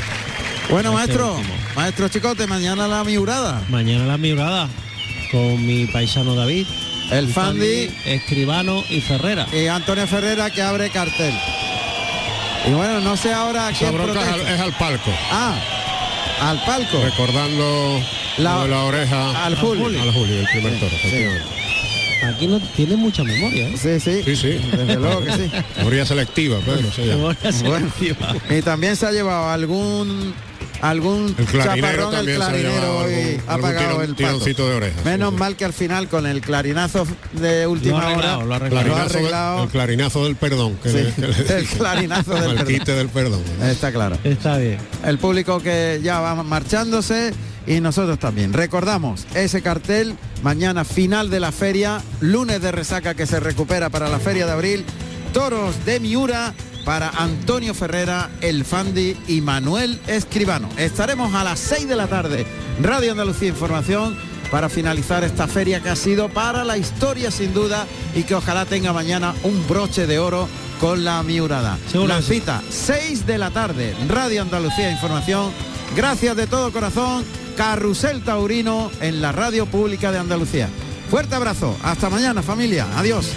Bueno, Este maestro, último. maestro Chicote, mañana la miurada. Mañana la miurada con mi paisano David. El Fandi. Escribano y Ferrera. Y Antonio Ferrera que abre cartel. Y bueno, no sé ahora Esa quién bronca es al, protege. es al palco, Ah, al palco. recordando La- oreja al Juli. al Juli, el primer toro, sí. Aquí no tiene mucha memoria, ¿eh? Sí, sí. Sí, sí. Desde luego que sí. Memoria selectiva, llama. Memoria Bueno. selectiva. Y también se ha llevado algún algún El clarinero chaparrón el también se ha clarinero y ha pagado el pato. tironcito de oreja, Menos sí. mal que al final con el clarinazo de última Lo ha arreglado, hora lo ha arreglado. lo arreglado. el clarinazo del perdón. Que Sí, le- que le el clarinazo perdón. del perdón. Está claro. Está bien. El público que ya va marchándose y nosotros también. Recordamos ese cartel mañana final de la feria, lunes de resaca que se recupera para la feria de abril, toros de Miura para Antonio Ferrera, El Fandi y Manuel Escribano. Estaremos a las 6 de la tarde, Radio Andalucía Información, para finalizar esta feria que ha sido para la historia sin duda y que ojalá tenga mañana un broche de oro con la Miurada. Seguro La cita 6 de la tarde, Radio Andalucía Información. Gracias de todo corazón, Carrusel Taurino en la Radio Pública de Andalucía. Fuerte abrazo, hasta mañana familia, adiós.